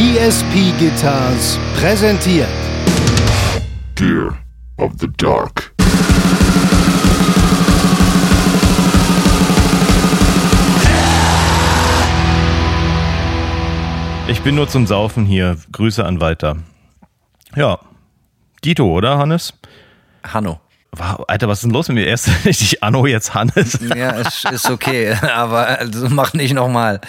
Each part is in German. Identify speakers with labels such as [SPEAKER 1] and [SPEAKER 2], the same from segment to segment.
[SPEAKER 1] ESP Guitars präsentiert
[SPEAKER 2] Gear of the Dark.
[SPEAKER 3] Ich bin nur zum Saufen hier. Grüße an Walter. Ja. Dito, oder, Hannes?
[SPEAKER 4] Hanno.
[SPEAKER 3] Wow, Alter, was ist denn los mit mir? Erst richtig Anno, jetzt Hannes.
[SPEAKER 4] Ja, es ist okay, aber also mach nicht nochmal.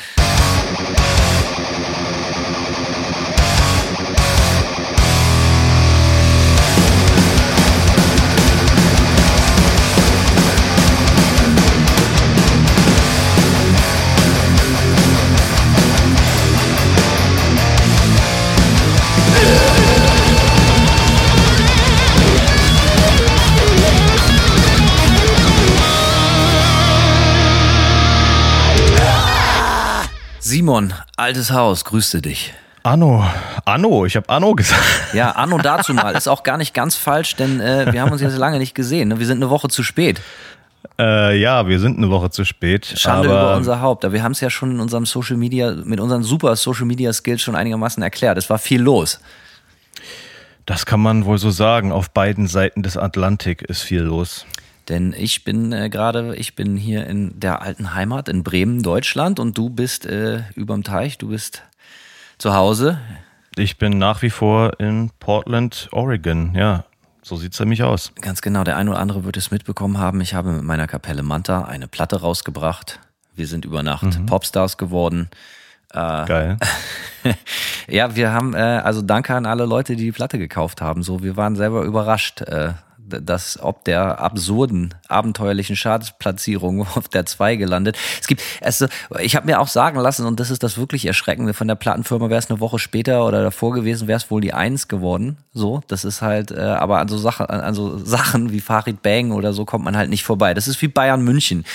[SPEAKER 4] Simon, altes Haus, grüße dich.
[SPEAKER 3] Anno, Anno, ich habe Anno gesagt.
[SPEAKER 4] Ja, Anno dazu mal. Ist auch gar nicht ganz falsch, denn äh, wir haben uns jetzt lange nicht gesehen. Ne? Wir sind eine Woche zu spät.
[SPEAKER 3] Äh, ja, wir sind eine Woche zu spät.
[SPEAKER 4] Schande über unser Haupt. Aber wir haben es ja schon in unserem Social Media, mit unseren super Social Media Skills schon einigermaßen erklärt. Es war viel los.
[SPEAKER 3] Das kann man wohl so sagen. Auf beiden Seiten des Atlantik ist viel los.
[SPEAKER 4] Denn ich bin äh, gerade, ich bin hier in der alten Heimat in Bremen, Deutschland und du bist äh, überm Teich, du bist zu Hause.
[SPEAKER 3] Ich bin nach wie vor in Portland, Oregon. Ja, so sieht's nämlich aus.
[SPEAKER 4] Ganz genau, der eine oder andere wird es mitbekommen haben. Ich habe mit meiner Kapelle Manta eine Platte rausgebracht. Wir sind über Nacht Popstars geworden. Äh,
[SPEAKER 3] Geil.
[SPEAKER 4] ja, wir haben, äh, also danke an alle Leute, die die Platte gekauft haben. So, wir waren selber überrascht, äh, dass ob der absurden, abenteuerlichen Schadensplatzierung auf der 2 gelandet. Es gibt, also, ich habe mir auch sagen lassen, und das ist das wirklich Erschreckende, von der Plattenfirma wäre es eine Woche später oder davor gewesen, wäre es wohl die 1 geworden. So, das ist halt, äh, aber an so Sachen, an so Sachen wie Farid Bang oder so kommt man halt nicht vorbei. Das ist wie Bayern München.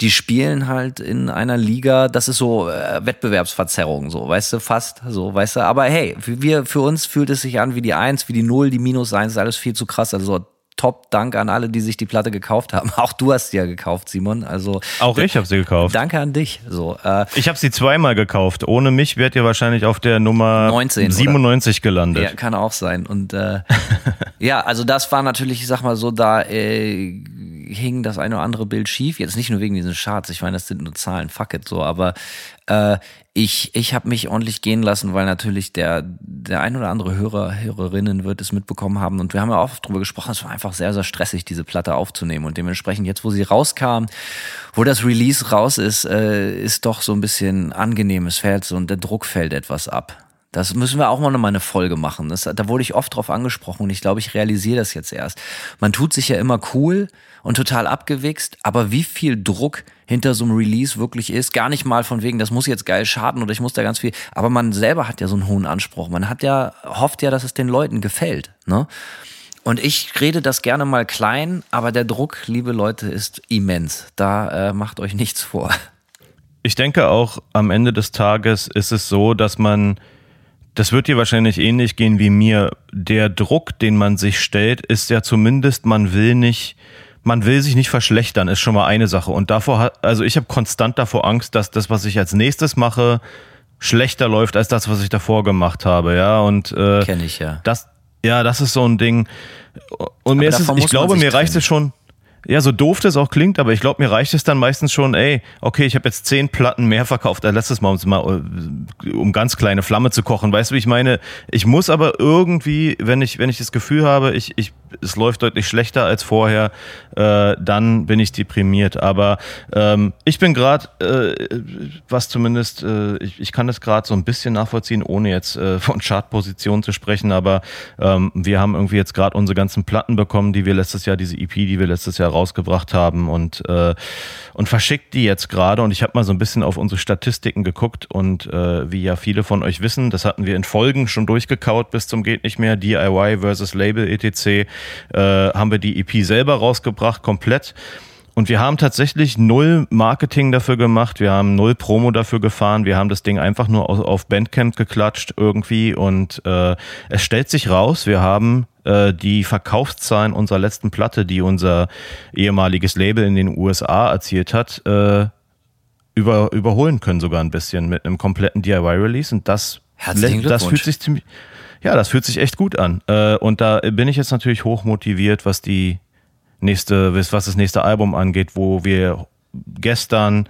[SPEAKER 4] Die spielen halt in einer Liga, das ist so äh, Wettbewerbsverzerrung, so, weißt du, fast so, weißt du. Aber hey, für, wir, für uns fühlt es sich an wie die 1, wie die 0, die Minus 1, ist alles viel zu krass. Also so Top Dank an alle, die sich die Platte gekauft haben. Auch du hast sie ja gekauft, Simon. Also
[SPEAKER 3] Auch ich habe sie gekauft.
[SPEAKER 4] danke an dich. So, äh,
[SPEAKER 3] Ich habe sie zweimal gekauft. Ohne mich wärt ihr wahrscheinlich auf der Nummer
[SPEAKER 4] 19, oder?
[SPEAKER 3] 97 gelandet.
[SPEAKER 4] ja, kann auch sein. Und äh, ja, also das war natürlich, ich sag mal so, da äh, hing das eine oder andere Bild schief. Jetzt nicht nur wegen diesen Charts. Ich meine, das sind nur Zahlen. Fuck it, so. Aber äh, ich, ich habe mich ordentlich gehen lassen, weil natürlich der, der ein oder andere Hörer, Hörerinnen wird es mitbekommen haben. Und wir haben ja oft drüber gesprochen, es war einfach sehr, sehr stressig, diese Platte aufzunehmen. Und dementsprechend jetzt, wo sie rauskam, wo das Release raus ist, äh, ist doch so ein bisschen angenehm. Es fällt so und der Druck fällt etwas ab. Das müssen wir auch mal nochmal eine Folge machen. Das, da wurde ich oft drauf angesprochen und ich glaube, ich realisiere das jetzt erst. Man tut sich ja immer cool und total abgewichst, aber wie viel Druck hinter so einem Release wirklich ist, gar nicht mal von wegen, das muss jetzt geil schaden oder ich muss da ganz viel, aber man selber hat ja so einen hohen Anspruch. Man hat ja, hofft ja, dass es den Leuten gefällt, ne? Und ich rede das gerne mal klein, aber der Druck, liebe Leute, ist immens. Da äh, macht euch nichts vor.
[SPEAKER 3] Ich denke auch, am Ende des Tages ist es so, dass man, das wird dir wahrscheinlich ähnlich gehen wie mir, der Druck, den man sich stellt, ist ja zumindest, man will nicht, man will sich nicht verschlechtern, ist schon mal eine Sache. Und davor hat, also ich habe konstant davor Angst, dass das, was ich als nächstes mache, schlechter läuft als das, was ich davor gemacht habe, ja. Und äh,
[SPEAKER 4] Kenne ich ja.
[SPEAKER 3] das, ja, das ist so ein Ding. Und mir ist es, ich glaube, mir reicht es schon. Ja, so doof das auch klingt, aber ich glaube, mir reicht es dann meistens schon, ey, okay, ich habe jetzt zehn Platten mehr verkauft als letztes Mal, um's mal, äh, um ganz kleine Flamme zu kochen. Weißt du, wie ich meine? Ich muss aber irgendwie, wenn ich, wenn ich das Gefühl habe, ich, ich, es läuft deutlich schlechter als vorher, äh, dann bin ich deprimiert. Aber ähm, ich bin gerade, äh, was zumindest, äh, ich, ich kann das gerade so ein bisschen nachvollziehen, ohne jetzt äh, von Chartpositionen zu sprechen, aber ähm, wir haben irgendwie jetzt gerade unsere ganzen Platten bekommen, die wir letztes Jahr, diese EP, die wir letztes Jahr rausgebracht haben und, äh, und verschickt die jetzt gerade. Und ich habe mal so ein bisschen auf unsere Statistiken geguckt und äh, wie ja viele von euch wissen, das hatten wir in Folgen schon durchgekaut bis zum geht nicht mehr, DIY versus Label etc. Äh, haben wir die EP selber rausgebracht, komplett. Und wir haben tatsächlich null Marketing dafür gemacht, wir haben null Promo dafür gefahren, wir haben das Ding einfach nur auf, Bandcamp geklatscht irgendwie. Und äh, es stellt sich raus, wir haben äh, die Verkaufszahlen unserer letzten Platte, die unser ehemaliges Label in den USA erzielt hat, äh, über, überholen können sogar ein bisschen mit einem kompletten DIY-Release und das das fühlt sich ziemlich, ja, das fühlt sich echt gut an. Äh, und da bin ich jetzt natürlich hoch motiviert, was die nächste, was das nächste Album angeht, wo wir gestern,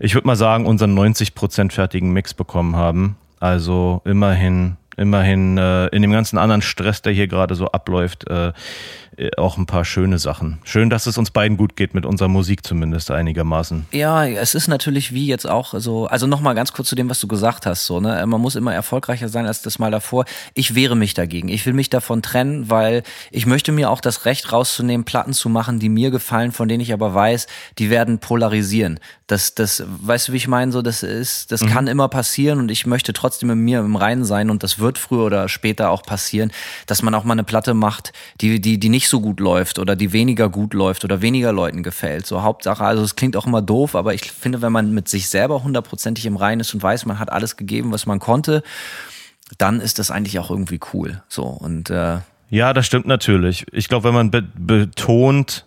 [SPEAKER 3] ich würde mal sagen, unseren 90% fertigen Mix bekommen haben. Also immerhin, immerhin äh, in dem ganzen anderen Stress, der hier gerade so abläuft, äh, äh, auch ein paar schöne Sachen. Schön, dass es uns beiden gut geht mit unserer Musik zumindest einigermaßen.
[SPEAKER 4] Ja, es ist natürlich wie jetzt auch so, also nochmal ganz kurz zu dem, was du gesagt hast, so, ne, man muss immer erfolgreicher sein als das Mal davor. Ich wehre mich dagegen. Ich will mich davon trennen, weil ich möchte mir auch das Recht rauszunehmen, Platten zu machen, die mir gefallen, von denen ich aber weiß, die werden polarisieren. Das, das, weißt du, wie ich meine, so, das ist, das kann immer passieren und ich möchte trotzdem mit mir im Reinen sein und das wird früher oder später auch passieren, dass man auch mal eine Platte macht, die, die, die nicht so gut läuft oder die weniger gut läuft oder weniger Leuten gefällt. So Hauptsache, also es klingt auch immer doof, aber ich finde, wenn man mit sich selber hundertprozentig im Reinen ist und weiß, man hat alles gegeben, was man konnte, dann ist das eigentlich auch irgendwie cool. So und äh,
[SPEAKER 3] Ja, das stimmt natürlich. Ich glaube, wenn man be betont,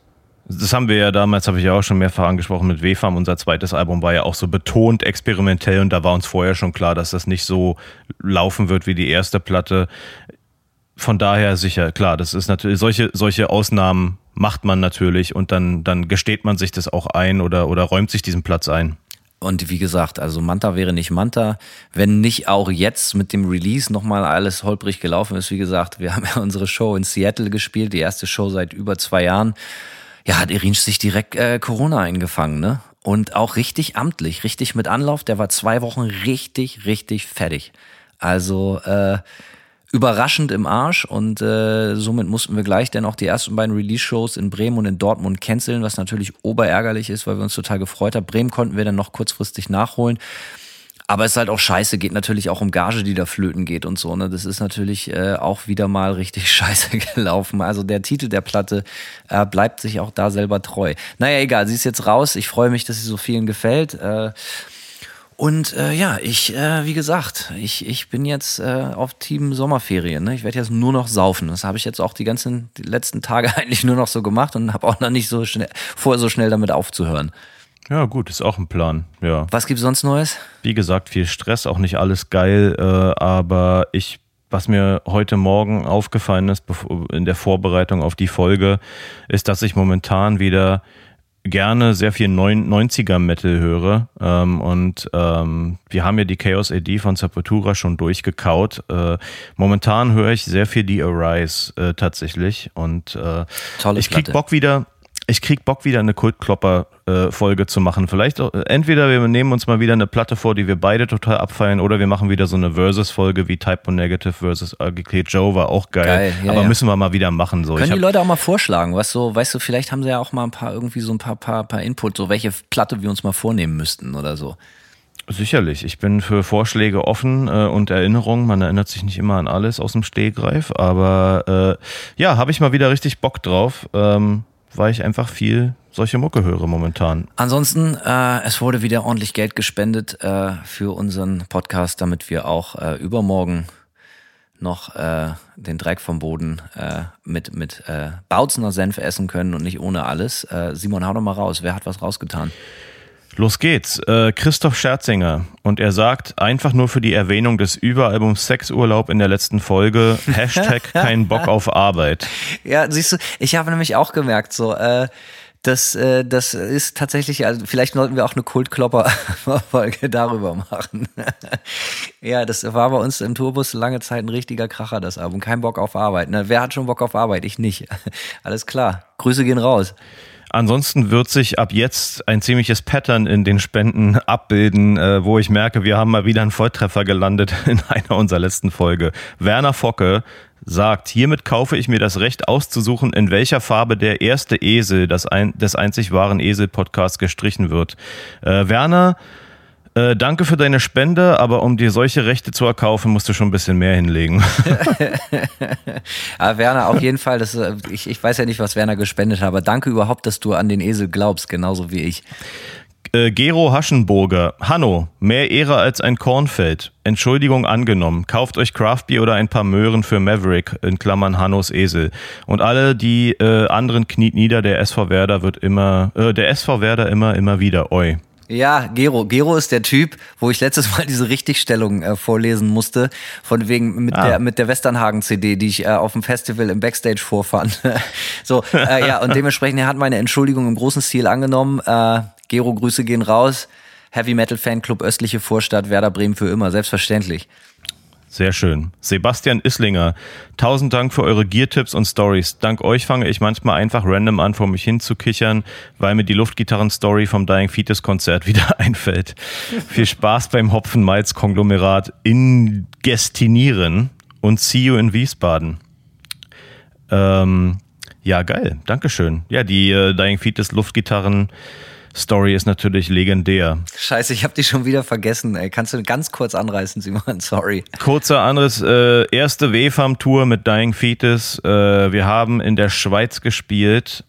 [SPEAKER 3] das haben wir ja damals, habe ich ja auch schon mehrfach angesprochen mit WFAM, unser zweites Album war ja auch so betont experimentell und da war uns vorher schon klar, dass das nicht so laufen wird wie die erste Platte. Von daher sicher, klar, das ist natürlich, solche, solche Ausnahmen macht man natürlich und dann, dann gesteht man sich das auch ein oder, oder räumt sich diesen Platz ein.
[SPEAKER 4] Und wie gesagt, also Manta wäre nicht Manta, wenn nicht auch jetzt mit dem Release nochmal alles holprig gelaufen ist. Wie gesagt, wir haben ja unsere Show in Seattle gespielt, die erste Show seit über zwei Jahren. Ja, hat Irinsch sich direkt äh, Corona eingefangen, ne? Und auch richtig amtlich, richtig mit Anlauf. Der war zwei Wochen richtig, richtig fertig. Also äh, überraschend im Arsch und äh, somit mussten wir gleich dann auch die ersten beiden Release-Shows in Bremen und in Dortmund canceln, was natürlich oberärgerlich ist, weil wir uns total gefreut haben. Bremen konnten wir dann noch kurzfristig nachholen. Aber es ist halt auch scheiße, geht natürlich auch um Gage, die da flöten geht und so. Ne? Das ist natürlich äh, auch wieder mal richtig scheiße gelaufen. Also der Titel der Platte äh, bleibt sich auch da selber treu. Naja, egal, sie ist jetzt raus. Ich freue mich, dass sie so vielen gefällt. Äh, und äh, ja, ich, äh, wie gesagt, ich, ich bin jetzt äh, auf Team Sommerferien. Ne? Ich werde jetzt nur noch saufen. Das habe ich jetzt auch die ganzen die letzten Tage eigentlich nur noch so gemacht und habe auch noch nicht so schnell vor, so schnell damit aufzuhören.
[SPEAKER 3] Ja, gut, ist auch ein Plan, ja.
[SPEAKER 4] Was gibt's sonst Neues?
[SPEAKER 3] Wie gesagt, viel Stress, auch nicht alles geil, äh, aber ich, was mir heute Morgen aufgefallen ist in der Vorbereitung auf die Folge, ist, dass ich momentan wieder gerne sehr viel 90er Metal höre ähm, und ähm, wir haben ja die Chaos AD von Sepultura schon durchgekaut. Äh, momentan höre ich sehr viel die Arise äh, tatsächlich und äh, ich krieg. Bock wieder ich krieg Bock wieder eine Kultklopper-Folge zu machen. Vielleicht auch, äh, entweder wir nehmen uns mal wieder eine Platte vor, die wir beide total abfeiern, oder wir machen wieder so eine Versus-Folge wie Type O Negative versus Ugly Joe war auch geil.
[SPEAKER 4] Geil, ja,
[SPEAKER 3] aber
[SPEAKER 4] ja.
[SPEAKER 3] müssen wir mal wieder machen. So.
[SPEAKER 4] Können
[SPEAKER 3] Ich
[SPEAKER 4] die Leute auch mal vorschlagen, was so, weißt du, vielleicht haben sie ja auch mal ein paar, irgendwie so ein paar, paar, paar Input, so welche Platte wir uns mal vornehmen müssten oder so.
[SPEAKER 3] sicherlich. Ich bin für Vorschläge offen äh, und Erinnerungen. Man erinnert sich nicht immer an alles aus dem Stehgreif, aber äh, ja, habe ich mal wieder richtig Bock drauf, ähm, weil ich einfach viel solche Mucke höre momentan.
[SPEAKER 4] Ansonsten, äh, es wurde wieder ordentlich Geld gespendet äh, für unseren Podcast, damit wir auch äh, übermorgen noch äh, den Dreck vom Boden äh, mit, mit äh, Bautzener Senf essen können und nicht ohne alles. Äh, Simon, hau doch mal raus. Wer hat was rausgetan?
[SPEAKER 3] Los geht's. Äh, Christoph Scherzinger. Und er sagt, einfach nur für die Erwähnung des Überalbums Sexurlaub in der letzten Folge, Hashtag kein Bock auf Arbeit.
[SPEAKER 4] Ja, siehst du, ich habe nämlich auch gemerkt, so, äh, das, äh, das ist tatsächlich, also vielleicht sollten wir auch eine Kultklopper-Folge darüber machen. ja, das war bei uns im Tourbus lange Zeit ein richtiger Kracher, das Album. Kein Bock auf Arbeit. Ne? Wer hat schon Bock auf Arbeit? Ich nicht. Alles klar. Grüße gehen raus.
[SPEAKER 3] Ansonsten wird sich ab jetzt ein ziemliches Pattern in den Spenden abbilden, äh, wo ich merke, wir haben mal wieder einen Volltreffer gelandet in einer unserer letzten Folge. Werner Focke sagt, hiermit kaufe ich mir das Recht auszusuchen, in welcher Farbe der erste Esel das ein, des einzig wahren Esel-Podcasts gestrichen wird. Äh, Werner, äh, danke für deine Spende, aber um dir solche Rechte zu erkaufen, musst du schon ein bisschen mehr hinlegen.
[SPEAKER 4] Aber Werner, auf jeden Fall, das, äh, ich, ich weiß ja nicht, was Werner gespendet hat, aber danke überhaupt, dass du an den Esel glaubst, genauso wie ich.
[SPEAKER 3] Äh, Gero Haschenburger. Hanno, mehr Ehre als ein Kornfeld. Entschuldigung angenommen. Kauft euch Craftbier oder ein paar Möhren für Maverick, in Klammern Hannos Esel. Und alle die äh, anderen kniet nieder, der SV Werder wird immer, äh, der SV Werder immer, immer wieder. Oi.
[SPEAKER 4] Ja, Gero. Gero ist der Typ, wo ich letztes Mal diese Richtigstellung äh, vorlesen musste, von wegen mit
[SPEAKER 3] Ah.
[SPEAKER 4] der mit der Westernhagen-CD, die ich äh, auf dem Festival im Backstage vorfand. so, äh, ja, und dementsprechend er hat meine Entschuldigung im großen Stil angenommen. Äh, Gero, Grüße gehen raus. Heavy Metal Fanclub Östliche Vorstadt, Werder Bremen für immer, selbstverständlich.
[SPEAKER 3] Sehr schön. Sebastian Islinger, tausend Dank für eure Gear-Tipps und Stories. Dank euch fange ich manchmal einfach random an, vor mich hinzukichern, weil mir die Luftgitarren-Story vom Dying Fetus-Konzert wieder einfällt. Viel Spaß beim Hopfen-Malz-Konglomerat Ingestinieren und see you in Wiesbaden. Ähm, ja, geil. Dankeschön. Ja, die äh, Dying Fetus Luftgitarren Story ist natürlich legendär.
[SPEAKER 4] Scheiße, ich habe die schon wieder vergessen. Ey. Kannst du ganz kurz anreißen, Simon? Sorry.
[SPEAKER 3] Kurzer anderes, äh, erste WFAM-Tour mit Dying Fetus. Äh, wir haben in der Schweiz gespielt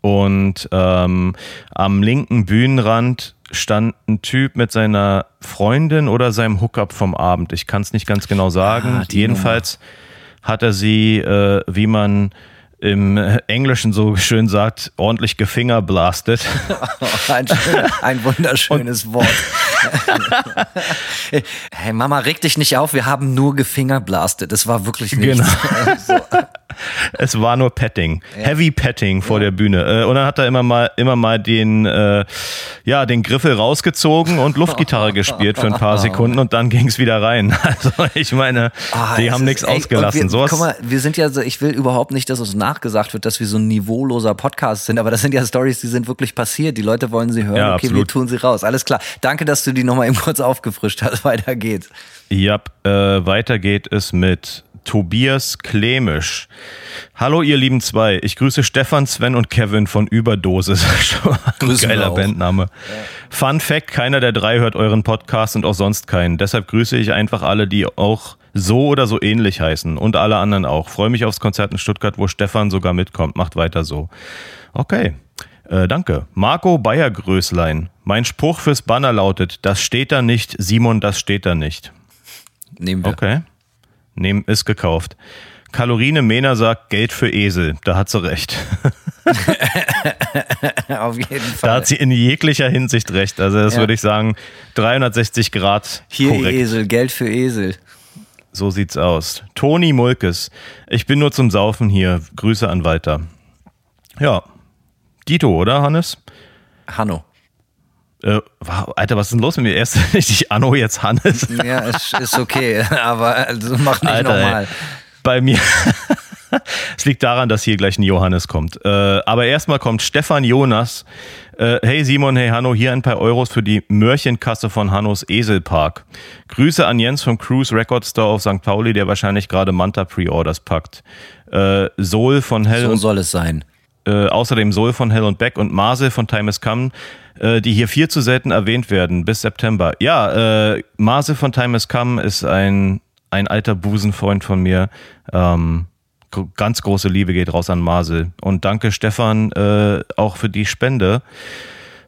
[SPEAKER 3] und ähm, am linken Bühnenrand stand ein Typ mit seiner Freundin oder seinem Hookup vom Abend. Ich kann es nicht ganz genau sagen.
[SPEAKER 4] Ah,
[SPEAKER 3] Jedenfalls hat er sie, äh, wie man im Englischen so schön sagt, ordentlich gefingerblastet.
[SPEAKER 4] Ein, ein wunderschönes Wort. hey Mama, reg dich nicht auf, wir haben nur gefingerblastet. Es war wirklich nichts.
[SPEAKER 3] Genau. Es war nur Petting, Heavy Petting vor der Bühne. Äh, Und dann hat er immer mal, immer mal den, äh, ja, den Griffel rausgezogen und Luftgitarre gespielt für ein paar Sekunden und dann ging es wieder rein. Also ich meine,
[SPEAKER 4] Ah,
[SPEAKER 3] die haben nichts ausgelassen.
[SPEAKER 4] Wir, guck mal, wir sind ja so, ich will überhaupt nicht, dass uns nachgesagt wird, dass wir so ein niveauloser Podcast sind, aber das sind ja Stories, die sind wirklich passiert. Die Leute wollen sie hören,
[SPEAKER 3] Ja,
[SPEAKER 4] okay, wir
[SPEAKER 3] absolut.
[SPEAKER 4] tun sie raus. Alles klar. Danke, dass du die nochmal eben kurz aufgefrischt hast. Weiter geht's.
[SPEAKER 3] Ja, äh, weiter geht es mit Tobias Klemisch. Hallo ihr lieben zwei, ich grüße Stefan, Sven und Kevin von Überdosis. Geiler. Bandname. Fun Fact, keiner der drei hört euren Podcast und auch sonst keinen. Deshalb grüße ich einfach alle, die auch so oder so ähnlich heißen und alle anderen auch. Freue mich aufs Konzert in Stuttgart, wo Stefan sogar mitkommt. Macht weiter so. Okay. Äh, danke. Marco Bayergrößlein. Mein Spruch fürs Banner lautet, das steht da nicht, Simon, das steht da nicht.
[SPEAKER 4] Nehmen wir.
[SPEAKER 3] Okay. Nehm, ist gekauft. Kalorine Mena sagt Geld für Esel. Da hat sie recht.
[SPEAKER 4] Auf jeden
[SPEAKER 3] Da
[SPEAKER 4] Fall.
[SPEAKER 3] hat sie in jeglicher Hinsicht recht. Also das
[SPEAKER 4] Ja.
[SPEAKER 3] würde ich sagen, 360 Grad
[SPEAKER 4] Hier
[SPEAKER 3] korrekt.
[SPEAKER 4] Esel, Geld für Esel.
[SPEAKER 3] So sieht's aus. Toni Mulkes. Ich bin nur zum Saufen hier. Grüße an Walter. Ja. Dito, oder, Hannes?
[SPEAKER 4] Hanno.
[SPEAKER 3] Äh, wow, Alter, was ist denn los mit mir? Erst nicht ich Anno, jetzt Hannes.
[SPEAKER 4] Ja, ist, ist okay, aber also mach nicht
[SPEAKER 3] Alter, ey.
[SPEAKER 4] nochmal.
[SPEAKER 3] Bei mir. Es liegt daran, dass hier gleich ein Johannes kommt. Äh, aber erstmal kommt Stefan Jonas. Äh, hey Simon, hey Hanno, hier ein paar Euros für die Mörchenkasse von Hannos Eselpark. Grüße an Jens vom Cruise Record Store auf St. Pauli, der wahrscheinlich gerade Manta Pre-Orders packt. Äh, Sol von Hell
[SPEAKER 4] So soll es sein.
[SPEAKER 3] Äh, außerdem Sol von Hell und Beck und Marcel von Time Has Come, äh, die hier viel zu selten erwähnt werden, bis September. Ja, äh, Marcel von Time Has Come ist ein, ein alter Busenfreund von mir. Ähm, ganz große Liebe geht raus an Marcel. Und danke Stefan äh, auch für die Spende.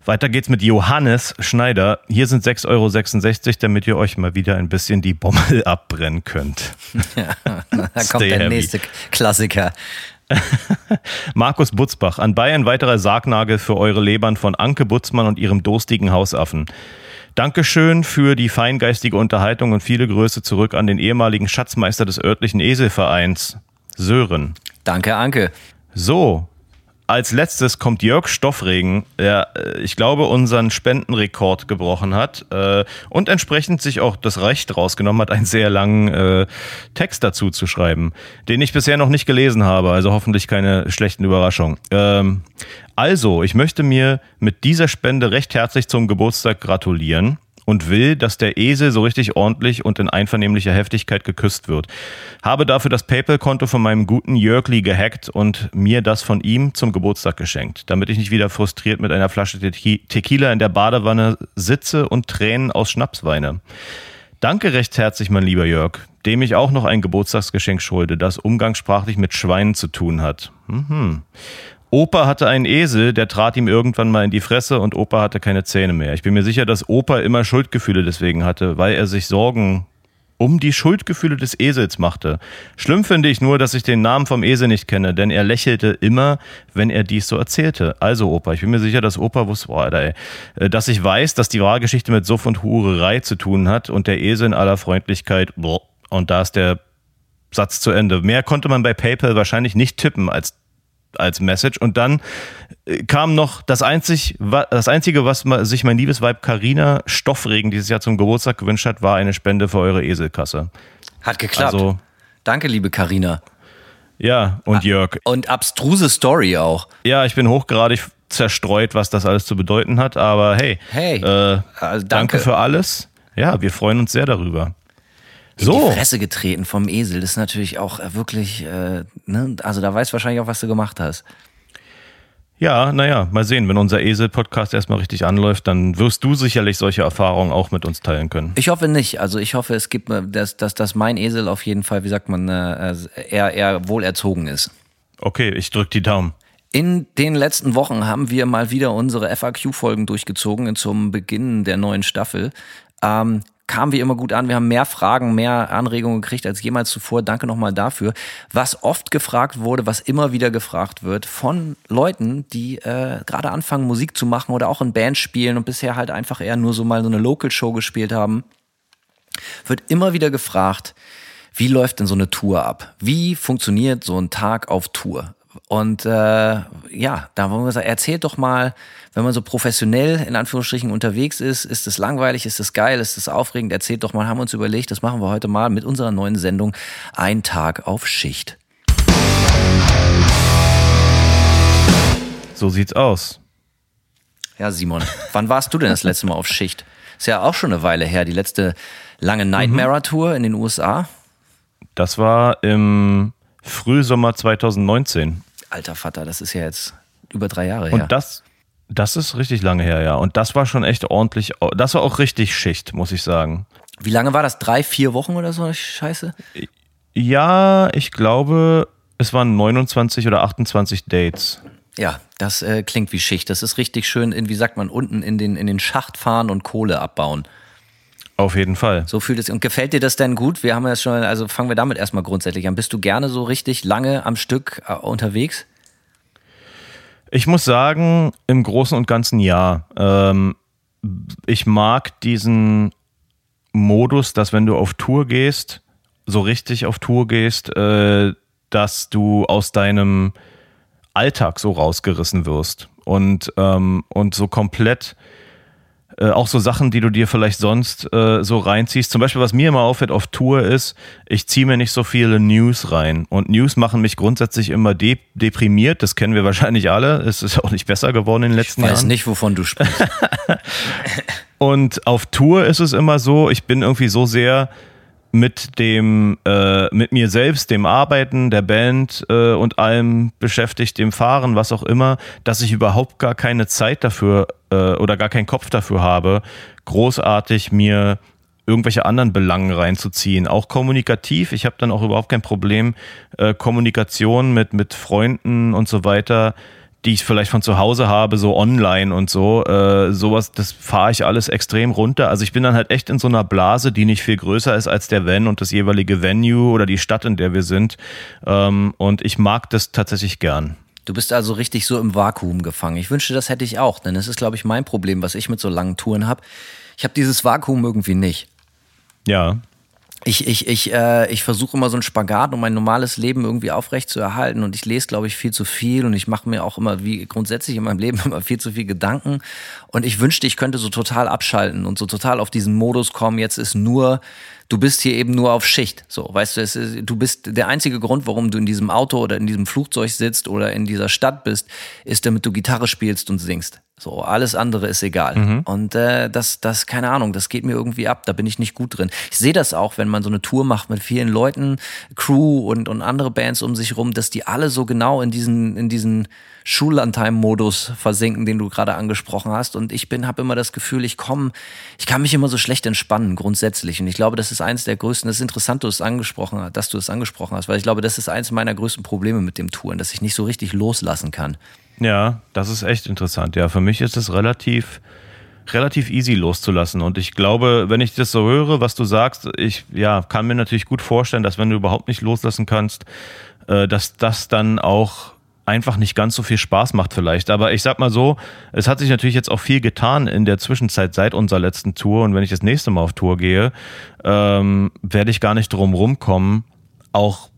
[SPEAKER 3] Weiter geht's mit Johannes Schneider. Hier sind 6,66 Euro, damit ihr euch mal wieder ein bisschen die Bommel abbrennen könnt.
[SPEAKER 4] Da kommt der
[SPEAKER 3] heavy.
[SPEAKER 4] nächste Klassiker.
[SPEAKER 3] Markus Butzbach, an Bayern weiterer Sargnagel für eure Lebern von Anke Butzmann und ihrem durstigen Hausaffen. Dankeschön für die feingeistige Unterhaltung und viele Grüße zurück an den ehemaligen Schatzmeister des örtlichen Eselvereins, Sören.
[SPEAKER 4] Danke, Anke.
[SPEAKER 3] So, als letztes kommt Jörg Stoffregen, der, äh, ich glaube, unseren Spendenrekord gebrochen hat äh, und entsprechend sich auch das Recht rausgenommen hat, einen sehr langen äh, Text dazu zu schreiben, den ich bisher noch nicht gelesen habe, also hoffentlich keine schlechten Überraschungen. Ähm, also, ich möchte mir mit dieser Spende recht herzlich zum Geburtstag gratulieren und will, dass der Esel so richtig ordentlich und in einvernehmlicher Heftigkeit geküsst wird. Habe dafür das PayPal-Konto von meinem guten Jörgli gehackt und mir das von ihm zum Geburtstag geschenkt, damit ich nicht wieder frustriert mit einer Flasche Te Tequila in der Badewanne sitze und Tränen aus Schnaps weine. Danke recht herzlich, mein lieber Jörg, dem ich auch noch ein Geburtstagsgeschenk schulde, das umgangssprachlich mit Schweinen zu tun hat. Mhm. Opa hatte einen Esel, der trat ihm irgendwann mal in die Fresse und Opa hatte keine Zähne mehr. Ich bin mir sicher, dass Opa immer Schuldgefühle deswegen hatte, weil er sich Sorgen um die Schuldgefühle des Esels machte. Schlimm finde ich nur, dass ich den Namen vom Esel nicht kenne, denn er lächelte immer, wenn er dies so erzählte. Also Opa, ich bin mir sicher, dass Opa wusste, boah, Alter, ey, dass ich weiß, dass die wahre Geschichte mit Suff und Hurerei zu tun hat und der Esel in aller Freundlichkeit, boah, und da ist der Satz zu Ende. Mehr konnte man bei PayPal wahrscheinlich nicht tippen als als Message. Und dann äh, kam noch das, einzig, das Einzige, was sich mein liebes Weib Carina Stoffregen dieses Jahr zum Geburtstag gewünscht hat, war eine Spende für eure Eselkasse.
[SPEAKER 4] Hat geklappt. Also, Danke, liebe Carina.
[SPEAKER 3] Ja, und Jörg.
[SPEAKER 4] Und abstruse Story auch.
[SPEAKER 3] Ja, ich bin hochgradig zerstreut, was das alles zu bedeuten hat, aber hey,
[SPEAKER 4] hey
[SPEAKER 3] äh, also danke. danke für alles. Ja, wir freuen uns sehr darüber
[SPEAKER 4] so. in die Fresse getreten vom Esel. Das ist natürlich auch äh, wirklich, äh, ne? also da weißt du wahrscheinlich auch, was du gemacht hast.
[SPEAKER 3] Ja, naja, mal sehen. Wenn unser Esel-Podcast erstmal richtig anläuft, dann wirst du sicherlich solche Erfahrungen auch mit uns teilen können.
[SPEAKER 4] Ich hoffe nicht. Also ich hoffe, es gibt, dass, dass, dass mein Esel auf jeden Fall, wie sagt man, äh, eher, eher wohlerzogen ist.
[SPEAKER 3] Okay, ich drück die Daumen.
[SPEAKER 4] In den letzten Wochen haben wir mal wieder unsere FAQ-Folgen durchgezogen zum Beginn der neuen Staffel. Ähm, kam wie immer gut an. Wir haben mehr Fragen, mehr Anregungen gekriegt als jemals zuvor. Danke nochmal dafür. Was oft gefragt wurde, was immer wieder gefragt wird von Leuten, die äh, gerade anfangen, Musik zu machen oder auch in Bands spielen und bisher halt einfach eher nur so mal so eine Local-Show gespielt haben, wird immer wieder gefragt, wie läuft denn so eine Tour ab? Wie funktioniert so ein Tag auf Tour? Und äh, ja, da wollen wir sagen, erzählt doch mal, wenn man so professionell in Anführungsstrichen unterwegs ist, ist es langweilig, ist es geil, ist es aufregend? Erzählt doch mal, haben wir uns überlegt, das machen wir heute mal mit unserer neuen Sendung Ein Tag auf Schicht.
[SPEAKER 3] So sieht's aus.
[SPEAKER 4] Ja, Simon, wann warst du denn das letzte Mal auf Schicht? Ist ja auch schon eine Weile her, die letzte lange Nightmare-Tour in den USA.
[SPEAKER 3] Das war im Frühsommer 2019.
[SPEAKER 4] Alter Vater, das ist ja jetzt über drei Jahre
[SPEAKER 3] her.
[SPEAKER 4] Und
[SPEAKER 3] das, das ist richtig lange her, ja. Und das war schon echt ordentlich. Das war auch richtig Schicht, muss ich sagen.
[SPEAKER 4] Wie lange war das? Drei, vier Wochen oder so? Scheiße?
[SPEAKER 3] Ja, ich glaube, es waren 29 oder 28 Dates.
[SPEAKER 4] Ja, das äh, klingt wie Schicht. Das ist richtig schön, in, wie sagt man, unten in den, in den Schacht fahren und Kohle abbauen.
[SPEAKER 3] Auf jeden Fall.
[SPEAKER 4] So fühlt es. Und gefällt dir das denn gut? Wir haben ja schon, also fangen wir damit erstmal grundsätzlich an. Bist du gerne so richtig lange am Stück äh, unterwegs?
[SPEAKER 3] Ich muss sagen, im Großen und Ganzen ja. Ähm, ich mag diesen Modus, dass wenn du auf Tour gehst, so richtig auf Tour gehst, äh, dass du aus deinem Alltag so rausgerissen wirst und, ähm, und so komplett äh, auch so Sachen, die du dir vielleicht sonst äh, so reinziehst. Zum Beispiel, was mir immer auffällt auf Tour ist, ich ziehe mir nicht so viele News rein. Und News machen mich grundsätzlich immer de deprimiert. Das kennen wir wahrscheinlich alle. Es ist auch nicht besser geworden in den letzten Jahren.
[SPEAKER 4] Ich weiß Jahren. nicht, wovon du sprichst.
[SPEAKER 3] Und auf Tour ist es immer so, ich bin irgendwie so sehr mit dem, äh, mit mir selbst, dem Arbeiten, der Band äh, und allem beschäftigt, dem Fahren, was auch immer, dass ich überhaupt gar keine Zeit dafür äh, oder gar keinen Kopf dafür habe, großartig mir irgendwelche anderen Belangen reinzuziehen. Auch kommunikativ. Ich habe dann auch überhaupt kein Problem, äh, Kommunikation mit, mit Freunden und so weiter die ich vielleicht von zu Hause habe, so online und so, äh, sowas, das fahre ich alles extrem runter. Also ich bin dann halt echt in so einer Blase, die nicht viel größer ist als der Van und das jeweilige Venue oder die Stadt, in der wir sind. Ähm, und ich mag das tatsächlich gern.
[SPEAKER 4] Du bist also richtig so im Vakuum gefangen. Ich wünschte, das hätte ich auch, denn das ist, glaube ich, mein Problem, was ich mit so langen Touren habe. Ich habe dieses Vakuum irgendwie nicht.
[SPEAKER 3] Ja
[SPEAKER 4] ich, ich, ich, äh, ich versuche immer so einen Spagat, um mein normales Leben irgendwie aufrecht zu erhalten. Und ich lese, glaube ich, viel zu viel und ich mache mir auch immer, wie grundsätzlich in meinem Leben, immer viel zu viel Gedanken. Und ich wünschte, ich könnte so total abschalten und so total auf diesen Modus kommen. Jetzt ist nur du bist hier eben nur auf Schicht. So, weißt du, ist, du bist der einzige Grund, warum du in diesem Auto oder in diesem Flugzeug sitzt oder in dieser Stadt bist, ist, damit du Gitarre spielst und singst. So, alles andere ist egal. Mhm. Und äh, das, das, keine Ahnung, das geht mir irgendwie ab. Da bin ich nicht gut drin. Ich sehe das auch, wenn man so eine Tour macht mit vielen Leuten, Crew und, und andere Bands um sich rum, dass die alle so genau in diesen, in diesen Schullandheim-Modus versinken, den du gerade angesprochen hast. Und ich bin, habe immer das Gefühl, ich komme, ich kann mich immer so schlecht entspannen, grundsätzlich. Und ich glaube, das ist eines der größten, das ist interessant, du es angesprochen hast, dass du es angesprochen hast, weil ich glaube, das ist eines meiner größten Probleme mit dem Touren, dass ich nicht so richtig loslassen kann.
[SPEAKER 3] Ja, das ist echt interessant. Ja, für mich ist es relativ relativ easy loszulassen. Und ich glaube, wenn ich das so höre, was du sagst, ich ja, kann mir natürlich gut vorstellen, dass wenn du überhaupt nicht loslassen kannst, äh, dass das dann auch einfach nicht ganz so viel Spaß macht vielleicht. Aber ich sag mal so, es hat sich natürlich jetzt auch viel getan in der Zwischenzeit seit unserer letzten Tour. Und wenn ich das nächste Mal auf Tour gehe, ähm, werde ich gar nicht drum rumkommen, auch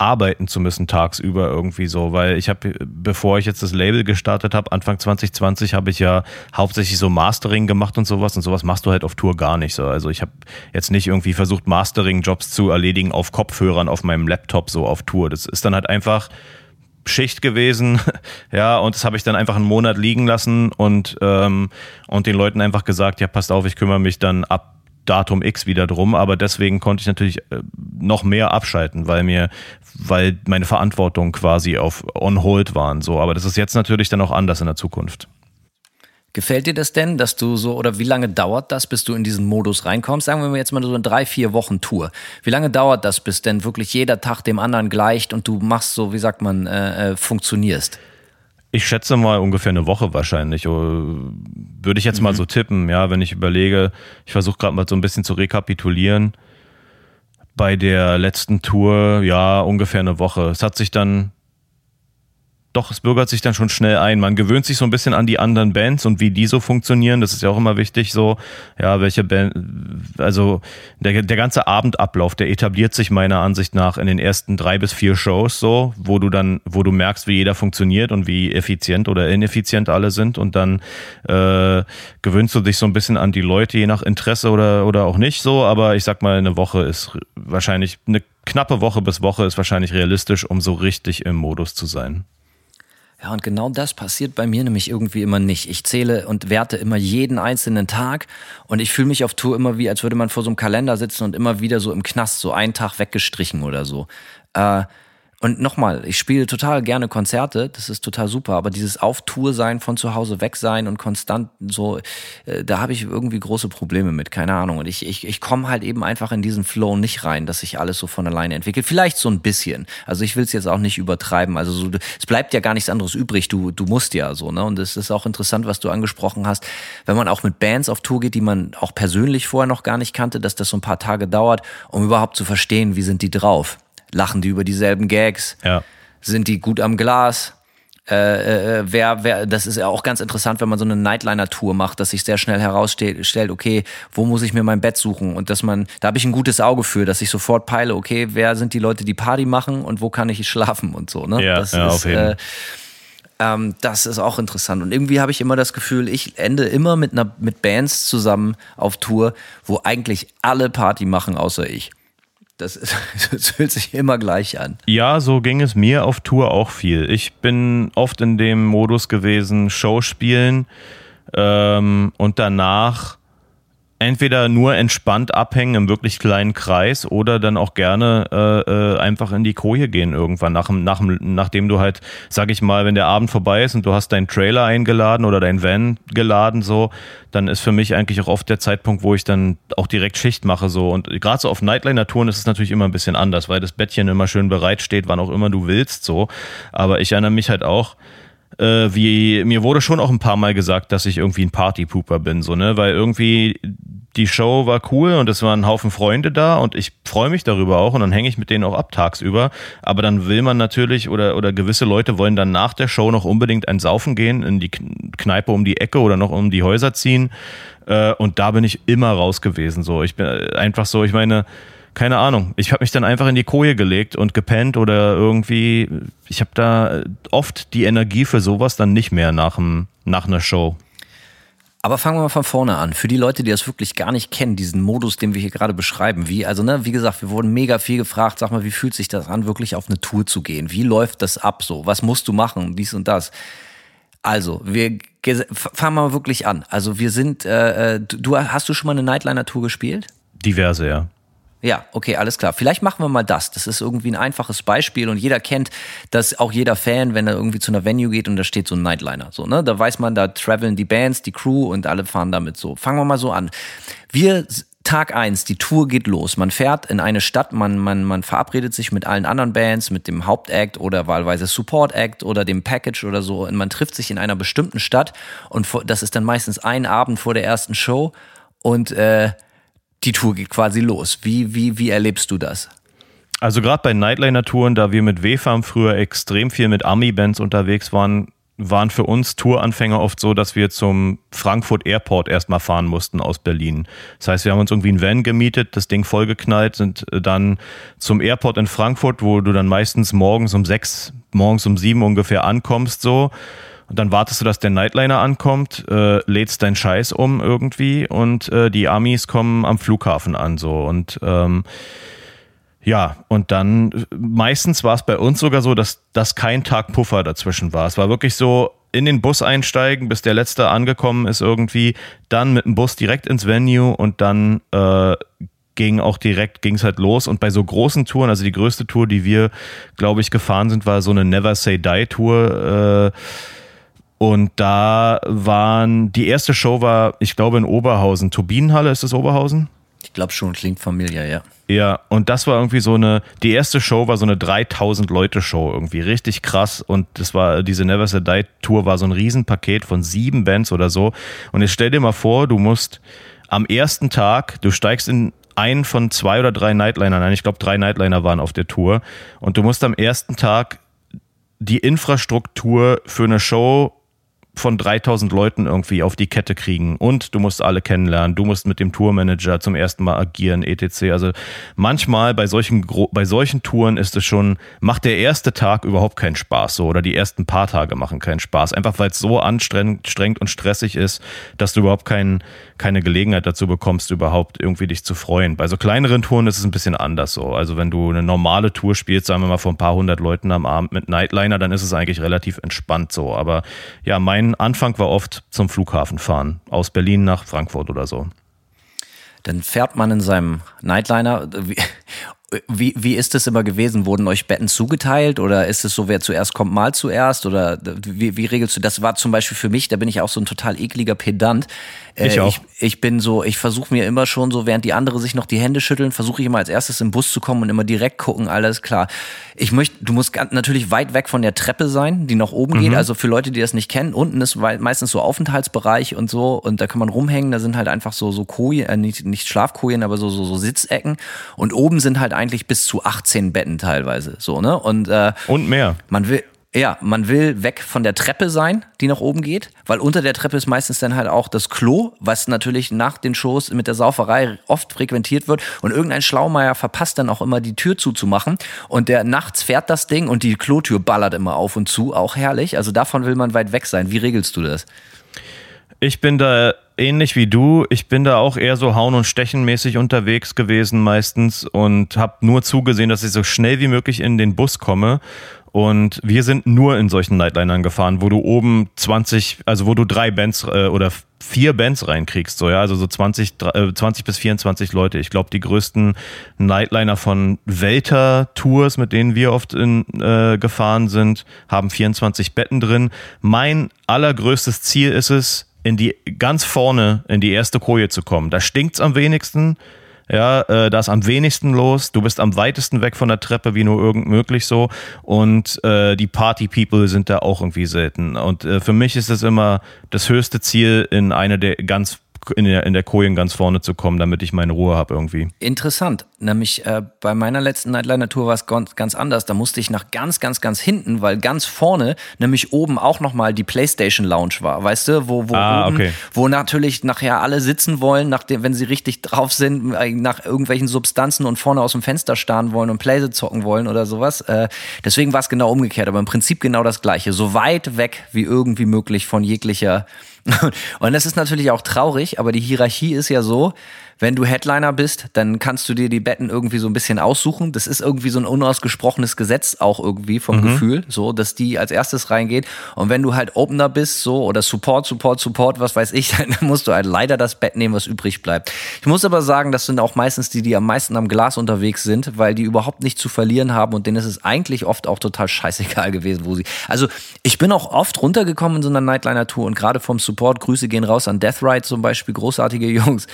[SPEAKER 3] arbeiten zu müssen tagsüber irgendwie so, weil ich habe, bevor ich jetzt das Label gestartet habe, Anfang 2020, habe ich ja hauptsächlich so Mastering gemacht und sowas und sowas machst du halt auf Tour gar nicht so. Also ich habe jetzt nicht irgendwie versucht, Mastering-Jobs zu erledigen auf Kopfhörern auf meinem Laptop so auf Tour. Das ist dann halt einfach Schicht gewesen, ja, und das habe ich dann einfach einen Monat liegen lassen und, ähm, und den Leuten einfach gesagt, ja, passt auf, ich kümmere mich dann ab Datum X wieder drum, aber deswegen konnte ich natürlich äh, noch mehr abschalten, weil mir, weil meine Verantwortung quasi auf on hold waren, so, aber das ist jetzt natürlich dann auch anders in der Zukunft.
[SPEAKER 4] Gefällt dir das denn, dass du so, oder wie lange dauert das, bis du in diesen Modus reinkommst? Sagen wir jetzt mal so eine drei, vier Wochen Tour. Wie lange dauert das, bis denn wirklich jeder Tag dem anderen gleicht und du machst so, wie sagt man, äh, äh funktionierst?
[SPEAKER 3] Ich schätze mal ungefähr eine Woche wahrscheinlich. Oh, würde ich jetzt mhm. mal so tippen, ja, wenn ich überlege, ich versuche gerade mal so ein bisschen zu rekapitulieren. Bei der letzten Tour, ja, ungefähr eine Woche. Es hat sich dann doch, es bürgert sich dann schon schnell ein. Man gewöhnt sich so ein bisschen an die anderen Bands und wie die so funktionieren. Das ist ja auch immer wichtig, so, ja, welche Band, also der, der ganze Abendablauf, der etabliert sich meiner Ansicht nach in den ersten drei bis vier Shows so, wo du dann, wo du merkst, wie jeder funktioniert und wie effizient oder ineffizient alle sind und dann äh, gewöhnst du dich so ein bisschen an die Leute, je nach Interesse oder, oder auch nicht so, aber ich sag mal, eine Woche ist wahrscheinlich, eine knappe Woche bis Woche ist wahrscheinlich realistisch, um so richtig im Modus zu sein.
[SPEAKER 4] Ja, und genau das passiert bei mir nämlich irgendwie immer nicht. Ich zähle und werte immer jeden einzelnen Tag und ich fühle mich auf Tour immer wie, als würde man vor so einem Kalender sitzen und immer wieder so im Knast, so einen Tag weggestrichen oder so. Äh, und nochmal, ich spiele total gerne Konzerte, das ist total super, aber dieses Auf-Tour sein, von zu Hause weg sein und konstant so, äh, da habe ich irgendwie große Probleme mit, keine Ahnung. Und ich, ich, ich komme halt eben einfach in diesen Flow nicht rein, dass sich alles so von alleine entwickelt. Vielleicht so ein bisschen. Also ich will es jetzt auch nicht übertreiben. Also so, es bleibt ja gar nichts anderes übrig, du, du musst ja so, ne? Und es ist auch interessant, was du angesprochen hast, wenn man auch mit Bands auf Tour geht, die man auch persönlich vorher noch gar nicht kannte, dass das so ein paar Tage dauert, um überhaupt zu verstehen, wie sind die drauf lachen die über dieselben Gags,
[SPEAKER 3] ja.
[SPEAKER 4] sind die gut am Glas. Äh, äh, äh, wer, wer, das ist ja auch ganz interessant, wenn man so eine Nightliner-Tour macht, dass sich sehr schnell herausstellt, okay, wo muss ich mir mein Bett suchen? Und dass man, da habe ich ein gutes Auge für, dass ich sofort peile, okay, wer sind die Leute, die Party machen und wo kann ich schlafen und so, ne?
[SPEAKER 3] Ja,
[SPEAKER 4] das
[SPEAKER 3] ja,
[SPEAKER 4] ist,
[SPEAKER 3] auf jeden. Äh,
[SPEAKER 4] ähm, das ist auch interessant. Und irgendwie habe ich immer das Gefühl, ich ende immer mit, einer, mit Bands zusammen auf Tour, wo eigentlich alle Party machen, außer ich. Das, ist, das fühlt sich immer gleich an.
[SPEAKER 3] Ja, so ging es mir auf Tour auch viel. Ich bin oft in dem Modus gewesen, Show spielen ähm, und danach entweder nur entspannt abhängen im wirklich kleinen Kreis oder dann auch gerne äh, äh, einfach in die Koje gehen irgendwann, nach, nach, nachdem du halt, sag ich mal, wenn der Abend vorbei ist und du hast deinen Trailer eingeladen oder dein Van geladen, so, dann ist für mich eigentlich auch oft der Zeitpunkt, wo ich dann auch direkt Schicht mache. so Und gerade so auf Nightliner-Touren ist es natürlich immer ein bisschen anders, weil das Bettchen immer schön bereit steht, wann auch immer du willst. so. Aber ich erinnere mich halt auch, äh, wie mir wurde schon auch ein paar Mal gesagt, dass ich irgendwie ein Partypooper bin, so, ne? Weil irgendwie die Show war cool und es waren ein Haufen Freunde da und ich freue mich darüber auch und dann hänge ich mit denen auch ab tagsüber. Aber dann will man natürlich oder, oder gewisse Leute wollen dann nach der Show noch unbedingt ein Saufen gehen, in die Kneipe um die Ecke oder noch um die Häuser ziehen. Äh, und da bin ich immer raus gewesen. So, ich bin einfach so, ich meine, keine Ahnung. Ich habe mich dann einfach in die Koje gelegt und gepennt oder irgendwie, ich habe da oft die Energie für sowas dann nicht mehr nach, dem, nach einer Show.
[SPEAKER 4] Aber fangen wir mal von vorne an. Für die Leute, die das wirklich gar nicht kennen, diesen Modus, den wir hier gerade beschreiben, wie, also, ne, wie gesagt, wir wurden mega viel gefragt, sag mal, wie fühlt sich das an, wirklich auf eine Tour zu gehen? Wie läuft das ab so? Was musst du machen? Dies und das. Also, wir fangen wir mal wirklich an. Also, wir sind, äh, äh du, hast du schon mal eine Nightliner-Tour gespielt?
[SPEAKER 3] Diverse, ja.
[SPEAKER 4] Ja, okay, alles klar. Vielleicht machen wir mal das. Das ist irgendwie ein einfaches Beispiel und jeder kennt das, auch jeder Fan, wenn er irgendwie zu einer Venue geht und da steht so ein Nightliner. So, ne? Da weiß man, da traveln die Bands, die Crew und alle fahren damit so. Fangen wir mal so an. Wir Tag eins, die Tour geht los. Man fährt in eine Stadt, man, man, man verabredet sich mit allen anderen Bands, mit dem Hauptact oder wahlweise Support Act oder dem Package oder so. Und man trifft sich in einer bestimmten Stadt und das ist dann meistens ein Abend vor der ersten Show und äh, die Tour geht quasi los. Wie, wie, wie erlebst du das?
[SPEAKER 3] Also gerade bei Nightliner-Touren, da wir mit W-Farm früher extrem viel mit Ami-Bands unterwegs waren, waren für uns Touranfänger oft so, dass wir zum Frankfurt Airport erstmal fahren mussten aus Berlin. Das heißt, wir haben uns irgendwie ein Van gemietet, das Ding vollgeknallt, sind äh, dann zum Airport in Frankfurt, wo du dann meistens morgens um sechs, morgens um sieben ungefähr ankommst, so. Und dann wartest du, dass der Nightliner ankommt, äh, lädst deinen Scheiß um irgendwie und äh, die Amis kommen am Flughafen an, so. Und ähm, ja, und dann meistens war es bei uns sogar so, dass, dass kein Tag Puffer dazwischen war. Es war wirklich so, in den Bus einsteigen, bis der letzte angekommen ist irgendwie, dann mit dem Bus direkt ins Venue und dann äh, ging auch direkt, ging es halt los. Und bei so großen Touren, also die größte Tour, die wir, glaube ich, gefahren sind, war so eine Never Say Die Tour. Äh, und da waren, die erste Show war, ich glaube, in Oberhausen. Turbinenhalle, ist das Oberhausen?
[SPEAKER 4] Ich glaube schon, klingt familiär, ja.
[SPEAKER 3] Ja, und das war irgendwie so eine, die erste Show war so eine 3000 Leute Show irgendwie, richtig krass und das war, diese Never Say Die Tour war so ein Riesenpaket von sieben Bands oder so und jetzt stell dir mal vor, du musst am ersten Tag, du steigst in einen von zwei oder drei Nightlinern ein, ich glaube drei Nightliner waren auf der Tour und du musst am ersten Tag die Infrastruktur für eine Show von 3000 Leuten irgendwie auf die Kette kriegen. Und du musst alle kennenlernen, du musst mit dem Tourmanager zum ersten Mal agieren, etc. Also manchmal bei solchen, bei solchen Touren ist es schon, macht der erste Tag überhaupt keinen Spaß so oder die ersten paar Tage machen keinen Spaß, einfach weil es so anstrengend und stressig ist, dass du überhaupt kein, keine Gelegenheit dazu bekommst, überhaupt irgendwie dich zu freuen. Bei so kleineren Touren ist es ein bisschen anders so. Also wenn du eine normale Tour spielst, sagen wir mal vor ein paar hundert Leuten am Abend mit Nightliner, dann ist es eigentlich relativ entspannt so. Aber ja, mein Anfang war oft zum Flughafen fahren, aus Berlin nach Frankfurt oder so.
[SPEAKER 4] Dann fährt man in seinem Nightliner. Wie, wie ist es immer gewesen? Wurden euch Betten zugeteilt oder ist es so, wer zuerst kommt, mal zuerst? Oder wie, wie regelst du das? War zum Beispiel für mich, da bin ich auch so ein total ekliger Pedant.
[SPEAKER 3] Äh, ich auch.
[SPEAKER 4] Ich, ich bin so, ich versuche mir immer schon so, während die andere sich noch die Hände schütteln, versuche ich immer als erstes im Bus zu kommen und immer direkt gucken, alles klar. Ich möchte, du musst natürlich weit weg von der Treppe sein, die nach oben mhm. geht. Also für Leute, die das nicht kennen, unten ist meistens so Aufenthaltsbereich und so und da kann man rumhängen. Da sind halt einfach so so Kojen, äh, nicht, nicht Schlafkojen, aber so, so so Sitzecken und oben sind halt eigentlich bis zu 18 Betten teilweise, so ne und äh,
[SPEAKER 3] und mehr.
[SPEAKER 4] Man will ja, man will weg von der Treppe sein, die nach oben geht, weil unter der Treppe ist meistens dann halt auch das Klo, was natürlich nach den Shows mit der Sauferei oft frequentiert wird und irgendein Schlaumeier verpasst dann auch immer die Tür zuzumachen und der nachts fährt das Ding und die Klotür ballert immer auf und zu, auch herrlich. Also davon will man weit weg sein. Wie regelst du das?
[SPEAKER 3] Ich bin da ähnlich wie du. Ich bin da auch eher so hauen und stechen mäßig unterwegs gewesen meistens und habe nur zugesehen, dass ich so schnell wie möglich in den Bus komme und wir sind nur in solchen Nightlinern gefahren, wo du oben 20, also wo du drei Bands äh, oder vier Bands reinkriegst, so ja, also so 20, äh, 20 bis 24 Leute. Ich glaube, die größten Nightliner von Welter Tours, mit denen wir oft in, äh, gefahren sind, haben 24 Betten drin. Mein allergrößtes Ziel ist es, in die ganz vorne in die erste Koje zu kommen. Da stinkt's am wenigsten. Ja, äh, da ist am wenigsten los. Du bist am weitesten weg von der Treppe, wie nur irgend möglich so. Und äh, die Party-People sind da auch irgendwie selten. Und äh, für mich ist es immer das höchste Ziel, in eine der ganz in der, in der Kojen ganz vorne zu kommen, damit ich meine Ruhe habe irgendwie.
[SPEAKER 4] Interessant. Nämlich äh, bei meiner letzten Nightliner-Tour war es ganz, ganz anders. Da musste ich nach ganz, ganz, ganz hinten, weil ganz vorne nämlich oben auch nochmal die Playstation Lounge war. Weißt du, wo, wo,
[SPEAKER 3] ah,
[SPEAKER 4] oben,
[SPEAKER 3] okay.
[SPEAKER 4] wo natürlich nachher alle sitzen wollen, nachdem, wenn sie richtig drauf sind, äh, nach irgendwelchen Substanzen und vorne aus dem Fenster starren wollen und Playse zocken wollen oder sowas. Äh, deswegen war es genau umgekehrt, aber im Prinzip genau das Gleiche. So weit weg wie irgendwie möglich von jeglicher Und das ist natürlich auch traurig, aber die Hierarchie ist ja so, wenn du Headliner bist, dann kannst du dir die Betten irgendwie so ein bisschen aussuchen. Das ist irgendwie so ein unausgesprochenes Gesetz auch irgendwie vom mhm. Gefühl, so, dass die als erstes reingeht. Und wenn du halt Opener bist, so, oder Support, Support, Support, was weiß ich, dann musst du halt leider das Bett nehmen, was übrig bleibt. Ich muss aber sagen, das sind auch meistens die, die am meisten am Glas unterwegs sind, weil die überhaupt nicht zu verlieren haben und denen ist es eigentlich oft auch total scheißegal gewesen, wo sie. Also, ich bin auch oft runtergekommen in so einer Nightliner-Tour und gerade vom Support, Grüße gehen raus an Death Ride zum Beispiel, großartige Jungs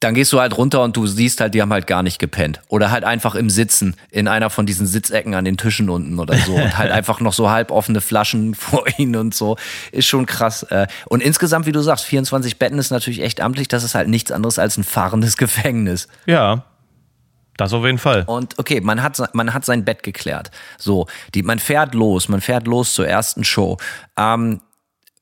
[SPEAKER 4] dann gehst du halt runter und du siehst halt, die haben halt gar nicht gepennt. Oder halt einfach im Sitzen, in einer von diesen Sitzecken an den Tischen unten oder so. Und halt einfach noch so halb offene Flaschen vor ihnen und so. Ist schon krass. Äh. Und insgesamt, wie du sagst, 24 Betten ist natürlich echt amtlich. Das ist halt nichts anderes als ein fahrendes Gefängnis.
[SPEAKER 3] Ja, das auf jeden Fall.
[SPEAKER 4] Und okay, man hat, man hat sein Bett geklärt. So, die, man fährt los, man fährt los zur ersten Show. Ähm,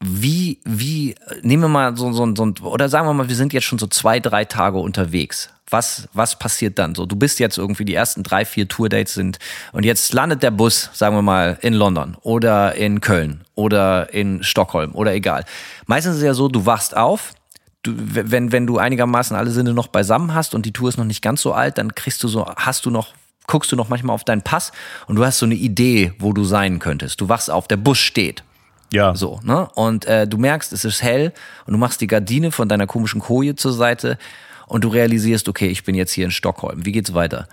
[SPEAKER 4] wie, wie, nehmen wir mal so, so, so, oder sagen wir mal, wir sind jetzt schon so zwei, drei Tage unterwegs. Was, was passiert dann so? Du bist jetzt irgendwie die ersten drei, vier Tourdates sind und jetzt landet der Bus, sagen wir mal, in London oder in Köln oder in Stockholm oder egal. Meistens ist es ja so, du wachst auf, du, wenn, wenn du einigermaßen alle Sinne noch beisammen hast und die Tour ist noch nicht ganz so alt, dann kriegst du so, hast du noch guckst du noch manchmal auf deinen Pass und du hast so eine Idee, wo du sein könntest. Du wachst auf, der Bus steht.
[SPEAKER 3] Ja.
[SPEAKER 4] So, ne? Und äh, du merkst, es ist hell und du machst die Gardine von deiner komischen Koje zur Seite und du realisierst, okay, ich bin jetzt hier in Stockholm. Wie geht's weiter?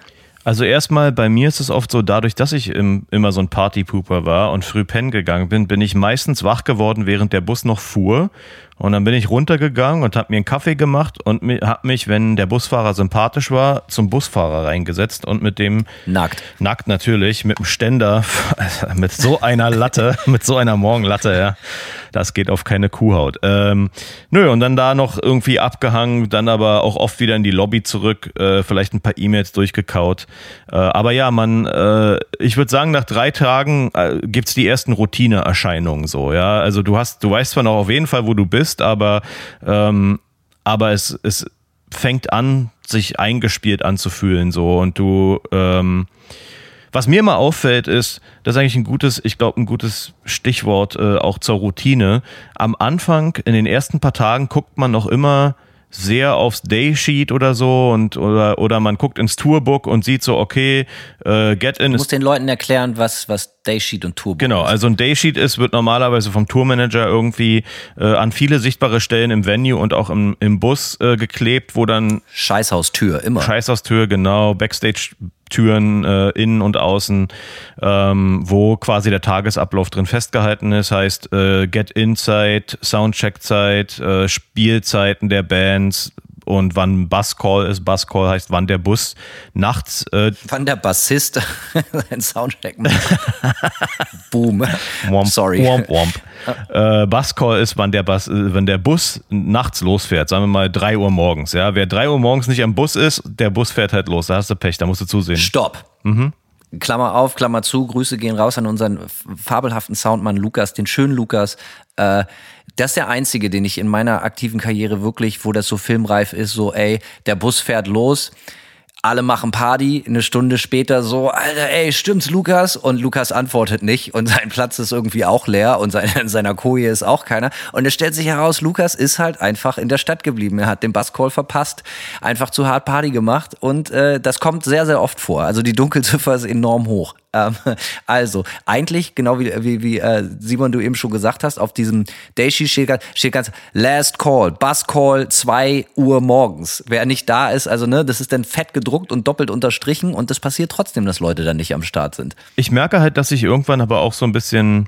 [SPEAKER 3] Also erstmal, bei mir ist es oft so, dadurch, dass ich im, immer so ein Partypooper war und früh pennen gegangen bin, bin ich meistens wach geworden, während der Bus noch fuhr und dann bin ich runtergegangen und habe mir einen Kaffee gemacht und habe mich, wenn der Busfahrer sympathisch war, zum Busfahrer reingesetzt und mit dem
[SPEAKER 4] nackt,
[SPEAKER 3] nackt natürlich, mit dem Ständer, mit so einer Latte, mit so einer Morgenlatte, ja, das geht auf keine Kuhhaut. Ähm, nö, und dann da noch irgendwie abgehangen, dann aber auch oft wieder in die Lobby zurück, äh, vielleicht ein paar E-Mails durchgekaut. Äh, aber ja, man, äh, ich würde sagen, nach drei Tagen äh, gibt's die ersten Routineerscheinungen so, ja. Also du hast, du weißt zwar noch auf jeden Fall, wo du bist, bist, aber, ähm, aber es, es fängt an, sich eingespielt anzufühlen so und du ähm, was mir immer auffällt, ist, das ist eigentlich ein gutes, ich glaube, ein gutes Stichwort äh, auch zur Routine. Am Anfang, in den ersten paar Tagen, guckt man noch immer sehr aufs Daysheet oder so und oder oder man guckt ins Tourbook und sieht so okay äh, Get in.
[SPEAKER 4] Du musst den Leuten erklären, was was Daysheet und Tourbook.
[SPEAKER 3] Genau, also ein Daysheet ist wird normalerweise vom Tourmanager irgendwie äh, an viele sichtbare Stellen im Venue und auch im, im Bus äh, geklebt, wo dann
[SPEAKER 4] Scheißhaustür immer.
[SPEAKER 3] Scheißhaustür genau Backstage Türen äh, innen und außen, ähm, wo quasi der Tagesablauf drin festgehalten ist. Heißt äh, Get In-Zeit, Soundcheck-Zeit, äh, Spielzeiten der Bands, und wann Buscall ist. Buscall heißt, wann der Bus nachts. Äh,
[SPEAKER 4] wann der Bassist einen Soundcheck macht. Boom.
[SPEAKER 3] Womp, Sorry. Womp, womp. Äh, Buscall ist, wann der, Bus, äh, wenn der Bus nachts losfährt. Sagen wir mal 3 Uhr morgens. Ja, wer 3 Uhr morgens nicht am Bus ist, der Bus fährt halt los. Da hast du Pech, da musst du zusehen.
[SPEAKER 4] Stopp. Mhm. Klammer auf, Klammer zu, Grüße gehen raus an unseren fabelhaften Soundmann Lukas, den schönen Lukas. Äh, das ist der einzige, den ich in meiner aktiven Karriere wirklich, wo das so filmreif ist, so, ey, der Bus fährt los alle machen Party, eine Stunde später so, Alter, ey, stimmt's, Lukas? Und Lukas antwortet nicht und sein Platz ist irgendwie auch leer und sein, in seiner Koje ist auch keiner. Und es stellt sich heraus, Lukas ist halt einfach in der Stadt geblieben. Er hat den Basscall verpasst, einfach zu hart Party gemacht und äh, das kommt sehr, sehr oft vor. Also die Dunkelziffer ist enorm hoch. Ähm, also, eigentlich, genau wie, wie, wie äh, Simon du eben schon gesagt hast, auf diesem Daysheet steht, steht ganz Last Call, Bus Call 2 Uhr morgens. Wer nicht da ist, also ne, das ist dann fett gedruckt und doppelt unterstrichen und das passiert trotzdem, dass Leute dann nicht am Start sind.
[SPEAKER 3] Ich merke halt, dass ich irgendwann aber auch so ein bisschen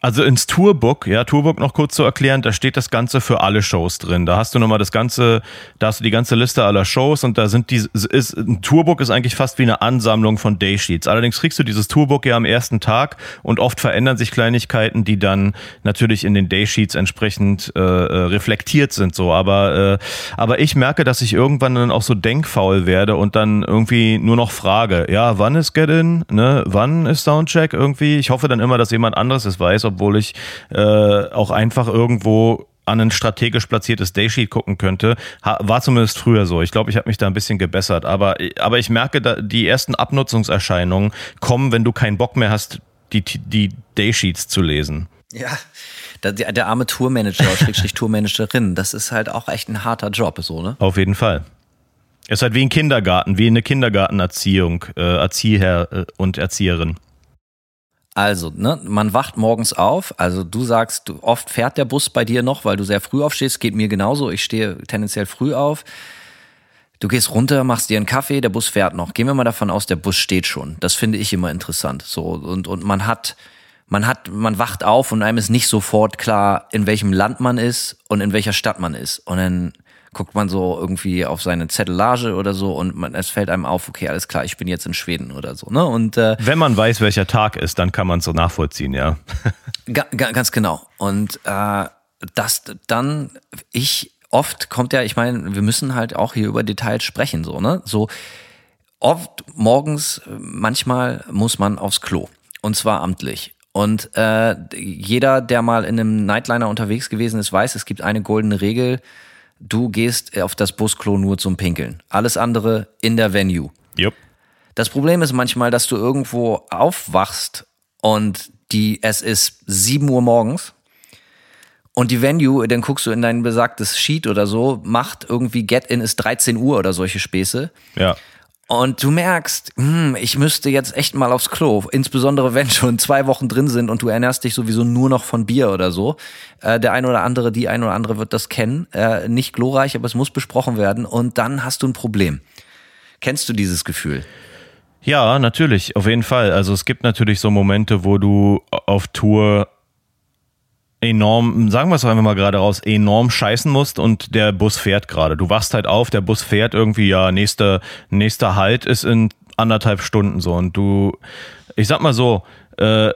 [SPEAKER 3] also ins Tourbook, ja, Tourbook noch kurz zu erklären, da steht das Ganze für alle Shows drin. Da hast du nochmal das ganze, da hast du die ganze Liste aller Shows und da sind die, ist, ein Tourbook ist eigentlich fast wie eine Ansammlung von Daysheets. Allerdings kriegst du dieses Tourbook ja am ersten Tag und oft verändern sich Kleinigkeiten, die dann natürlich in den Daysheets entsprechend äh, äh reflektiert sind, so. Aber, äh, aber ich merke, dass ich irgendwann dann auch so denkfaul werde und dann irgendwie nur noch frage, ja, wann ist Get-In, ne, wann ist Soundcheck irgendwie? Ich hoffe dann immer, dass jemand anderes es weiß, obwohl ich äh, auch einfach irgendwo an ein strategisch platziertes Daysheet gucken könnte. War zumindest früher so. Ich glaube, ich habe mich da ein bisschen gebessert. Aber, aber ich merke, die ersten Abnutzungserscheinungen kommen, wenn du keinen Bock mehr hast, die, die Daysheets zu lesen.
[SPEAKER 4] Ja, der, der arme Tourmanager, Schrägstrich Tourmanagerin, das ist halt auch echt ein harter Job, so, ne?
[SPEAKER 3] Auf jeden Fall. Es ist halt wie ein Kindergarten, wie eine Kindergartenerziehung, äh, Erzieher äh, und Erzieherin.
[SPEAKER 4] Also, ne, man wacht morgens auf. Also du sagst, du, oft fährt der Bus bei dir noch, weil du sehr früh aufstehst. Geht mir genauso. Ich stehe tendenziell früh auf. Du gehst runter, machst dir einen Kaffee, der Bus fährt noch. Gehen wir mal davon aus, der Bus steht schon. Das finde ich immer interessant. So und und man hat man hat man wacht auf und einem ist nicht sofort klar, in welchem Land man ist und in welcher Stadt man ist. Und dann guckt man so irgendwie auf seine Zettelage oder so und man, es fällt einem auf, okay, alles klar, ich bin jetzt in Schweden oder so. Ne? Und äh,
[SPEAKER 3] Wenn man weiß, welcher Tag ist, dann kann man es so nachvollziehen, ja.
[SPEAKER 4] Ga, ga, ganz genau. Und äh, das dann, ich, oft kommt ja, ich meine, wir müssen halt auch hier über Details sprechen, so, ne? So, oft morgens, manchmal muss man aufs Klo. Und zwar amtlich. Und äh, jeder, der mal in einem Nightliner unterwegs gewesen ist, weiß, es gibt eine goldene Regel. Du gehst auf das Busklo nur zum Pinkeln. Alles andere in der Venue.
[SPEAKER 3] Jupp.
[SPEAKER 4] Das Problem ist manchmal, dass du irgendwo aufwachst und die, es ist 7 Uhr morgens und die Venue, dann guckst du in dein besagtes Sheet oder so, macht irgendwie Get-In ist 13 Uhr oder solche Späße.
[SPEAKER 3] Ja.
[SPEAKER 4] Und du merkst, hm, ich müsste jetzt echt mal aufs Klo, insbesondere wenn schon zwei Wochen drin sind und du ernährst dich sowieso nur noch von Bier oder so. Äh, der ein oder andere, die ein oder andere wird das kennen. Äh, nicht glorreich, aber es muss besprochen werden und dann hast du ein Problem. Kennst du dieses Gefühl?
[SPEAKER 3] Ja, natürlich, auf jeden Fall. Also es gibt natürlich so Momente, wo du auf Tour enorm, sagen wir es einfach mal gerade raus, enorm scheißen musst und der Bus fährt gerade. Du wachst halt auf, der Bus fährt irgendwie, ja, nächster, nächster Halt ist in anderthalb Stunden so und du, ich sag mal so, äh,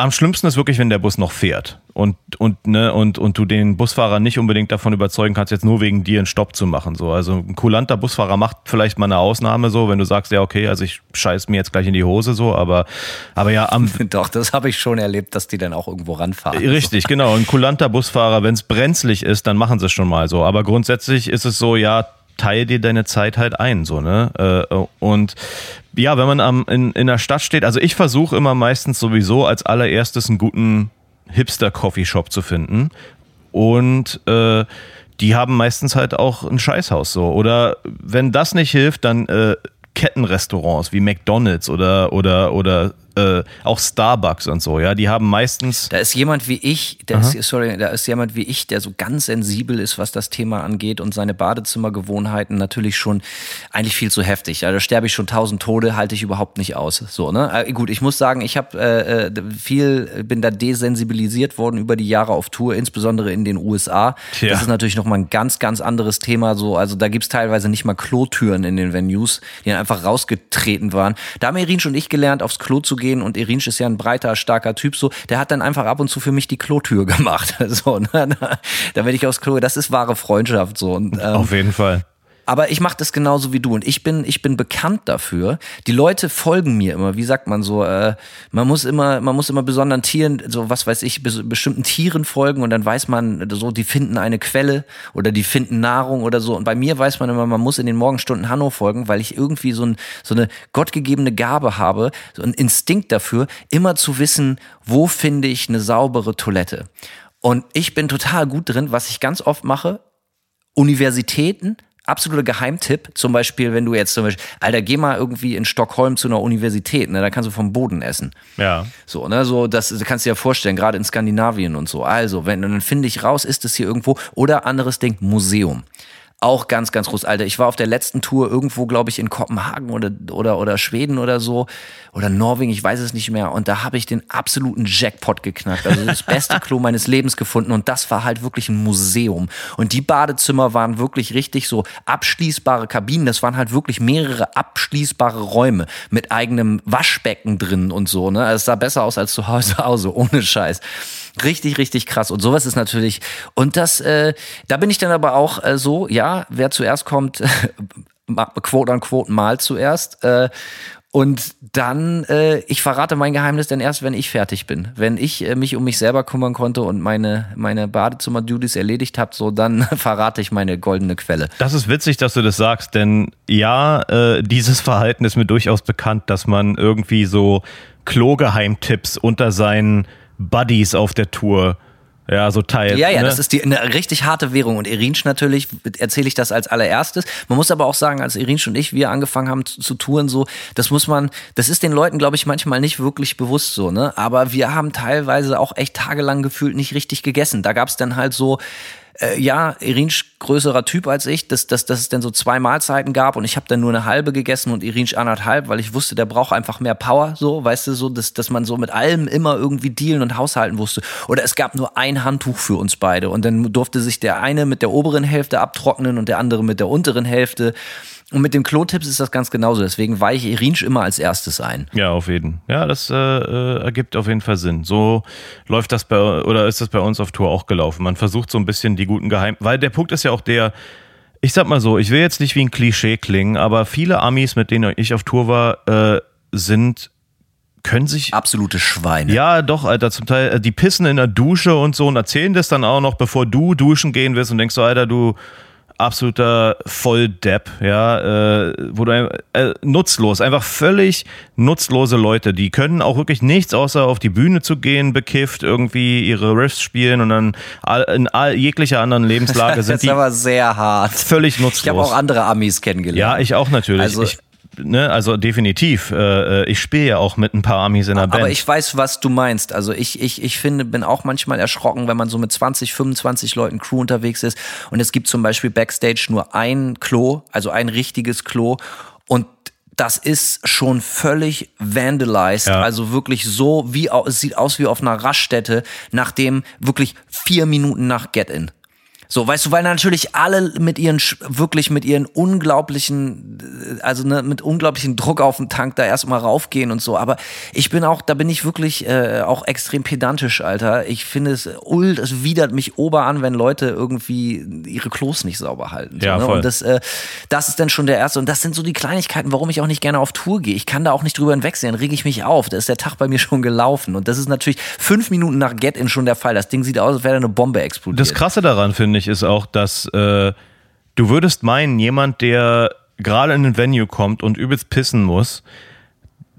[SPEAKER 3] am schlimmsten ist wirklich, wenn der Bus noch fährt und, und, ne, und, und du den Busfahrer nicht unbedingt davon überzeugen kannst, jetzt nur wegen dir einen Stopp zu machen. So. Also ein kulanter Busfahrer macht vielleicht mal eine Ausnahme so, wenn du sagst, ja, okay, also ich scheiß mir jetzt gleich in die Hose so, aber, aber ja, am.
[SPEAKER 4] Doch, das habe ich schon erlebt, dass die dann auch irgendwo ranfahren.
[SPEAKER 3] Richtig, genau. Ein kulanter Busfahrer, wenn es brenzlig ist, dann machen sie es schon mal so. Aber grundsätzlich ist es so, ja, teil dir deine Zeit halt ein, so, ne? Äh, Und ja, wenn man am, in, in der Stadt steht, also ich versuche immer meistens sowieso als allererstes einen guten Hipster-Coffeeshop zu finden. Und äh, die haben meistens halt auch ein Scheißhaus so. Oder wenn das nicht hilft, dann äh, Kettenrestaurants wie McDonalds oder oder oder äh, auch Starbucks und so, ja, die haben meistens.
[SPEAKER 4] Da ist jemand wie ich, der ist, sorry, da ist jemand wie ich, der so ganz sensibel ist, was das Thema angeht und seine Badezimmergewohnheiten natürlich schon eigentlich viel zu heftig. Also da sterbe ich schon tausend Tode, halte ich überhaupt nicht aus. So, ne? Äh, gut, ich muss sagen, ich habe äh, äh, viel, bin da desensibilisiert worden über die Jahre auf Tour, insbesondere in den USA.
[SPEAKER 3] Tja.
[SPEAKER 4] Das ist natürlich nochmal ein ganz, ganz anderes Thema. So, also da gibt's teilweise nicht mal Klotüren in den Venues, die dann einfach rausgetreten waren. Da haben Irinsch und ich gelernt, aufs Klo zu gehen und Irinsch ist ja ein breiter, starker Typ, so, der hat dann einfach ab und zu für mich die Klotür gemacht. So, ne? Da werde ich aufs Klo, das ist wahre Freundschaft so. Und, ähm,
[SPEAKER 3] Auf jeden Fall.
[SPEAKER 4] Aber ich mache das genauso wie du und ich bin ich bin bekannt dafür. Die Leute folgen mir immer. Wie sagt man so? Äh, man muss immer man muss immer besonderen Tieren, so was weiß ich, bes bestimmten Tieren folgen und dann weiß man so, die finden eine Quelle oder die finden Nahrung oder so. Und bei mir weiß man immer, man muss in den Morgenstunden Hanno folgen, weil ich irgendwie so, ein, so eine gottgegebene Gabe habe, so einen Instinkt dafür, immer zu wissen, wo finde ich eine saubere Toilette. Und ich bin total gut drin, was ich ganz oft mache, Universitäten, absoluter Geheimtipp, zum Beispiel, wenn du jetzt zum Beispiel, Alter, geh mal irgendwie in Stockholm zu einer Universität, ne, da kannst du vom Boden essen.
[SPEAKER 3] Ja.
[SPEAKER 4] So, ne, so, das, kannst du dir ja vorstellen, gerade in Skandinavien und so. Also, wenn, dann finde ich raus, ist es hier irgendwo, oder anderes Ding, Museum. Auch ganz, ganz groß, Alter. Ich war auf der letzten Tour irgendwo, glaube ich, in Kopenhagen oder, oder, oder Schweden oder so. Oder Norwegen, ich weiß es nicht mehr. Und da habe ich den absoluten Jackpot geknackt. Also das beste Klo meines Lebens gefunden. Und das war halt wirklich ein Museum. Und die Badezimmer waren wirklich richtig so abschließbare Kabinen. Das waren halt wirklich mehrere abschließbare Räume mit eigenem Waschbecken drin und so. Ne? Also es sah besser aus als zu Hause, Hause ohne Scheiß. Richtig, richtig krass. Und sowas ist natürlich, und das, äh, da bin ich dann aber auch äh, so, ja, wer zuerst kommt, quote unquote mal zuerst. Äh, und dann, äh, ich verrate mein Geheimnis denn erst, wenn ich fertig bin. Wenn ich äh, mich um mich selber kümmern konnte und meine, meine Badezimmer-Duties erledigt habe, so dann verrate ich meine goldene Quelle.
[SPEAKER 3] Das ist witzig, dass du das sagst, denn ja, äh, dieses Verhalten ist mir durchaus bekannt, dass man irgendwie so Klogeheimtipps unter seinen Buddies auf der Tour ja, so teilt.
[SPEAKER 4] Ja, ja,
[SPEAKER 3] ne?
[SPEAKER 4] das ist die, eine richtig harte Währung. Und Irinsch natürlich, erzähle ich das als allererstes. Man muss aber auch sagen, als Irinsch und ich, wir angefangen haben zu, zu touren, so, das muss man, das ist den Leuten, glaube ich, manchmal nicht wirklich bewusst so, ne? Aber wir haben teilweise auch echt tagelang gefühlt nicht richtig gegessen. Da gab es dann halt so, äh, ja, Irinsch größerer Typ als ich, dass, dass, dass es dann so zwei Mahlzeiten gab und ich habe dann nur eine halbe gegessen und Irinsch anderthalb, weil ich wusste, der braucht einfach mehr Power, so, weißt du, so, dass, dass man so mit allem immer irgendwie dealen und haushalten wusste. Oder es gab nur ein Handtuch für uns beide und dann durfte sich der eine mit der oberen Hälfte abtrocknen und der andere mit der unteren Hälfte. Und mit dem Klo-Tipps ist das ganz genauso. Deswegen weiche Irinsch immer als erstes ein.
[SPEAKER 3] Ja, auf jeden. Ja, das äh, äh, ergibt auf jeden Fall Sinn. So läuft das bei oder ist das bei uns auf Tour auch gelaufen. Man versucht so ein bisschen die guten Geheim, weil der Punkt ist ja auch der. Ich sag mal so, ich will jetzt nicht wie ein Klischee klingen, aber viele Amis, mit denen ich auf Tour war, äh, sind können sich
[SPEAKER 4] absolute Schweine.
[SPEAKER 3] Ja, doch, Alter, zum Teil äh, die pissen in der Dusche und so und erzählen das dann auch noch, bevor du duschen gehen wirst und denkst so, Alter, du absoluter Volldepp, ja, äh, wo du äh, nutzlos, einfach völlig nutzlose Leute, die können auch wirklich nichts außer auf die Bühne zu gehen, bekifft, irgendwie ihre Riffs spielen und dann all, in all, jeglicher anderen Lebenslage sind
[SPEAKER 4] das ist
[SPEAKER 3] die
[SPEAKER 4] aber sehr hart.
[SPEAKER 3] völlig nutzlos.
[SPEAKER 4] Ich habe auch andere Amis kennengelernt.
[SPEAKER 3] Ja, ich auch natürlich.
[SPEAKER 4] Also,
[SPEAKER 3] ich, ne, also definitiv. Äh, ich spiele ja auch mit ein paar Amis in der Band.
[SPEAKER 4] Aber ich weiß, was du meinst. Also ich, ich, ich finde, bin auch manchmal erschrocken, wenn man so mit 20, 25 Leuten Crew unterwegs ist und es gibt zum Beispiel Backstage nur ein Klo, also ein richtiges Klo und das ist schon völlig vandalized,
[SPEAKER 3] Ja.
[SPEAKER 4] also wirklich so, wie es sieht aus wie auf einer Raststätte, nachdem wirklich vier Minuten nach Get-In. So, weißt du, weil natürlich alle mit ihren, wirklich mit ihren unglaublichen, äh, also ne, mit unglaublichen Druck auf den Tank da erstmal raufgehen und so. Aber ich bin auch, da bin ich wirklich äh, auch extrem pedantisch, Alter. Ich finde es, ult, es widert mich ober an, wenn Leute irgendwie ihre Klos nicht sauber halten. So,
[SPEAKER 3] Ja,
[SPEAKER 4] ne?
[SPEAKER 3] voll.
[SPEAKER 4] Und das, äh, das ist dann schon der erste. Und das sind so die Kleinigkeiten, warum ich auch nicht gerne auf Tour gehe. Ich kann da auch nicht drüber hinwegsehen, reg ich mich auf. Da ist der Tag bei mir schon gelaufen. Und das ist natürlich fünf Minuten nach Get-In schon der Fall. Das Ding sieht aus, als wäre da eine Bombe explodiert.
[SPEAKER 3] Das Krasse daran finde ich ist auch, dass äh, du würdest meinen, jemand, der gerade in ein Venue kommt und übelst pissen muss,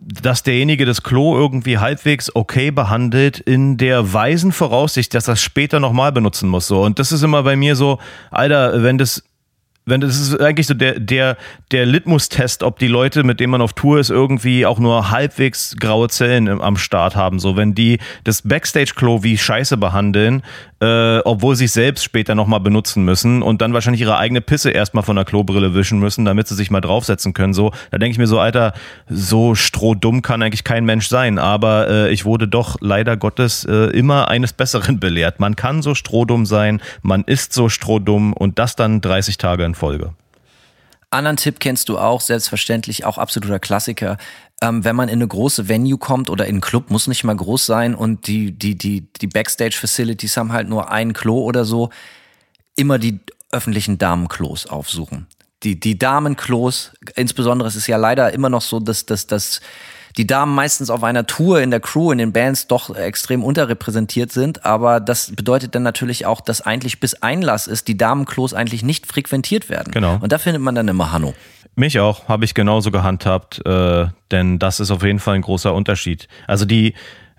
[SPEAKER 3] dass derjenige das Klo irgendwie halbwegs okay behandelt, in der weisen Voraussicht, dass er es später nochmal benutzen muss. So. Und das ist immer bei mir so, Alter, wenn das wenn das ist eigentlich so der, der, der Litmus-Test, ob die Leute, mit denen man auf Tour ist, irgendwie auch nur halbwegs graue Zellen im, am Start haben. So, wenn die das Backstage-Klo wie Scheiße behandeln, äh, obwohl sie es selbst später nochmal benutzen müssen und dann wahrscheinlich ihre eigene Pisse erstmal von der Klobrille wischen müssen, damit sie sich mal draufsetzen können. So, da denke ich mir so, Alter, so strohdumm kann eigentlich kein Mensch sein. Aber äh, ich wurde doch leider Gottes äh, immer eines Besseren belehrt. Man kann so strohdumm sein, man ist so strohdumm und das dann 30 Tage in Folge.
[SPEAKER 4] Anderen Tipp kennst du auch, selbstverständlich, auch absoluter Klassiker. Ähm, wenn man in eine große Venue kommt oder in einen Club, muss nicht mal groß sein und die, die, die, die Backstage-Facilities haben halt nur ein Klo oder so, immer die öffentlichen Damenklos aufsuchen. Die, die Damenklos, insbesondere es ist ja leider immer noch so, dass, dass, dass die Damen meistens auf einer Tour in der Crew, in den Bands doch extrem unterrepräsentiert sind, aber das bedeutet dann natürlich auch, dass eigentlich bis Einlass ist, die Damenklos eigentlich nicht frequentiert werden.
[SPEAKER 3] Genau.
[SPEAKER 4] Und da findet man dann immer Hanno.
[SPEAKER 3] Mich auch, habe ich genauso gehandhabt, äh, denn das ist auf jeden Fall ein großer Unterschied. Also die,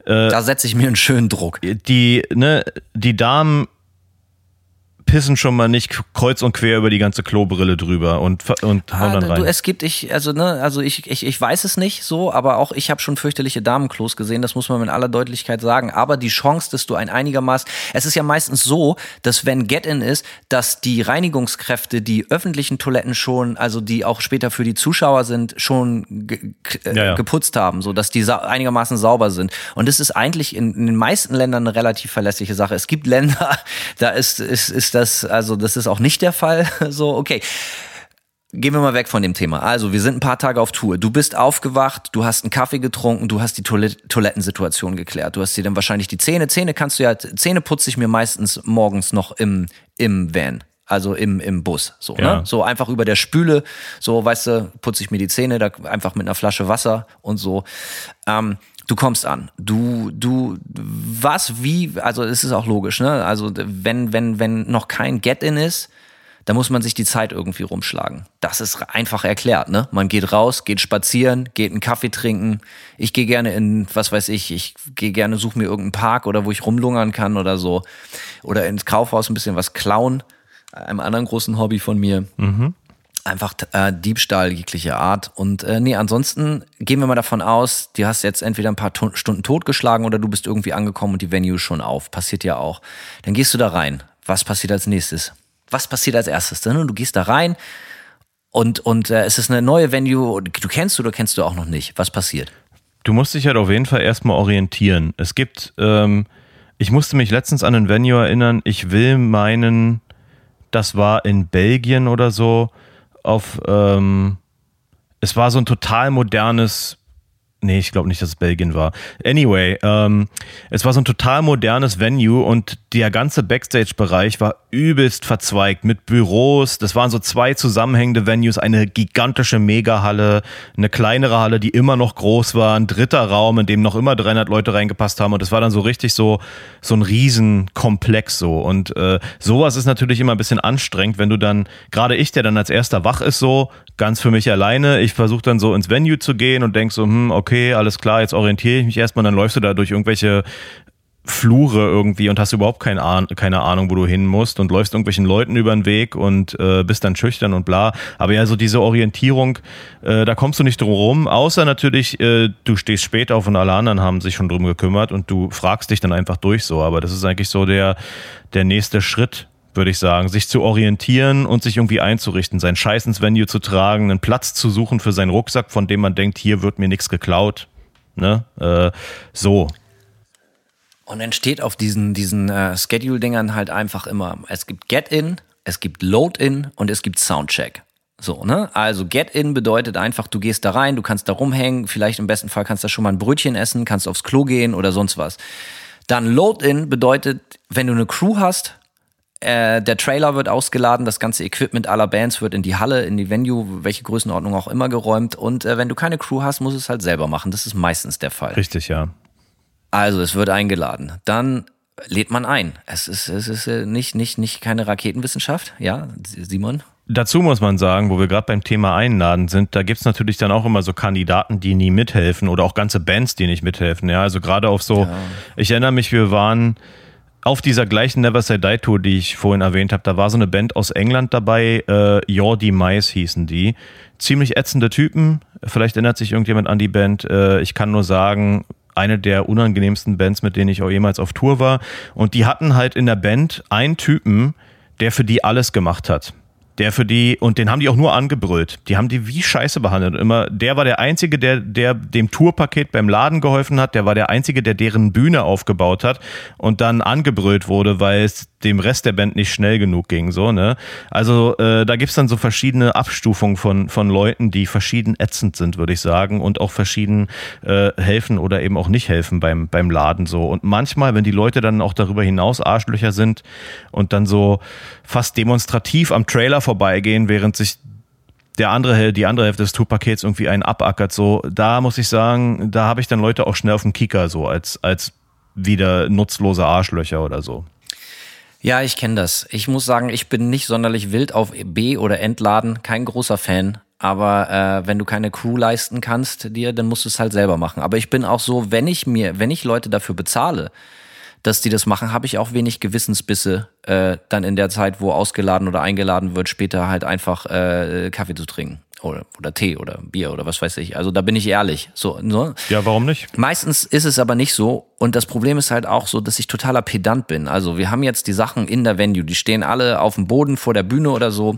[SPEAKER 4] Da setze ich mir einen schönen Druck.
[SPEAKER 3] die, ne, die Damen pissen schon mal nicht kreuz und quer über die ganze Klobrille drüber und, und hauen
[SPEAKER 4] Ah,
[SPEAKER 3] dann rein.
[SPEAKER 4] du, es gibt, ich, also, ne, also ich, ich, ich weiß es nicht so, aber auch ich habe schon fürchterliche Damenklos gesehen, das muss man mit aller Deutlichkeit sagen. Aber die Chance, dass du ein einigermaßen, es ist ja meistens so, dass wenn Get-In ist, dass die Reinigungskräfte die öffentlichen Toiletten schon, also die auch später für die Zuschauer sind, schon ge, äh,
[SPEAKER 3] Ja, ja.
[SPEAKER 4] geputzt haben, so dass die sa einigermaßen sauber sind. Und das ist eigentlich in, in den meisten Ländern eine relativ verlässliche Sache. Es gibt Länder, da ist, ist, ist das, also das ist auch nicht der Fall. So, okay. Gehen wir mal weg von dem Thema. Also, wir sind ein paar Tage auf Tour. Du bist aufgewacht, du hast einen Kaffee getrunken, du hast die Toilet Toilettensituation geklärt. Du hast dir dann wahrscheinlich die Zähne, Zähne kannst du ja, Zähne putze ich mir meistens morgens noch im, im Van. Also im, im Bus, so,
[SPEAKER 3] Ja.
[SPEAKER 4] ne? So einfach über der Spüle, so, weißt du, putze ich mir die Zähne, da einfach mit einer Flasche Wasser und so. Ähm, du kommst an. Du, du, was, wie, also es ist auch logisch, ne? Also wenn, wenn, wenn noch kein Get-In ist, da muss man sich die Zeit irgendwie rumschlagen. Das ist einfach erklärt, ne? Man geht raus, geht spazieren, geht einen Kaffee trinken. Ich gehe gerne in, was weiß ich, ich gehe gerne, suche mir irgendeinen Park oder wo ich rumlungern kann oder so. Oder ins Kaufhaus ein bisschen was klauen. Einem anderen großen Hobby von mir. Einfach äh, Diebstahl jeglicher Art. Und äh, nee, ansonsten gehen wir mal davon aus, du hast jetzt entweder ein paar to Stunden totgeschlagen oder du bist irgendwie angekommen und die Venue schon auf. Passiert ja auch. Dann gehst du da rein. was passiert als nächstes? Was passiert als erstes? Du gehst da rein und, und äh, es ist eine neue Venue, du kennst du oder kennst du auch noch nicht. Was passiert?
[SPEAKER 3] Du musst dich halt auf jeden Fall erstmal orientieren. Es gibt, ähm, ich musste mich letztens an ein Venue erinnern, ich will meinen, das war in Belgien oder so, auf, ähm, es war so ein total modernes Nee, ich glaube nicht, dass es Belgien war. Anyway, ähm, es war so ein total modernes Venue und der ganze Backstage-Bereich war übelst verzweigt mit Büros. Das waren so zwei zusammenhängende Venues, eine gigantische Megahalle, eine kleinere Halle, die immer noch groß war, ein dritter Raum, in dem noch immer 300 Leute reingepasst haben und es war dann so richtig so so ein Riesenkomplex so und äh, sowas ist natürlich immer ein bisschen anstrengend, wenn du dann gerade ich, der dann als erster wach ist, so ganz für mich alleine, ich versuche dann so ins Venue zu gehen und denk so, hm, okay okay, alles klar, jetzt orientiere ich mich erstmal, dann läufst du da durch irgendwelche Flure irgendwie und hast überhaupt keine, Ahn keine Ahnung, wo du hin musst und läufst irgendwelchen Leuten über den Weg und äh, bist dann schüchtern und bla. Aber ja, so diese Orientierung, äh, da kommst du nicht drum rum, außer natürlich, äh, du stehst später auf und alle anderen haben sich schon drum gekümmert und du fragst dich dann einfach durch so. Aber das ist eigentlich so der, der nächste Schritt, würde ich sagen, sich zu orientieren und sich irgendwie einzurichten, sein Scheiß ins Venue zu tragen, einen Platz zu suchen für seinen Rucksack, von dem man denkt, hier wird mir nichts geklaut. Ne? Äh, so.
[SPEAKER 4] Und entsteht auf diesen, diesen äh, Schedule-Dingern halt einfach immer, es gibt Get-In, es gibt Load-In und es gibt Soundcheck. So, ne? Also Get-In bedeutet einfach, du gehst da rein, du kannst da rumhängen, vielleicht im besten Fall kannst du da schon mal ein Brötchen essen, kannst aufs Klo gehen oder sonst was. Dann Load-In bedeutet, wenn du eine Crew hast, äh, der Trailer wird ausgeladen, das ganze Equipment aller Bands wird in die Halle, in die Venue, welche Größenordnung auch immer geräumt. Und äh, wenn du keine Crew hast, musst du es halt selber machen. Das ist meistens der Fall.
[SPEAKER 3] Richtig, ja.
[SPEAKER 4] Also es wird eingeladen. Dann lädt man ein. Es ist, es ist äh, nicht, nicht, nicht keine Raketenwissenschaft, ja, Simon?
[SPEAKER 3] Dazu muss man sagen, wo wir gerade beim Thema Einladen sind, da gibt es natürlich dann auch immer so Kandidaten, die nie mithelfen oder auch ganze Bands, die nicht mithelfen. Ja, also gerade auf so, ja. ich erinnere mich, wir waren auf dieser gleichen Never Say Die Tour, die ich vorhin erwähnt habe, da war so eine Band aus England dabei, äh, Jordi Mais hießen die. Ziemlich ätzende Typen. Vielleicht erinnert sich irgendjemand an die Band. Äh, ich kann nur sagen, eine der unangenehmsten Bands, mit denen ich auch jemals auf Tour war. Und die hatten halt in der Band einen Typen, der für die alles gemacht hat der für die, und den haben die auch nur angebrüllt. Die haben die wie Scheiße behandelt. Immer, der war der Einzige, der, der dem Tourpaket beim Laden geholfen hat, der war der Einzige, der deren Bühne aufgebaut hat und dann angebrüllt wurde, weil es dem Rest der Band nicht schnell genug ging. So, ne? Also äh, da gibt's dann so verschiedene Abstufungen von, von Leuten, die verschieden ätzend sind, würde ich sagen, und auch verschieden äh, helfen oder eben auch nicht helfen beim, beim Laden. so. Und manchmal, wenn die Leute dann auch darüber hinaus Arschlöcher sind und dann so fast demonstrativ am Trailer vorbeigehen, während sich der andere, die andere Hälfte des Tourpakets irgendwie einen abackert, so, da muss ich sagen, da habe ich dann Leute auch schnell auf dem Kicker, so als, als wieder nutzlose Arschlöcher oder so.
[SPEAKER 4] Ja, ich kenne das. Ich muss sagen, ich bin nicht sonderlich wild auf B oder Entladen, kein großer Fan. Aber äh, wenn du keine Crew leisten kannst dir, dann musst du es halt selber machen. Aber ich bin auch so, wenn ich mir, wenn ich Leute dafür bezahle, dass die das machen, habe ich auch wenig Gewissensbisse, äh, dann in der Zeit, wo ausgeladen oder eingeladen wird, später halt einfach äh, Kaffee zu trinken oder, oder Tee oder Bier oder was weiß ich. Also da bin ich ehrlich. So, ne?
[SPEAKER 3] Ja, warum nicht?
[SPEAKER 4] Meistens ist es aber nicht so. Und das Problem ist halt auch so, dass ich totaler Pedant bin. Also wir haben jetzt die Sachen in der Venue, die stehen alle auf dem Boden vor der Bühne oder so.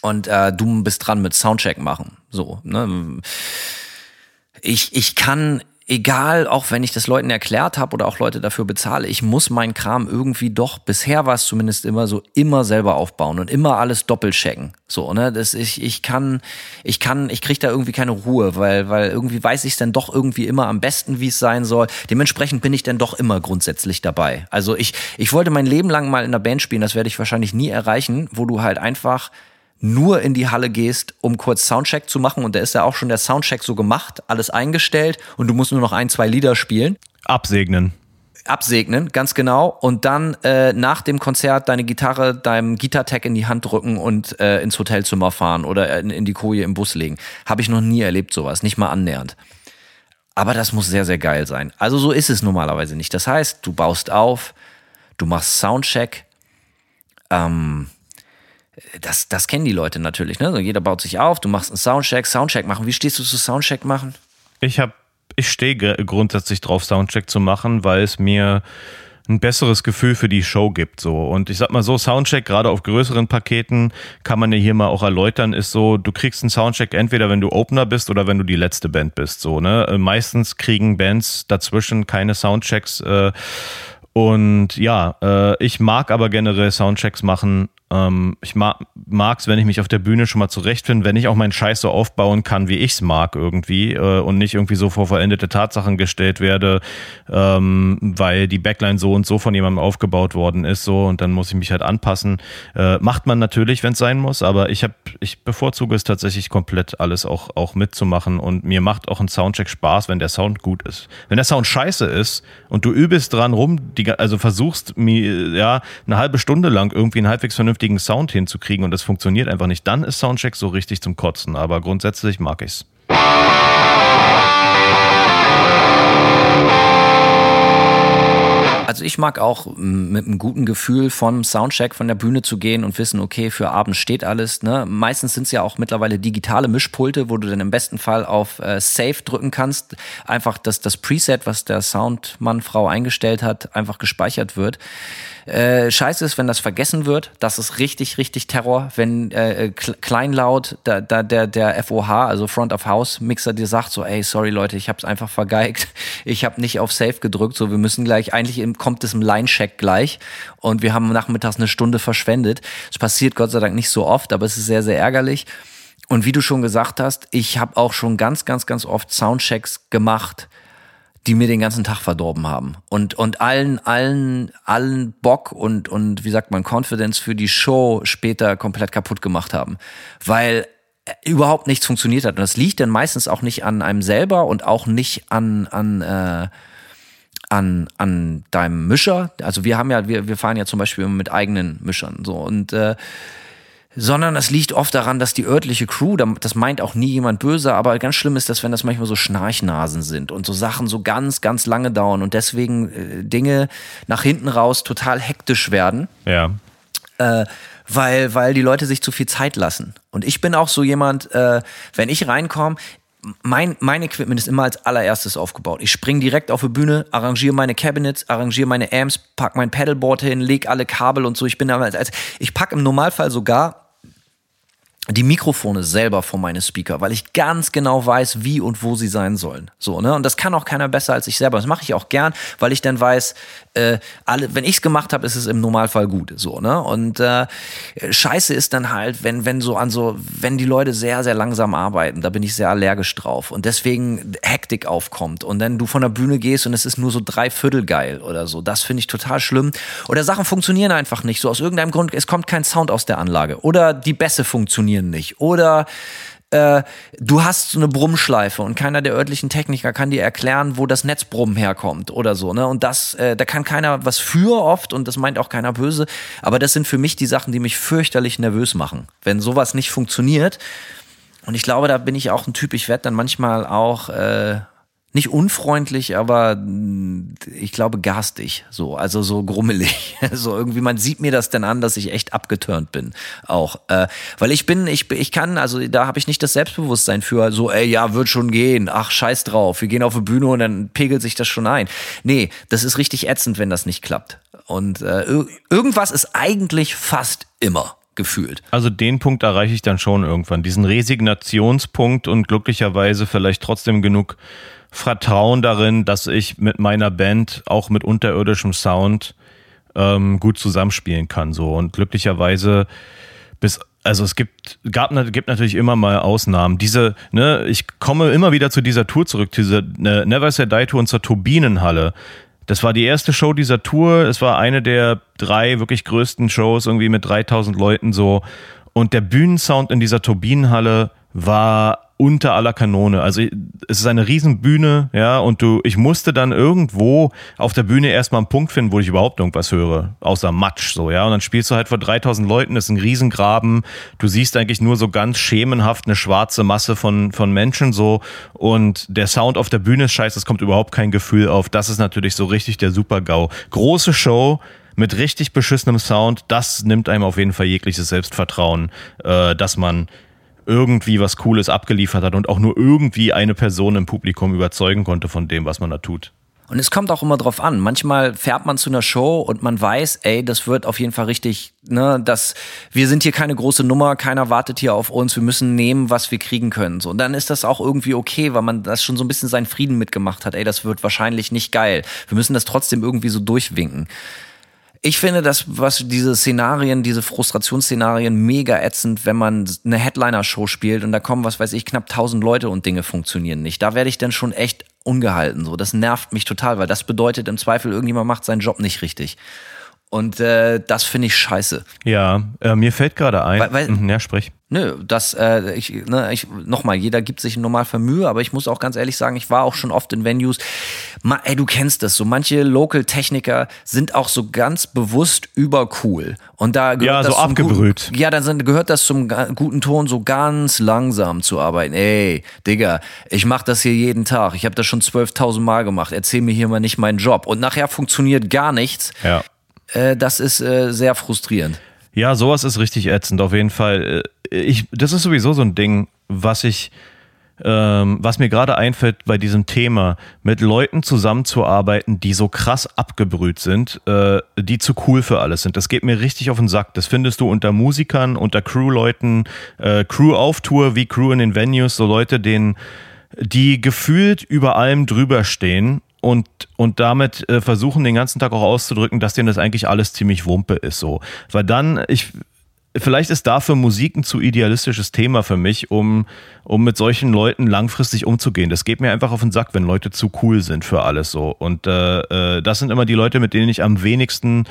[SPEAKER 4] Und äh, du bist dran mit Soundcheck machen. So, ne? Ich, ich kann egal, auch wenn ich das Leuten erklärt habe oder auch Leute dafür bezahle, ich muss meinen Kram irgendwie doch, bisher war es zumindest immer so, immer selber aufbauen und immer alles doppelt checken. So, ne, das ich, ich kann, ich kann, ich kriege da irgendwie keine Ruhe, weil, weil irgendwie weiß ich es dann doch irgendwie immer am besten, wie es sein soll. Dementsprechend bin ich dann doch immer grundsätzlich dabei. Also ich, ich wollte mein Leben lang mal in einer Band spielen, das werde ich wahrscheinlich nie erreichen, wo du halt einfach nur in die Halle gehst, um kurz Soundcheck zu machen und da ist ja auch schon der Soundcheck so gemacht, alles eingestellt und du musst nur noch ein, zwei Lieder spielen.
[SPEAKER 3] Absegnen.
[SPEAKER 4] Absegnen, ganz genau. Und dann äh, nach dem Konzert deine Gitarre deinem Gitartech in die Hand drücken und äh, ins Hotelzimmer fahren oder in, in die Koje im Bus legen. Habe ich noch nie erlebt sowas, nicht mal annähernd. Aber das muss sehr, sehr geil sein. Also so ist es normalerweise nicht. Das heißt, du baust auf, du machst Soundcheck, ähm, das, das kennen die Leute natürlich. Ne? jeder baut sich auf, du machst einen Soundcheck, Soundcheck machen. Wie stehst du zu Soundcheck machen?
[SPEAKER 3] Ich habe, ich stehe grundsätzlich drauf, Soundcheck zu machen, weil es mir ein besseres Gefühl für die Show gibt. So. Und ich sag mal so, Soundcheck, gerade auf größeren Paketen, kann man ja hier mal auch erläutern, ist so, du kriegst einen Soundcheck entweder, wenn du Opener bist oder wenn du die letzte Band bist. So, ne? Äh, meistens kriegen Bands dazwischen keine Soundchecks. Äh, und ja, äh, ich mag aber generell Soundchecks machen, ähm, ich mag es, wenn ich mich auf der Bühne schon mal zurechtfinde, wenn ich auch meinen Scheiß so aufbauen kann, wie ich es mag irgendwie äh, und nicht irgendwie so vor vollendete Tatsachen gestellt werde, ähm, weil die Backline so und so von jemandem aufgebaut worden ist so und dann muss ich mich halt anpassen. Äh, macht man natürlich, wenn es sein muss, aber ich habe, ich bevorzuge es tatsächlich komplett alles auch auch mitzumachen und mir macht auch ein Soundcheck Spaß, wenn der Sound gut ist. Wenn der Sound scheiße ist und du übelst dran rum, die, also versuchst mir ja eine halbe Stunde lang irgendwie einen halbwegs vernünftigen vernünftigen Sound hinzukriegen und das funktioniert einfach nicht, dann ist Soundcheck so richtig zum Kotzen. Aber grundsätzlich mag ich's.
[SPEAKER 4] Also ich mag auch mit einem guten Gefühl vom Soundcheck von der Bühne zu gehen und wissen, okay, für Abend steht alles. Ne? Meistens sind es ja auch mittlerweile digitale Mischpulte, wo du dann im besten Fall auf äh, Save drücken kannst. Einfach, dass das Preset, was der Soundmann, Frau eingestellt hat, einfach gespeichert wird. Äh, scheiße ist, wenn das vergessen wird. Das ist richtig, richtig Terror. Wenn äh, äh kleinlaut da, da, der, der FOH, also Front of House Mixer, dir sagt so, ey, sorry Leute, ich hab's einfach vergeigt. Ich habe nicht auf Safe gedrückt. So, wir müssen gleich, eigentlich kommt es im Line-Check gleich. Und wir haben nachmittags eine Stunde verschwendet. Es passiert Gott sei Dank nicht so oft, aber es ist sehr, sehr ärgerlich. Und wie du schon gesagt hast, ich habe auch schon ganz, ganz, ganz oft Soundchecks gemacht die mir den ganzen Tag verdorben haben. Und und allen allen allen Bock und und wie sagt man Confidence für die Show später komplett kaputt gemacht haben, weil überhaupt nichts funktioniert hat. Und das liegt dann meistens auch nicht an einem selber und auch nicht an an äh, an, an deinem Mischer. Also wir haben ja, wir, wir fahren ja zum Beispiel mit eigenen Mischern. So und äh, sondern es liegt oft daran, dass die örtliche Crew, das meint auch nie jemand böse, aber ganz schlimm ist das, wenn das manchmal so Schnarchnasen sind und so Sachen so ganz, ganz lange dauern und deswegen äh, Dinge nach hinten raus total hektisch werden.
[SPEAKER 3] Ja.
[SPEAKER 4] Äh, weil, weil die Leute sich zu viel Zeit lassen. Und ich bin auch so jemand, äh, wenn ich reinkomme, mein, mein Equipment ist immer als allererstes aufgebaut. Ich spring direkt auf die Bühne, arrangiere meine Cabinets, arrangiere meine Amps, pack mein Pedalboard hin, leg alle Kabel und so. Ich bin da als, als ich pack im Normalfall sogar die Mikrofone selber von meine Speaker, weil ich ganz genau weiß, wie und wo sie sein sollen. So, ne? Und das kann auch keiner besser als ich selber. Das mache ich auch gern, weil ich dann weiß, äh, alle, wenn ich es gemacht habe, ist es im Normalfall gut. So, ne? Und äh, Scheiße ist dann halt, wenn, wenn so an so, wenn die Leute sehr, sehr langsam arbeiten, da bin ich sehr allergisch drauf. Und deswegen Hektik aufkommt. Und dann du von der Bühne gehst und es ist nur so drei Viertel geil oder so. Das finde ich total schlimm. Oder Sachen funktionieren einfach nicht. So aus irgendeinem Grund, es kommt kein Sound aus der Anlage. Oder die Bässe funktionieren funktionieren nicht. Oder äh, du hast so eine Brummschleife und keiner der örtlichen Techniker kann dir erklären, wo das Netzbrummen herkommt oder so. Ne? Und das, äh, da kann keiner was für oft und das meint auch keiner böse. Aber das sind für mich die Sachen, die mich fürchterlich nervös machen. Wenn sowas nicht funktioniert. Und ich glaube, da bin ich auch ein Typ, ich werde dann manchmal auch äh, nicht unfreundlich, aber mm, ich glaube garstig, so, also so grummelig. so irgendwie, man sieht mir das denn an, dass ich echt abgeturnt bin, auch, äh, weil ich bin, ich, ich kann, also da habe ich nicht das Selbstbewusstsein für, so, ey, ja, wird schon gehen, ach, scheiß drauf, wir gehen auf die Bühne und dann pegelt sich das schon ein. Nee, das ist richtig ätzend, wenn das nicht klappt. Und äh, irgendwas ist eigentlich fast immer gefühlt.
[SPEAKER 3] Also den Punkt erreiche ich dann schon irgendwann, diesen Resignationspunkt und glücklicherweise vielleicht trotzdem genug Vertrauen darin, dass ich mit meiner Band auch mit unterirdischem Sound ähm, gut zusammenspielen kann. So und glücklicherweise bis also es gibt gab gibt natürlich immer mal Ausnahmen. Diese ne, ich komme immer wieder zu dieser Tour zurück, diese ne, Never Say Die Tour und zur Turbinenhalle. Das war die erste Show dieser Tour. Es war eine der drei wirklich größten Shows irgendwie mit 3000 Leuten so und der Bühnensound in dieser Turbinenhalle war unter aller Kanone. Also es ist eine Riesenbühne, ja, und du, ich musste dann irgendwo auf der Bühne erstmal einen Punkt finden, wo ich überhaupt irgendwas höre, außer Matsch, so, ja. Und dann spielst du halt vor 3000 Leuten, das ist ein Riesengraben. Du siehst eigentlich nur so ganz schemenhaft eine schwarze Masse von, von Menschen, so. Und der Sound auf der Bühne ist scheiße, es kommt überhaupt kein Gefühl auf. Das ist natürlich so richtig der Super-GAU. Große Show, mit richtig beschissenem Sound, das nimmt einem auf jeden Fall jegliches Selbstvertrauen, äh, dass man irgendwie was Cooles abgeliefert hat und auch nur irgendwie eine Person im Publikum überzeugen konnte von dem, was man da tut.
[SPEAKER 4] Und es kommt auch immer drauf an. Manchmal fährt man zu einer Show und man weiß, ey, das wird auf jeden Fall richtig, ne, dass wir sind hier keine große Nummer, keiner wartet hier auf uns, wir müssen nehmen, was wir kriegen können. So, und dann ist das auch irgendwie okay, weil man das schon so ein bisschen seinen Frieden mitgemacht hat. Ey, das wird wahrscheinlich nicht geil. Wir müssen das trotzdem irgendwie so durchwinken. Ich finde das, was diese Szenarien, diese Frustrationsszenarien mega ätzend, wenn man eine Headliner-Show spielt und da kommen, was weiß ich, knapp tausend Leute und Dinge funktionieren nicht. Da werde ich dann schon echt ungehalten. So, das nervt mich total, weil das bedeutet im Zweifel, irgendjemand macht seinen Job nicht richtig. Und äh, das finde ich scheiße.
[SPEAKER 3] Ja, äh, mir fällt gerade ein.
[SPEAKER 4] Weil- weil-
[SPEAKER 3] Mhm, ja, sprich.
[SPEAKER 4] Nö, das, äh, ich, ne, ich, nochmal, jeder gibt sich normal für Mühe, aber ich muss auch ganz ehrlich sagen, ich war auch schon oft in Venues. Ma, ey, du kennst das, so manche Local-Techniker sind auch so ganz bewusst übercool. Und da gehört
[SPEAKER 3] Ja,
[SPEAKER 4] das
[SPEAKER 3] so
[SPEAKER 4] zum
[SPEAKER 3] abgebrüht.
[SPEAKER 4] Guten, ja, dann sind, gehört das zum guten Ton, so ganz langsam zu arbeiten. Ey, Digga, ich mach das hier jeden Tag. Ich habe das schon 12.000 Mal gemacht. Erzähl mir hier mal nicht meinen Job. Und nachher funktioniert gar nichts.
[SPEAKER 3] Ja.
[SPEAKER 4] Äh, das ist äh, sehr frustrierend.
[SPEAKER 3] Ja, sowas ist richtig ätzend, auf jeden Fall. Äh, Ich, das ist sowieso so ein Ding, was ich, ähm, was mir gerade einfällt bei diesem Thema, mit Leuten zusammenzuarbeiten, die so krass abgebrüht sind, äh, die zu cool für alles sind. Das geht mir richtig auf den Sack. Das findest du unter Musikern, unter Crewleuten, äh, Crew auf Tour, wie Crew in den Venues, so Leute, denen, die gefühlt über allem drüber stehen und, und damit äh, versuchen den ganzen Tag auch auszudrücken, dass denen das eigentlich alles ziemlich Wumpe ist so. Weil dann, ich, vielleicht ist dafür Musik ein zu idealistisches Thema für mich, um, um mit solchen Leuten langfristig umzugehen. Das geht mir einfach auf den Sack, wenn Leute zu cool sind für alles so. Und äh, äh, das sind immer die Leute, mit denen ich am wenigsten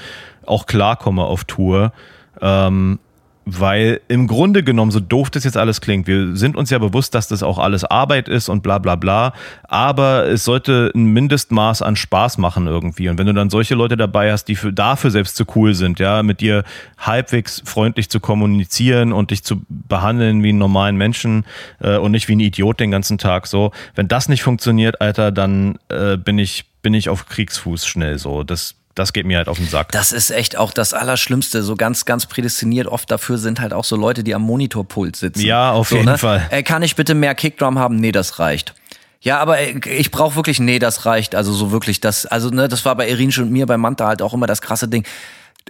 [SPEAKER 3] auch klarkomme auf Tour. Ähm, weil im Grunde genommen, so doof das jetzt alles klingt, wir sind uns ja bewusst, dass das auch alles Arbeit ist und bla bla bla, aber es sollte ein Mindestmaß an Spaß machen irgendwie. Und wenn du dann solche Leute dabei hast, die für, dafür selbst zu cool sind, ja, mit dir halbwegs freundlich zu kommunizieren und dich zu behandeln wie einen normalen Menschen äh, und nicht wie ein Idiot den ganzen Tag so, wenn das nicht funktioniert, Alter, dann äh, bin ich bin ich auf Kriegsfuß schnell so. Das das geht mir halt auf den Sack.
[SPEAKER 4] Das ist echt auch das Allerschlimmste. So ganz, ganz prädestiniert oft dafür sind halt auch so Leute, die am Monitorpult sitzen.
[SPEAKER 3] Ja, auf
[SPEAKER 4] so,
[SPEAKER 3] jeden
[SPEAKER 4] ne?
[SPEAKER 3] Fall.
[SPEAKER 4] Ey, kann ich bitte mehr Kickdrum haben? Nee, das reicht. Ja, aber ey, ich brauche wirklich, nee, das reicht. Also so wirklich, das, also ne, das war bei Erinsch und mir bei Manta halt auch immer das krasse Ding.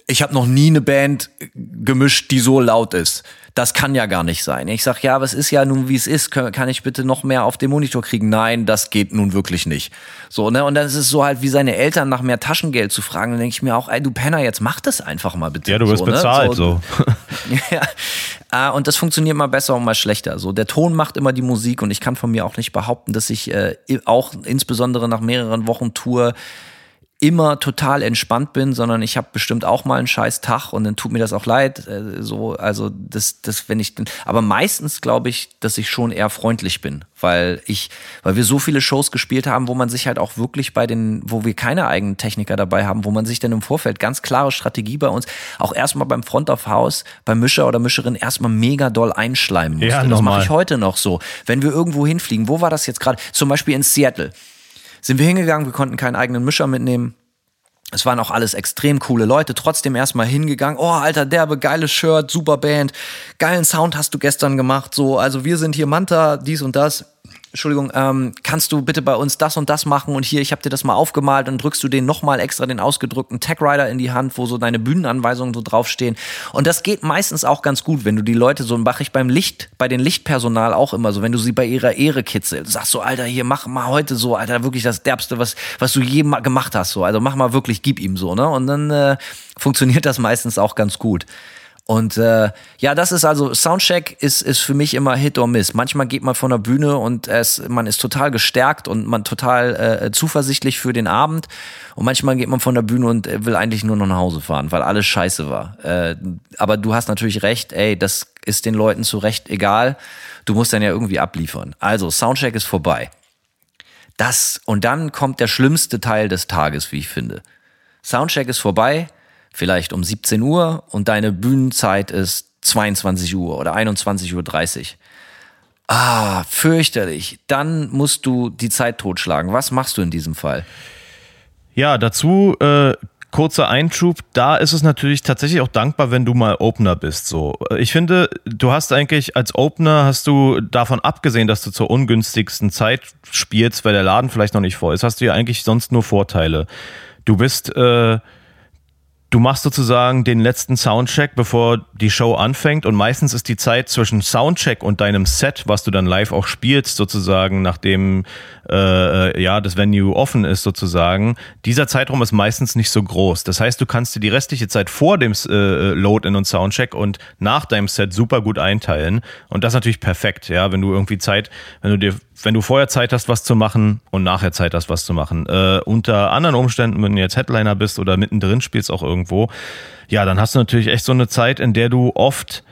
[SPEAKER 4] Ich habe noch nie eine Band gemischt, die so laut ist. Das kann ja gar nicht sein. Ich sag, ja, aber es ist ja nun, wie es ist. Kann, ich bitte noch mehr auf den Monitor kriegen? Nein, das geht nun wirklich nicht. So, ne? Und dann ist es so halt, wie seine Eltern nach mehr Taschengeld zu fragen. Dann denke ich mir auch, ey, du Penner, jetzt mach das einfach mal bitte.
[SPEAKER 3] Ja, du wirst
[SPEAKER 4] so, ne?
[SPEAKER 3] bezahlt so.
[SPEAKER 4] ja. Ah, und das funktioniert mal besser und mal schlechter. So, der Ton macht immer die Musik und ich kann von mir auch nicht behaupten, dass ich äh, auch insbesondere nach mehreren Wochen Tour immer total entspannt bin, sondern ich habe bestimmt auch mal einen scheiß Tag und dann tut mir das auch leid. Äh, so, also das, das, wenn ich, aber meistens glaube ich, dass ich schon eher freundlich bin, weil ich, weil wir so viele Shows gespielt haben, wo man sich halt auch wirklich bei den, wo wir keine eigenen Techniker dabei haben, wo man sich dann im Vorfeld ganz klare Strategie bei uns auch erstmal beim Front of House, beim Mischer oder Mischerin erstmal mega doll einschleimen musste.
[SPEAKER 3] Ja,
[SPEAKER 4] das mache ich heute noch so. Wenn wir irgendwo hinfliegen, wo war das jetzt gerade? Zum Beispiel in Seattle sind wir hingegangen, wir konnten keinen eigenen Mischer mitnehmen. Es waren auch alles extrem coole Leute, trotzdem erstmal hingegangen. Oh, alter derbe, geiles Shirt, super Band, geilen Sound hast du gestern gemacht. So, also wir sind hier Manta, dies und das. Entschuldigung, ähm, kannst du bitte bei uns das und das machen und hier, ich habe dir das mal aufgemalt und drückst du den nochmal extra den ausgedrückten Tag Rider in die Hand, wo so deine Bühnenanweisungen so draufstehen. Und das geht meistens auch ganz gut, wenn du die Leute so mache ich beim Licht, bei den Lichtpersonal auch immer so, wenn du sie bei ihrer Ehre kitzelst, sagst so, Alter, hier mach mal heute so, Alter, wirklich das derbste, was was du je gemacht hast, so, also mach mal wirklich, gib ihm so, ne? Und dann äh, funktioniert das meistens auch ganz gut. Und äh, ja, das ist also Soundcheck ist ist für mich immer Hit or Miss. Manchmal geht man von der Bühne und es, man ist total gestärkt und man total äh, zuversichtlich für den Abend. Und manchmal geht man von der Bühne und will eigentlich nur noch nach Hause fahren, weil alles scheiße war. Äh, aber du hast natürlich recht, ey, das ist den Leuten zu Recht egal. Du musst dann ja irgendwie abliefern. Also Soundcheck ist vorbei. Das und dann kommt der schlimmste Teil des Tages, wie ich finde. Soundcheck ist vorbei, vielleicht um 17 Uhr und deine Bühnenzeit ist 22 Uhr oder 21.30 Uhr. Ah, fürchterlich. Dann musst du die Zeit totschlagen. Was machst du in diesem Fall?
[SPEAKER 3] Ja, dazu äh, kurzer Einschub, da ist es natürlich tatsächlich auch dankbar, wenn du mal Opener bist. So, ich finde, du hast eigentlich als Opener hast du davon abgesehen, dass du zur ungünstigsten Zeit spielst, weil der Laden vielleicht noch nicht voll ist, hast du ja eigentlich sonst nur Vorteile. Du bist äh, Du machst sozusagen den letzten Soundcheck, bevor die Show anfängt und meistens ist die Zeit zwischen Soundcheck und deinem Set, was du dann live auch spielst, sozusagen, nachdem äh, ja das Venue offen ist, sozusagen. Dieser Zeitraum ist meistens nicht so groß. Das heißt, du kannst dir die restliche Zeit vor dem äh, Load-In und Soundcheck und nach deinem Set super gut einteilen und das ist natürlich perfekt, ja, wenn du irgendwie Zeit, wenn du dir wenn du vorher Zeit hast, was zu machen und nachher Zeit hast, was zu machen. Äh, unter anderen Umständen, wenn du jetzt Headliner bist oder mittendrin spielst auch irgendwo, ja, dann hast du natürlich echt so eine Zeit, in der du oft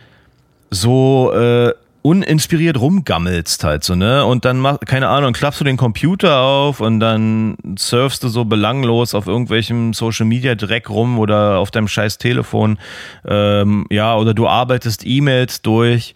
[SPEAKER 3] so äh, uninspiriert rumgammelst halt so, ne? Und dann mach, keine Ahnung, klappst du den Computer auf und dann surfst du so belanglos auf irgendwelchem Social Media Dreck rum oder auf deinem scheiß Telefon, ähm, ja, oder du arbeitest E-Mails durch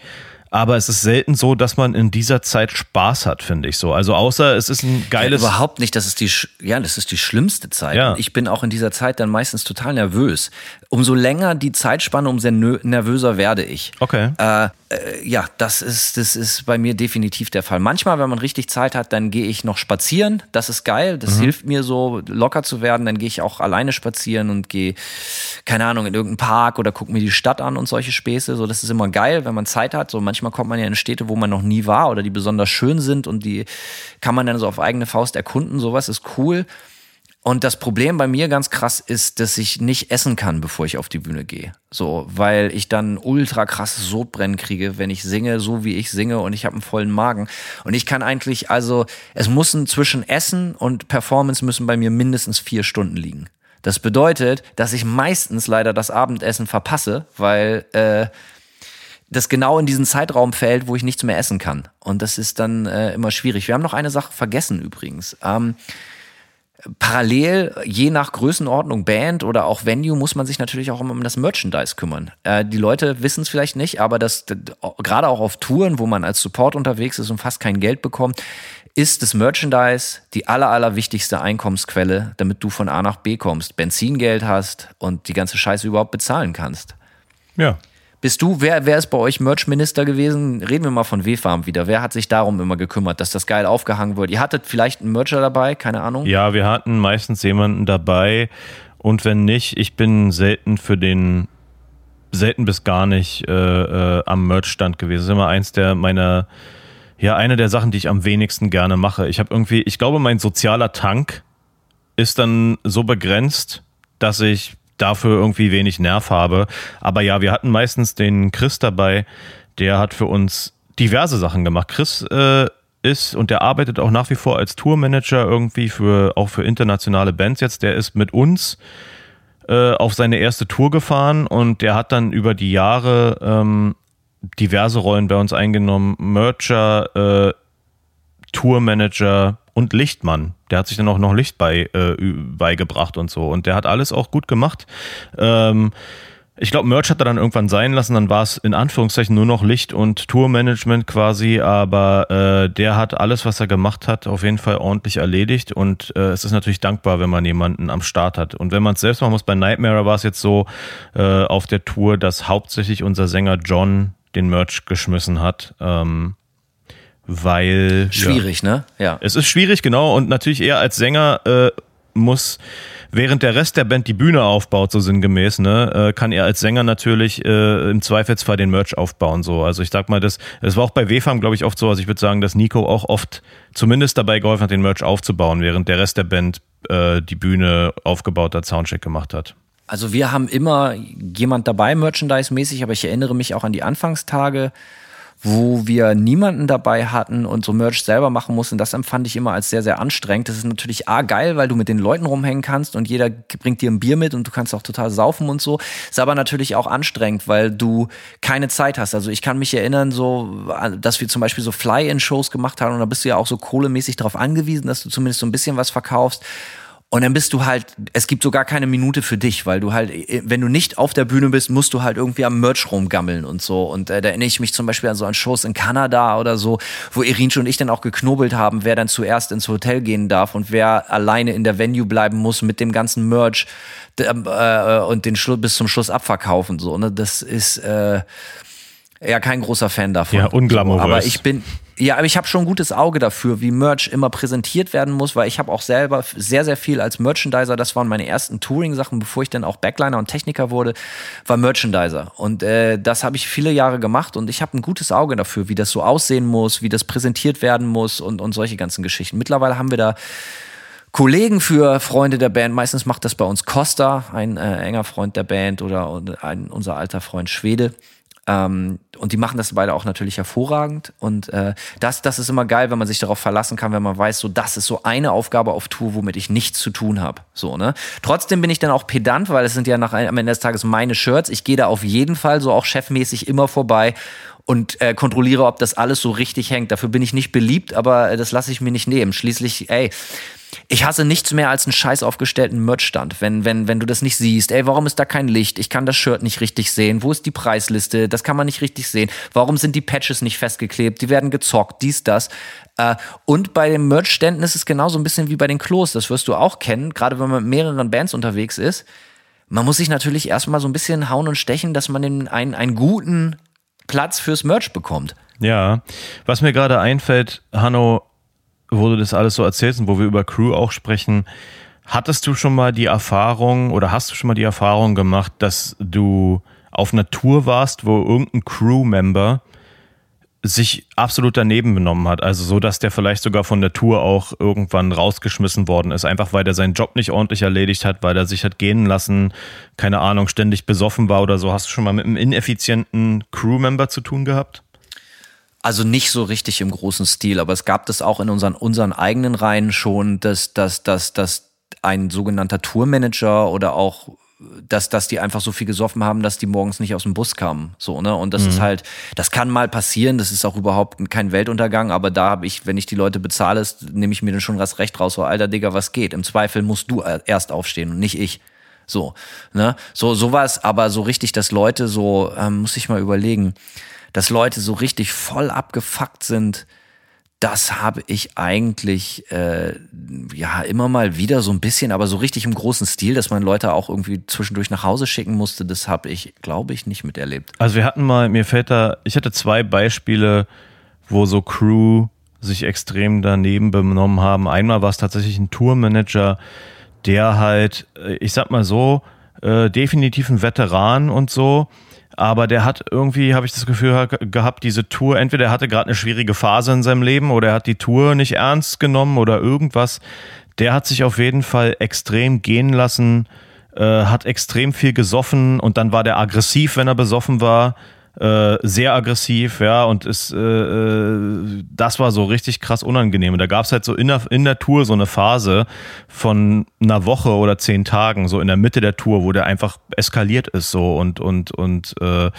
[SPEAKER 3] aber es ist selten so, dass man in dieser Zeit Spaß hat, finde ich so. Also außer es ist ein geiles.
[SPEAKER 4] Ja, überhaupt nicht, das ist die, ja, das ist die schlimmste Zeit. Ja. ich bin auch in dieser Zeit dann meistens total nervös. Umso länger die Zeitspanne, umso nervöser werde ich.
[SPEAKER 3] Okay.
[SPEAKER 4] Äh, äh, ja, das ist, das ist bei mir definitiv der Fall. Manchmal, wenn man richtig Zeit hat, dann gehe ich noch spazieren. Das ist geil. Das mhm. hilft mir so locker zu werden. Dann gehe ich auch alleine spazieren und gehe, keine Ahnung, in irgendeinen Park oder gucke mir die Stadt an und solche Späße. So, das ist immer geil, wenn man Zeit hat. So manchmal kommt man ja in Städte, wo man noch nie war oder die besonders schön sind und die kann man dann so auf eigene Faust erkunden. Sowas ist cool. Und das Problem bei mir ganz krass ist, dass ich nicht essen kann, bevor ich auf die Bühne gehe. So, weil ich dann ultra krasses Sodbrennen kriege, wenn ich singe, so wie ich singe und ich habe einen vollen Magen. Und ich kann eigentlich, also, es müssen zwischen Essen und Performance müssen bei mir mindestens vier Stunden liegen. Das bedeutet, dass ich meistens leider das Abendessen verpasse, weil äh, das genau in diesen Zeitraum fällt, wo ich nichts mehr essen kann. Und das ist dann äh, immer schwierig. Wir haben noch eine Sache vergessen übrigens. Ähm, Parallel, je nach Größenordnung, Band oder auch Venue, muss man sich natürlich auch immer um das Merchandise kümmern. Äh, die Leute wissen es vielleicht nicht, aber das, gerade auch auf Touren, wo man als Support unterwegs ist und fast kein Geld bekommt, ist das Merchandise die aller, aller wichtigste Einkommensquelle, damit du von A nach B kommst, Benzingeld hast und die ganze Scheiße überhaupt bezahlen kannst.
[SPEAKER 3] Ja,
[SPEAKER 4] bist du, wer, wer ist bei euch Merch-Minister gewesen? Reden wir mal von W-Farm wieder. Wer hat sich darum immer gekümmert, dass das geil aufgehangen wird? Ihr hattet vielleicht einen Mercher dabei, keine Ahnung?
[SPEAKER 3] Ja, wir hatten meistens jemanden dabei. Und wenn nicht, ich bin selten für den, selten bis gar nicht äh, äh, am Merch-Stand gewesen. Das ist immer eins der meiner, ja, eine der Sachen, die ich am wenigsten gerne mache. Ich habe irgendwie, ich glaube, mein sozialer Tank ist dann so begrenzt, dass ich dafür irgendwie wenig Nerv habe. Aber ja, wir hatten meistens den Chris dabei, der hat für uns diverse Sachen gemacht. Chris äh, ist und der arbeitet auch nach wie vor als Tourmanager irgendwie für auch für internationale Bands jetzt. Der ist mit uns äh, auf seine erste Tour gefahren und der hat dann über die Jahre ähm, diverse Rollen bei uns eingenommen. Mercher, äh, Tourmanager, und Lichtmann. Der hat sich dann auch noch Licht bei, äh, beigebracht und so. Und der hat alles auch gut gemacht. Ähm, ich glaube, Merch hat er dann irgendwann sein lassen, dann war es in Anführungszeichen nur noch Licht und Tourmanagement quasi, aber äh, der hat alles, was er gemacht hat, auf jeden Fall ordentlich erledigt und äh, es ist natürlich dankbar, wenn man jemanden am Start hat. Und wenn man es selbst machen muss, bei Nightmare war es jetzt so äh, auf der Tour, dass hauptsächlich unser Sänger John den Merch geschmissen hat. Ähm, weil.
[SPEAKER 4] Schwierig,
[SPEAKER 3] ja,
[SPEAKER 4] ne? Ja.
[SPEAKER 3] Es ist schwierig, genau. Und natürlich eher als Sänger äh, muss, während der Rest der Band die Bühne aufbaut, so sinngemäß, ne, äh, kann er als Sänger natürlich äh, im Zweifelsfall den Merch aufbauen. So. Also ich sag mal, das, das war auch bei WFAM, glaube ich, oft so. Also ich würde sagen, dass Nico auch oft zumindest dabei geholfen hat, den Merch aufzubauen, während der Rest der Band äh, die Bühne aufgebaut hat, Soundcheck gemacht hat.
[SPEAKER 4] Also wir haben immer jemand dabei, Merchandise-mäßig, aber ich erinnere mich auch an die Anfangstage wo wir niemanden dabei hatten und so Merch selber machen mussten. Das empfand ich immer als sehr, sehr anstrengend. Das ist natürlich A, geil, weil du mit den Leuten rumhängen kannst und jeder bringt dir ein Bier mit und du kannst auch total saufen und so. Ist aber natürlich auch anstrengend, weil du keine Zeit hast. Also ich kann mich erinnern, so, dass wir zum Beispiel so Fly-In-Shows gemacht haben und da bist du ja auch so kohlemäßig darauf angewiesen, dass du zumindest so ein bisschen was verkaufst. Und dann bist du halt, es gibt so gar keine Minute für dich, weil du halt, wenn du nicht auf der Bühne bist, musst du halt irgendwie am Merch rumgammeln und so. Und äh, da erinnere ich mich zum Beispiel an so an Shows in Kanada oder so, wo Irinche und ich dann auch geknobelt haben, wer dann zuerst ins Hotel gehen darf und wer alleine in der Venue bleiben muss mit dem ganzen Merch äh, und den Schluss bis zum Schluss abverkaufen. So, ne? Das ist äh, ja kein großer Fan davon.
[SPEAKER 3] Ja, unglamourös.
[SPEAKER 4] Aber ich bin, ja, aber ich habe schon ein gutes Auge dafür, wie Merch immer präsentiert werden muss, weil ich habe auch selber sehr, sehr viel als Merchandiser, das waren meine ersten Touring-Sachen, bevor ich dann auch Backliner und Techniker wurde, war Merchandiser. Und äh, das habe ich viele Jahre gemacht und ich habe ein gutes Auge dafür, wie das so aussehen muss, wie das präsentiert werden muss und, und solche ganzen Geschichten. Mittlerweile haben wir da Kollegen für Freunde der Band. Meistens macht das bei uns Costa, ein äh, enger Freund der Band oder ein, unser alter Freund Schwede. Ähm, und die machen das beide auch natürlich hervorragend. Und äh, das, das ist immer geil, wenn man sich darauf verlassen kann, wenn man weiß, so das ist so eine Aufgabe auf Tour, womit ich nichts zu tun habe. So, ne? Trotzdem bin ich dann auch pedant, weil es sind ja nach, am Ende des Tages meine Shirts. Ich gehe da auf jeden Fall so auch chefmäßig immer vorbei und äh, kontrolliere, ob das alles so richtig hängt. Dafür bin ich nicht beliebt, aber äh, das lasse ich mir nicht nehmen. Schließlich, ey, ich hasse nichts mehr als einen scheiß aufgestellten Merchstand. Wenn, wenn, wenn du das nicht siehst, ey, warum ist da kein Licht? Ich kann das Shirt nicht richtig sehen. Wo ist die Preisliste? Das kann man nicht richtig sehen. Warum sind die Patches nicht festgeklebt? Die werden gezockt, dies, das. Äh, und bei den Merchständen ist es genauso ein bisschen wie bei den Klos. Das wirst du auch kennen, gerade wenn man mit mehreren Bands unterwegs ist. Man muss sich natürlich erstmal so ein bisschen hauen und stechen, dass man den, einen, einen guten Platz fürs Merch bekommt.
[SPEAKER 3] Ja, was mir gerade einfällt, Hanno, wo du das alles so erzählst und wo wir über Crew auch sprechen, hattest du schon mal die Erfahrung oder hast du schon mal die Erfahrung gemacht, dass du auf einer Tour warst, wo irgendein Crew-Member sich absolut daneben benommen hat. Also so, dass der vielleicht sogar von der Tour auch irgendwann rausgeschmissen worden ist. Einfach weil der seinen Job nicht ordentlich erledigt hat, weil er sich hat gehen lassen, keine Ahnung, ständig besoffen war oder so. Hast du schon mal mit einem ineffizienten Crewmember zu tun gehabt?
[SPEAKER 4] Also nicht so richtig im großen Stil, aber es gab das auch in unseren, unseren eigenen Reihen schon, dass, dass, dass, dass ein sogenannter Tourmanager oder auch dass, dass die einfach so viel gesoffen haben, dass die morgens nicht aus dem Bus kamen. So, ne? Und das mhm. ist halt, das kann mal passieren, das ist auch überhaupt kein Weltuntergang, aber da habe ich, wenn ich die Leute bezahle, nehme ich mir dann schon das Recht raus, so, alter Digga, was geht? Im Zweifel musst du erst aufstehen und nicht ich. So, ne? So, sowas, aber so richtig, dass Leute so, ähm, muss ich mal überlegen, dass Leute so richtig voll abgefuckt sind, das habe ich eigentlich äh, ja immer mal wieder so ein bisschen, aber so richtig im großen Stil, dass man Leute auch irgendwie zwischendurch nach Hause schicken musste, das habe ich, glaube ich, nicht miterlebt.
[SPEAKER 3] Also wir hatten mal, mir fällt da, ich hatte zwei Beispiele, wo so Crew sich extrem daneben benommen haben. Einmal war es tatsächlich ein Tourmanager, der halt, äh, ich sag mal so, äh, definitiv ein Veteran und so, aber der hat irgendwie, habe ich das Gefühl gehabt, diese Tour, entweder er hatte gerade eine schwierige Phase in seinem Leben oder er hat die Tour nicht ernst genommen oder irgendwas. Der hat sich auf jeden Fall extrem gehen lassen, äh, hat extrem viel gesoffen und dann war der aggressiv, wenn er besoffen war äh, sehr aggressiv, ja, und ist, äh, äh, das war so richtig krass unangenehm. Und da gab es halt so in der, in der Tour so eine Phase von einer Woche oder zehn Tagen, so in der Mitte der Tour, wo der einfach eskaliert ist so und und und, äh,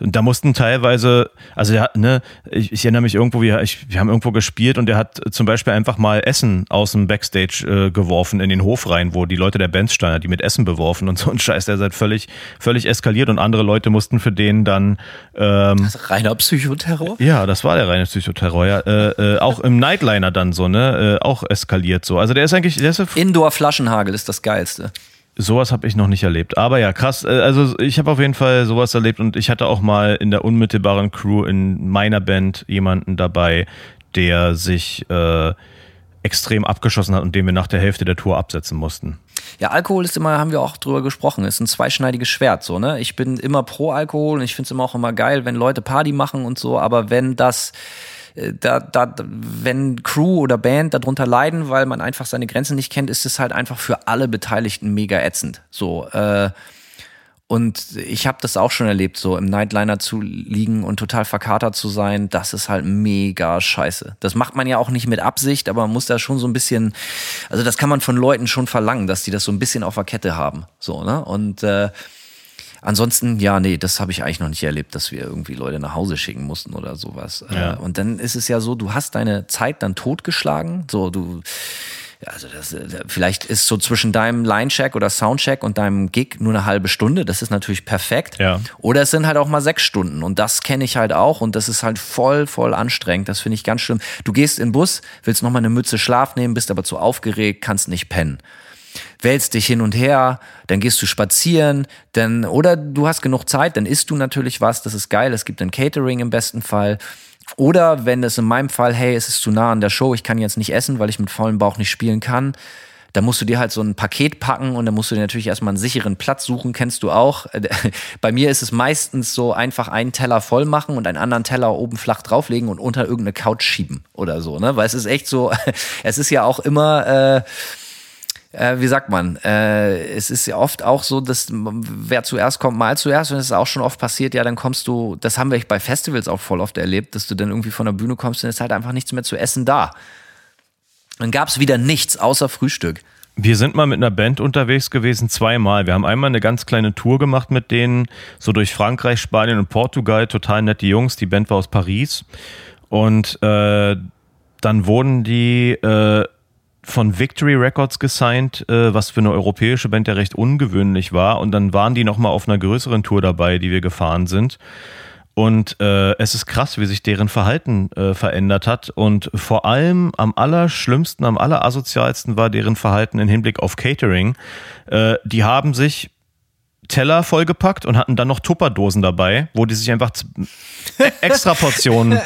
[SPEAKER 3] da mussten teilweise, also der, ne, ich, ich erinnere mich irgendwo, wir, ich, wir haben irgendwo gespielt und der hat zum Beispiel einfach mal Essen aus dem Backstage äh, geworfen in den Hof rein, wo die Leute der Bands standen, die mit Essen beworfen und so ein Scheiß, der ist halt völlig, völlig eskaliert und andere Leute mussten für den dann
[SPEAKER 4] ähm, das reiner Psychoterror?
[SPEAKER 3] Ja, das war der reine Psychoterror. Ja. Äh, äh, auch im Nightliner dann so, ne? Äh, auch eskaliert so. Also der ist eigentlich. Der ist
[SPEAKER 4] Indoor-Flaschenhagel ist das Geilste.
[SPEAKER 3] Sowas habe ich noch nicht erlebt. Aber ja, krass. Äh, also ich habe auf jeden Fall sowas erlebt und ich hatte auch mal in der unmittelbaren Crew in meiner Band jemanden dabei, der sich äh, extrem abgeschossen hat und den wir nach der Hälfte der Tour absetzen mussten.
[SPEAKER 4] Ja, Alkohol ist immer, haben wir auch drüber gesprochen, ist ein zweischneidiges Schwert, so, ne? Ich bin immer pro Alkohol und ich finde es immer auch immer geil, wenn Leute Party machen und so, aber wenn das, äh, da, da, wenn Crew oder Band darunter leiden, weil man einfach seine Grenzen nicht kennt, ist es halt einfach für alle Beteiligten mega ätzend. So, äh, und ich habe das auch schon erlebt, so im Nightliner zu liegen und total verkatert zu sein. Das ist halt mega scheiße. Das macht man ja auch nicht mit Absicht, aber man muss da schon so ein bisschen, also das kann man von Leuten schon verlangen, dass die das so ein bisschen auf der Kette haben. So, ne? Und äh, ansonsten, ja, nee, das habe ich eigentlich noch nicht erlebt, dass wir irgendwie Leute nach Hause schicken mussten oder sowas. Äh, ja. Und dann ist es ja so, du hast deine Zeit dann totgeschlagen. So, du also das, äh, vielleicht ist so zwischen deinem Line-Check oder Soundcheck und deinem Gig nur eine halbe Stunde. Das ist natürlich perfekt.
[SPEAKER 3] Ja.
[SPEAKER 4] Oder es sind halt auch mal sechs Stunden. Und das kenne ich halt auch. Und das ist halt voll, voll anstrengend. Das finde ich ganz schlimm. Du gehst in den Bus, willst noch mal eine Mütze Schlaf nehmen, bist aber zu aufgeregt, kannst nicht pennen wälzt dich hin und her, dann gehst du spazieren, dann, oder du hast genug Zeit, dann isst du natürlich was, das ist geil, es gibt ein Catering im besten Fall. Oder wenn es in meinem Fall, hey, es ist zu nah an der Show, ich kann jetzt nicht essen, weil ich mit vollem Bauch nicht spielen kann, dann musst du dir halt so ein Paket packen und dann musst du dir natürlich erstmal einen sicheren Platz suchen, kennst du auch. Bei mir ist es meistens so einfach einen Teller voll machen und einen anderen Teller oben flach drauflegen und unter irgendeine Couch schieben oder so, ne? Weil es ist echt so, es ist ja auch immer, äh, äh, wie sagt man, äh, es ist ja oft auch so, dass wer zuerst kommt, mal zuerst. Und es ist auch schon oft passiert, ja, dann kommst du, das haben wir bei Festivals auch voll oft erlebt, dass du dann irgendwie von der Bühne kommst und es ist halt einfach nichts mehr zu essen da. Dann gab es wieder nichts außer Frühstück.
[SPEAKER 3] Wir sind mal mit einer Band unterwegs gewesen, zweimal. Wir haben einmal eine ganz kleine Tour gemacht mit denen, so durch Frankreich, Spanien und Portugal. Total nette Jungs. Die Band war aus Paris. Und äh, dann wurden die äh, von Victory Records gesigned, äh, was für eine europäische Band ja recht ungewöhnlich war. Und dann waren die nochmal auf einer größeren Tour dabei, die wir gefahren sind. Und äh, es ist krass, wie sich deren Verhalten äh, verändert hat. Und vor allem am allerschlimmsten, am allerasozialsten war deren Verhalten im Hinblick auf Catering. Äh, die haben sich Teller vollgepackt und hatten dann noch Tupperdosen dabei, wo die sich einfach extra Portionen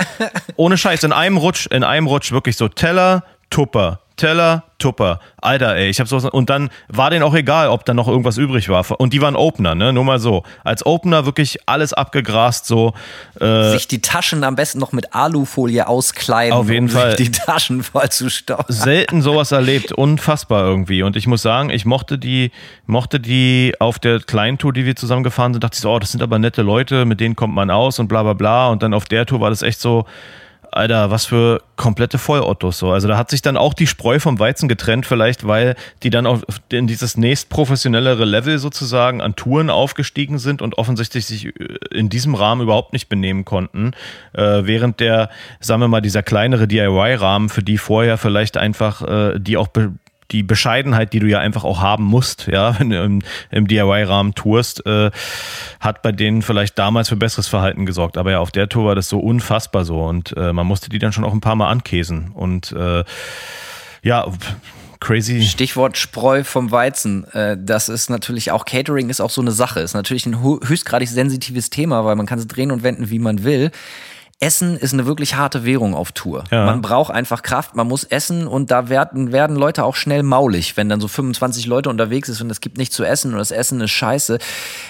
[SPEAKER 3] ohne Scheiß in einem Rutsch, in einem Rutsch wirklich so Teller, Tupper, Teller, Tupper. Alter, ey, ich hab sowas. Und dann war denen auch egal, ob da noch irgendwas übrig war. Und die waren Opener, ne? Nur mal so. Als Opener wirklich alles abgegrast, so.
[SPEAKER 4] Äh, Sich die Taschen am besten noch mit Alufolie auskleiden.
[SPEAKER 3] Auf jeden
[SPEAKER 4] um
[SPEAKER 3] Fall.
[SPEAKER 4] die Taschen voll zu stauen.
[SPEAKER 3] Selten sowas erlebt. Unfassbar irgendwie. Und ich muss sagen, ich mochte die, mochte die auf der kleinen Tour, die wir zusammen gefahren sind, dachte ich so, oh, das sind aber nette Leute, mit denen kommt man aus und bla bla bla. Und dann auf der Tour war das echt so, Alter, was für komplette Vollottos so. Also da hat sich dann auch die Spreu vom Weizen getrennt, vielleicht, weil die dann auf in dieses nächst professionellere Level sozusagen an Touren aufgestiegen sind und offensichtlich sich äh, in diesem Rahmen überhaupt nicht benehmen konnten. Äh, während der, sagen wir mal, dieser kleinere DIY-Rahmen, für die vorher vielleicht einfach, äh, die auch die Bescheidenheit, die du ja einfach auch haben musst, ja, wenn du im, im DIY-Rahmen tourst, äh, hat bei denen vielleicht damals für besseres Verhalten gesorgt. Aber ja, auf der Tour war das so unfassbar so und äh, man musste die dann schon auch ein paar Mal ankäsen. Und äh, ja, crazy.
[SPEAKER 4] Stichwort Spreu vom Weizen. Äh, das ist natürlich auch Catering ist auch so eine Sache. Ist natürlich ein höchstgradig sensitives Thema, weil man kann es drehen und wenden, wie man will. Essen ist eine wirklich harte Währung auf Tour. Ja. Man braucht einfach Kraft, man muss essen und da werden, werden Leute auch schnell maulig, wenn dann so 25 Leute unterwegs ist und es gibt nichts zu essen und das Essen ist scheiße.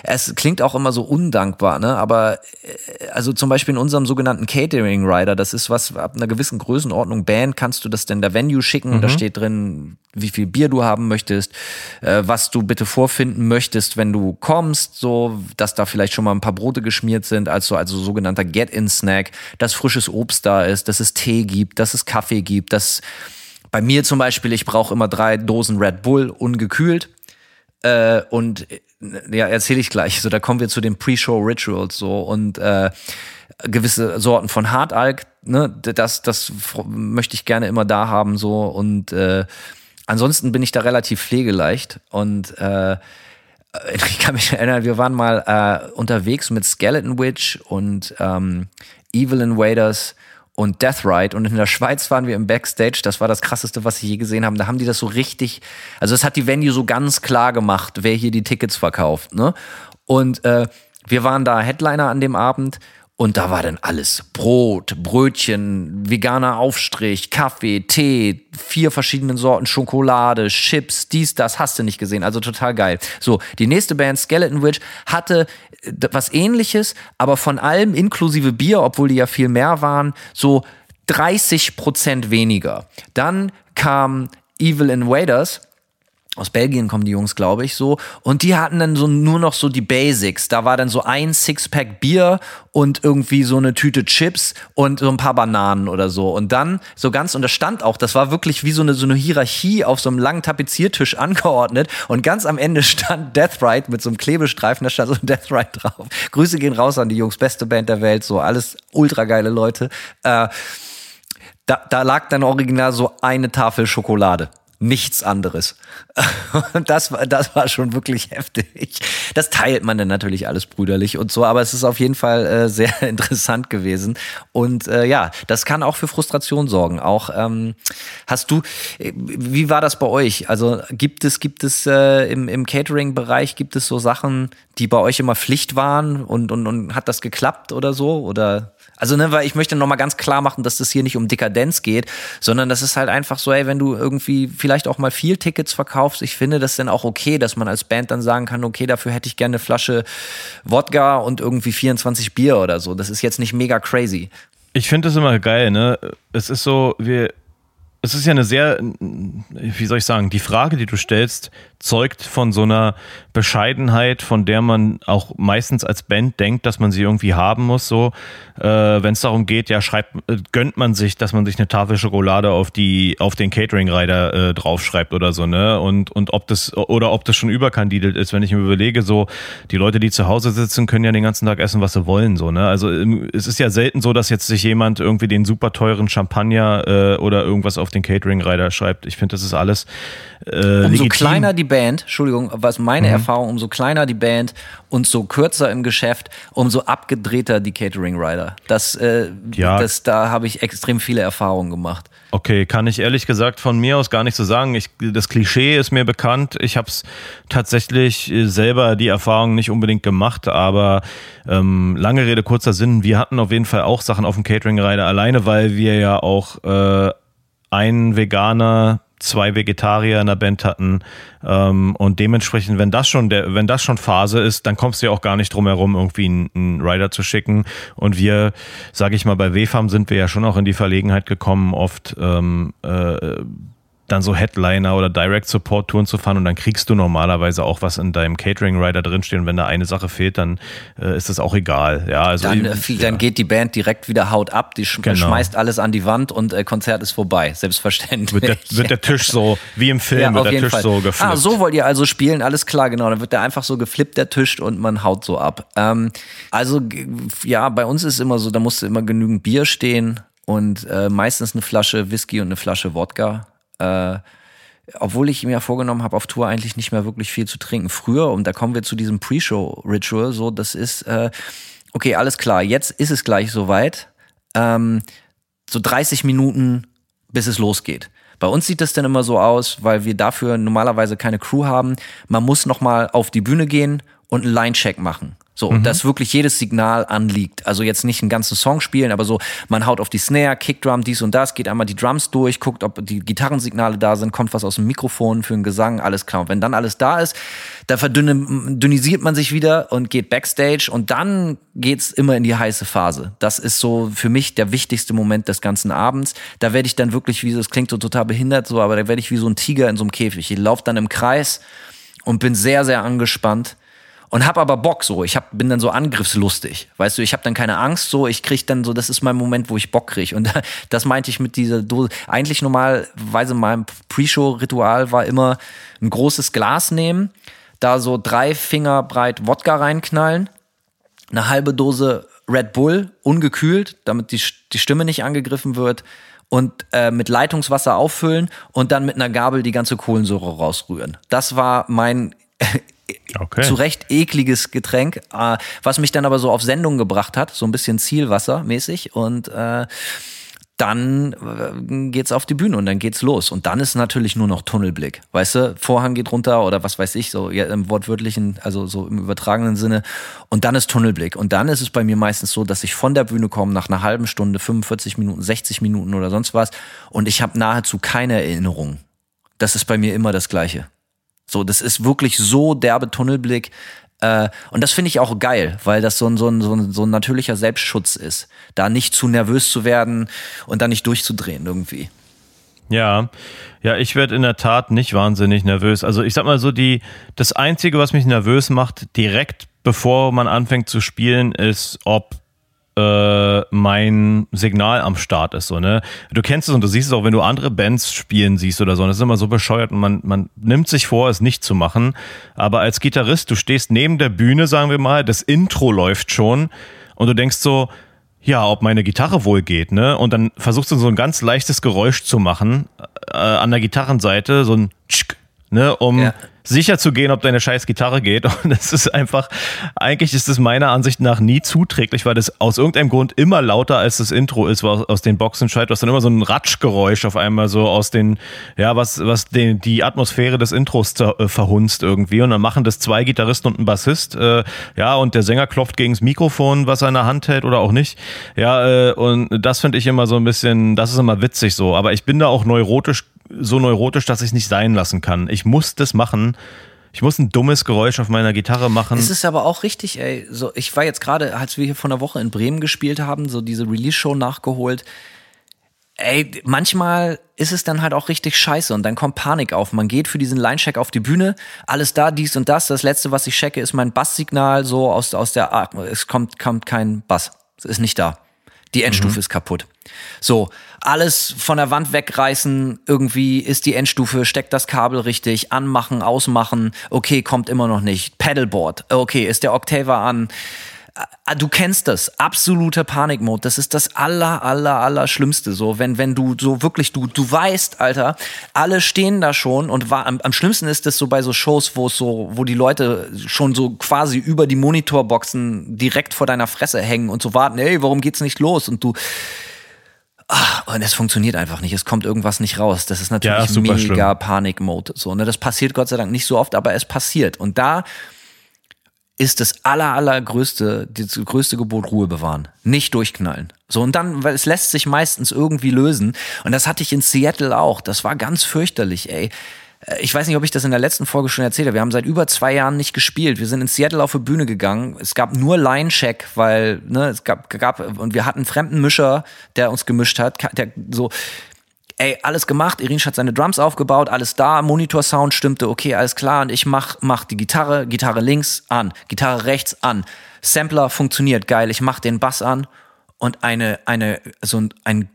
[SPEAKER 4] Es klingt auch immer so undankbar, ne? Aber äh, also zum Beispiel in unserem sogenannten Catering Rider, das ist was ab einer gewissen Größenordnung Band, kannst du das denn der Venue schicken mhm. und da steht drin, wie viel Bier du haben möchtest, äh, was du bitte vorfinden möchtest, wenn du kommst, so, dass da vielleicht schon mal ein paar Brote geschmiert sind, also also sogenannter Get-in-Snack dass frisches Obst da ist, dass es Tee gibt, dass es Kaffee gibt, dass bei mir zum Beispiel, ich brauche immer drei Dosen Red Bull ungekühlt. Äh, und äh, ja, erzähle ich gleich. So, da kommen wir zu den Pre-Show-Rituals so und äh, gewisse Sorten von Hartalk, ne, das, das möchte ich gerne immer da haben so und äh, ansonsten bin ich da relativ pflegeleicht und äh, ich kann mich erinnern, wir waren mal äh, unterwegs mit Skeleton Witch und ähm, Evil Invaders und Death Ride. Und in der Schweiz waren wir im Backstage. Das war das krasseste, was ich je gesehen habe. Da haben die das so richtig, also es hat die Venue so ganz klar gemacht, wer hier die Tickets verkauft. Ne? Und äh, wir waren da Headliner an dem Abend und da war dann alles. Brot, Brötchen, veganer Aufstrich, Kaffee, Tee, vier verschiedene Sorten Schokolade, Chips, dies, das hast du nicht gesehen. Also total geil. So, die nächste Band, Skeleton Witch, hatte äh, was ähnliches, aber von allem inklusive Bier, obwohl die ja viel mehr waren, so 30 Prozent weniger. Dann kam Evil Invaders aus Belgien kommen die Jungs, glaube ich, so. Und die hatten dann so nur noch so die Basics. Da war dann so ein Sixpack Bier und irgendwie so eine Tüte Chips und so ein paar Bananen oder so. Und dann so ganz, und das stand auch, das war wirklich wie so eine, so eine Hierarchie auf so einem langen Tapeziertisch angeordnet. Und ganz am Ende stand Death Ride mit so einem Klebestreifen, da stand so ein Death Ride drauf. Grüße gehen raus an die Jungs, beste Band der Welt, so alles ultra geile Leute. Äh, da, da lag dann original so eine Tafel Schokolade nichts anderes. Und das, war das war schon wirklich heftig. Das teilt man dann natürlich alles brüderlich und so, aber es ist auf jeden Fall äh, sehr interessant gewesen. Und äh, ja, das kann auch für Frustration sorgen. Auch ähm, hast du, äh, wie war das bei euch? Also gibt es, gibt es äh, im, im Catering-Bereich, gibt es so Sachen, die bei euch immer Pflicht waren und, und, und hat das geklappt oder so? Oder also, ne, weil ich möchte nochmal ganz klar machen, dass das hier nicht um Dekadenz geht, sondern das ist halt einfach so, ey, wenn du irgendwie vielleicht auch mal viel Tickets verkaufst, ich finde das dann auch okay, dass man als Band dann sagen kann, okay, dafür hätte ich gerne eine Flasche Wodka und irgendwie 24 Bier oder so. Das ist jetzt nicht mega crazy.
[SPEAKER 3] Ich finde das immer geil, ne? Es ist so, wir, es ist ja eine sehr, wie soll ich sagen, die Frage, die du stellst, zeugt von so einer Bescheidenheit, von der man auch meistens als Band denkt, dass man sie irgendwie haben muss. So, äh, wenn es darum geht, ja, schreibt, äh, gönnt man sich, dass man sich eine Tafel Schokolade auf die, auf den Catering-Rider äh, draufschreibt oder so, ne? Und, und ob das, oder ob das schon überkandidelt ist, wenn ich mir überlege, so, die Leute, die zu Hause sitzen, können ja den ganzen Tag essen, was sie wollen, so, ne? Also es ist ja selten so, dass jetzt sich jemand irgendwie den super teuren Champagner äh, oder irgendwas auf den Catering-Rider schreibt. Ich finde, das ist alles
[SPEAKER 4] äh, Umso legitim. kleiner die Band, Entschuldigung, was meine mhm. Erfahrung, umso kleiner die Band und so kürzer im Geschäft, umso abgedrehter die Catering Rider. Das, äh, ja. das, da habe ich extrem viele Erfahrungen gemacht.
[SPEAKER 3] Okay, kann ich ehrlich gesagt von mir aus gar nicht so sagen. Ich, das Klischee ist mir bekannt. Ich habe es tatsächlich äh, selber die Erfahrung nicht unbedingt gemacht, aber ähm, lange Rede, kurzer Sinn. Wir hatten auf jeden Fall auch Sachen auf dem Catering Rider alleine, weil wir ja auch äh, einen Veganer zwei Vegetarier in der Band hatten. Ähm, und dementsprechend, wenn das schon der, wenn das schon Phase ist, dann kommst du ja auch gar nicht drum herum, irgendwie einen, einen Rider zu schicken. Und wir, sage ich mal, bei WFAM sind wir ja schon auch in die Verlegenheit gekommen, oft ähm, äh, dann so Headliner oder Direct Support Touren zu fahren und dann kriegst du normalerweise auch was in deinem Catering Rider drinstehen und wenn da eine Sache fehlt, dann äh, ist das auch egal. Ja, also
[SPEAKER 4] dann, äh, ja. dann geht die Band direkt wieder Haut ab, die sch genau. schmeißt alles an die Wand und äh, Konzert ist vorbei, selbstverständlich.
[SPEAKER 3] Wird der, wird der Tisch so, wie im Film, ja, wird der Tisch Fall. so geflippt.
[SPEAKER 4] Ah, so wollt ihr also spielen, alles klar, genau. Dann wird der einfach so geflippt, der Tisch und man haut so ab. Ähm, also ja, bei uns ist immer so, da musste immer genügend Bier stehen und äh, meistens eine Flasche Whisky und eine Flasche Wodka. Äh, obwohl ich mir ja vorgenommen habe, auf Tour eigentlich nicht mehr wirklich viel zu trinken. Früher, und da kommen wir zu diesem Pre-Show-Ritual, so, das ist, äh, okay, alles klar, jetzt ist es gleich soweit. Ähm, so 30 Minuten, bis es losgeht. Bei uns sieht das dann immer so aus, weil wir dafür normalerweise keine Crew haben. Man muss nochmal auf die Bühne gehen und einen Line-Check machen. So, mhm. dass wirklich jedes Signal anliegt. Also jetzt nicht einen ganzen Song spielen, aber so, man haut auf die Snare, Kickdrum, dies und das, geht einmal die Drums durch, guckt, ob die Gitarrensignale da sind, kommt was aus dem Mikrofon für einen Gesang, alles klar. Und wenn dann alles da ist, da verdünnisiert man sich wieder und geht Backstage und dann geht's immer in die heiße Phase. Das ist so für mich der wichtigste Moment des ganzen Abends. Da werde ich dann wirklich wie, das klingt so total behindert so, aber da werde ich wie so ein Tiger in so einem Käfig. Ich laufe dann im Kreis und bin sehr, sehr angespannt und hab aber Bock so. Ich hab, bin dann so angriffslustig. Weißt du, ich habe dann keine Angst so. Ich krieg dann so, das ist mein Moment, wo ich Bock krieg. Und das meinte ich mit dieser Dose. Eigentlich normalerweise mein Pre-Show-Ritual war immer ein großes Glas nehmen, da so drei Finger breit Wodka reinknallen, eine halbe Dose Red Bull, ungekühlt, damit die, die Stimme nicht angegriffen wird und äh, mit Leitungswasser auffüllen und dann mit einer Gabel die ganze Kohlensäure rausrühren. Das war mein Okay. Zu Recht ekliges Getränk, äh, was mich dann aber so auf Sendung gebracht hat, so ein bisschen Zielwasser mäßig und äh, dann äh, geht's auf die Bühne und dann geht's los. Und dann ist natürlich nur noch Tunnelblick. Weißt du, Vorhang geht runter oder was weiß ich, so im wortwörtlichen, also so im übertragenen Sinne. Und dann ist Tunnelblick. Und dann ist es bei mir meistens so, dass ich von der Bühne komme nach einer halben Stunde, 45 Minuten, 60 Minuten oder sonst was. Und ich habe nahezu keine Erinnerung. Das ist bei mir immer das Gleiche. So, das ist wirklich so derbe Tunnelblick. Äh, und das finde ich auch geil, weil das so ein, so, ein, so, ein, so ein natürlicher Selbstschutz ist. Da nicht zu nervös zu werden und da nicht durchzudrehen irgendwie.
[SPEAKER 3] Ja, ja, ich werde in der Tat nicht wahnsinnig nervös. Also ich sag mal so, die, das Einzige, was mich nervös macht, direkt bevor man anfängt zu spielen, ist, ob äh, mein Signal am Start ist. So, ne? Du kennst es und du siehst es auch, wenn du andere Bands spielen siehst oder so. Und das ist immer so bescheuert und man, man nimmt sich vor, es nicht zu machen. Aber als Gitarrist, du stehst neben der Bühne, sagen wir mal, das Intro läuft schon und du denkst so, ja, ob meine Gitarre wohl geht, ne? Und dann versuchst du so ein ganz leichtes Geräusch zu machen, äh, an der Gitarrenseite so ein Tschk, ne, um
[SPEAKER 4] Ja.
[SPEAKER 3] sicher zu gehen, ob deine scheiß Gitarre geht. Und das ist einfach, eigentlich ist es meiner Ansicht nach nie zuträglich, weil das aus irgendeinem Grund immer lauter als das Intro ist, was aus den Boxen schallt. Du hast dann immer so ein Ratschgeräusch auf einmal so aus den, ja, was, was den, die Atmosphäre des Intros äh, verhunzt irgendwie. Und dann machen das zwei Gitarristen und ein Bassist. Äh, ja, und der Sänger klopft gegens Mikrofon, was er in der Hand hält oder auch nicht. Ja, äh, und das finde ich immer so ein bisschen, das ist immer witzig so. Aber ich bin da auch neurotisch, so neurotisch, dass ich es nicht sein lassen kann. Ich muss das machen. Ich muss ein dummes Geräusch auf meiner Gitarre machen.
[SPEAKER 4] Es ist aber auch richtig, ey. So, ich war jetzt gerade, als wir hier vor einer Woche in Bremen gespielt haben, so diese Release-Show nachgeholt. Ey, manchmal ist es dann halt auch richtig scheiße und dann kommt Panik auf. Man geht für diesen Line-Check auf die Bühne, alles da, dies und das. Das letzte, was ich checke, ist mein Basssignal so aus, aus der, Art- es kommt, kommt kein Bass. Es ist nicht da. Die Endstufe ist kaputt. So, alles von der Wand wegreißen, irgendwie ist die Endstufe, steckt das Kabel richtig, anmachen, ausmachen, okay, kommt immer noch nicht. Pedalboard, okay, ist der Octaver an. Ah, Du kennst das, absoluter Panikmode. Das ist das aller, aller, aller Schlimmste. So, wenn, wenn du so wirklich, du, du weißt, Alter, alle stehen da schon und war, am, am schlimmsten ist das so bei so Shows, wo es so, wo die Leute schon so quasi über die Monitorboxen direkt vor deiner Fresse hängen und so warten, ey, warum geht's nicht los? Und du, ah, und es funktioniert einfach nicht. Es kommt irgendwas nicht raus. Das ist natürlich
[SPEAKER 3] Ja,
[SPEAKER 4] mega. Panikmode. So, ne, das passiert Gott sei Dank nicht so oft, aber es passiert. Und da ist das aller, allergrößte, das größte Gebot Ruhe bewahren. Nicht durchknallen. So, und dann, weil es lässt sich meistens irgendwie lösen. Und das hatte ich in Seattle auch. Das war ganz fürchterlich, ey. Äh, Ich weiß nicht, ob ich das in der letzten Folge schon erzählt habe. Wir haben seit über zwei Jahren nicht gespielt. Wir sind in Seattle auf die Bühne gegangen. Es gab nur Line-Check, weil, ne, es gab, gab, und wir hatten einen fremden Mischer, der uns gemischt hat, der so, ey, alles gemacht, Irinsch hat seine Drums aufgebaut, alles da, Monitor-Sound stimmte, okay, alles klar, und ich mach, mach die Gitarre, Gitarre links an, Gitarre rechts an, Sampler funktioniert, geil, ich mach den Bass an und eine, eine, so ein, ein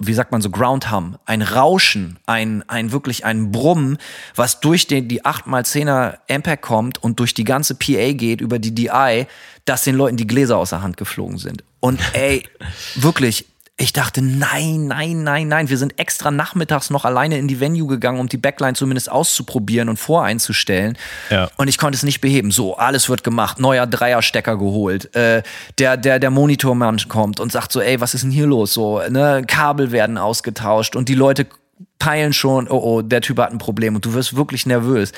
[SPEAKER 4] wie sagt man so, Groundhum, ein Rauschen, ein, ein wirklich ein Brummen, was durch den, die 8x10er Ampere kommt und durch die ganze PA geht, über die DI, dass den Leuten die Gläser aus der Hand geflogen sind. Und ey, wirklich, ich dachte, nein, nein, nein, nein. Wir sind extra nachmittags noch alleine in die Venue gegangen, um die Backline zumindest auszuprobieren und voreinzustellen.
[SPEAKER 3] Ja.
[SPEAKER 4] Und ich konnte es nicht beheben. So, alles wird gemacht, neuer Dreierstecker geholt. Äh, der, der, der Monitormann kommt und sagt so, ey, was ist denn hier los? So, ne, Kabel werden ausgetauscht und die Leute peilen schon, oh, oh, der Typ hat ein Problem und du wirst wirklich nervös.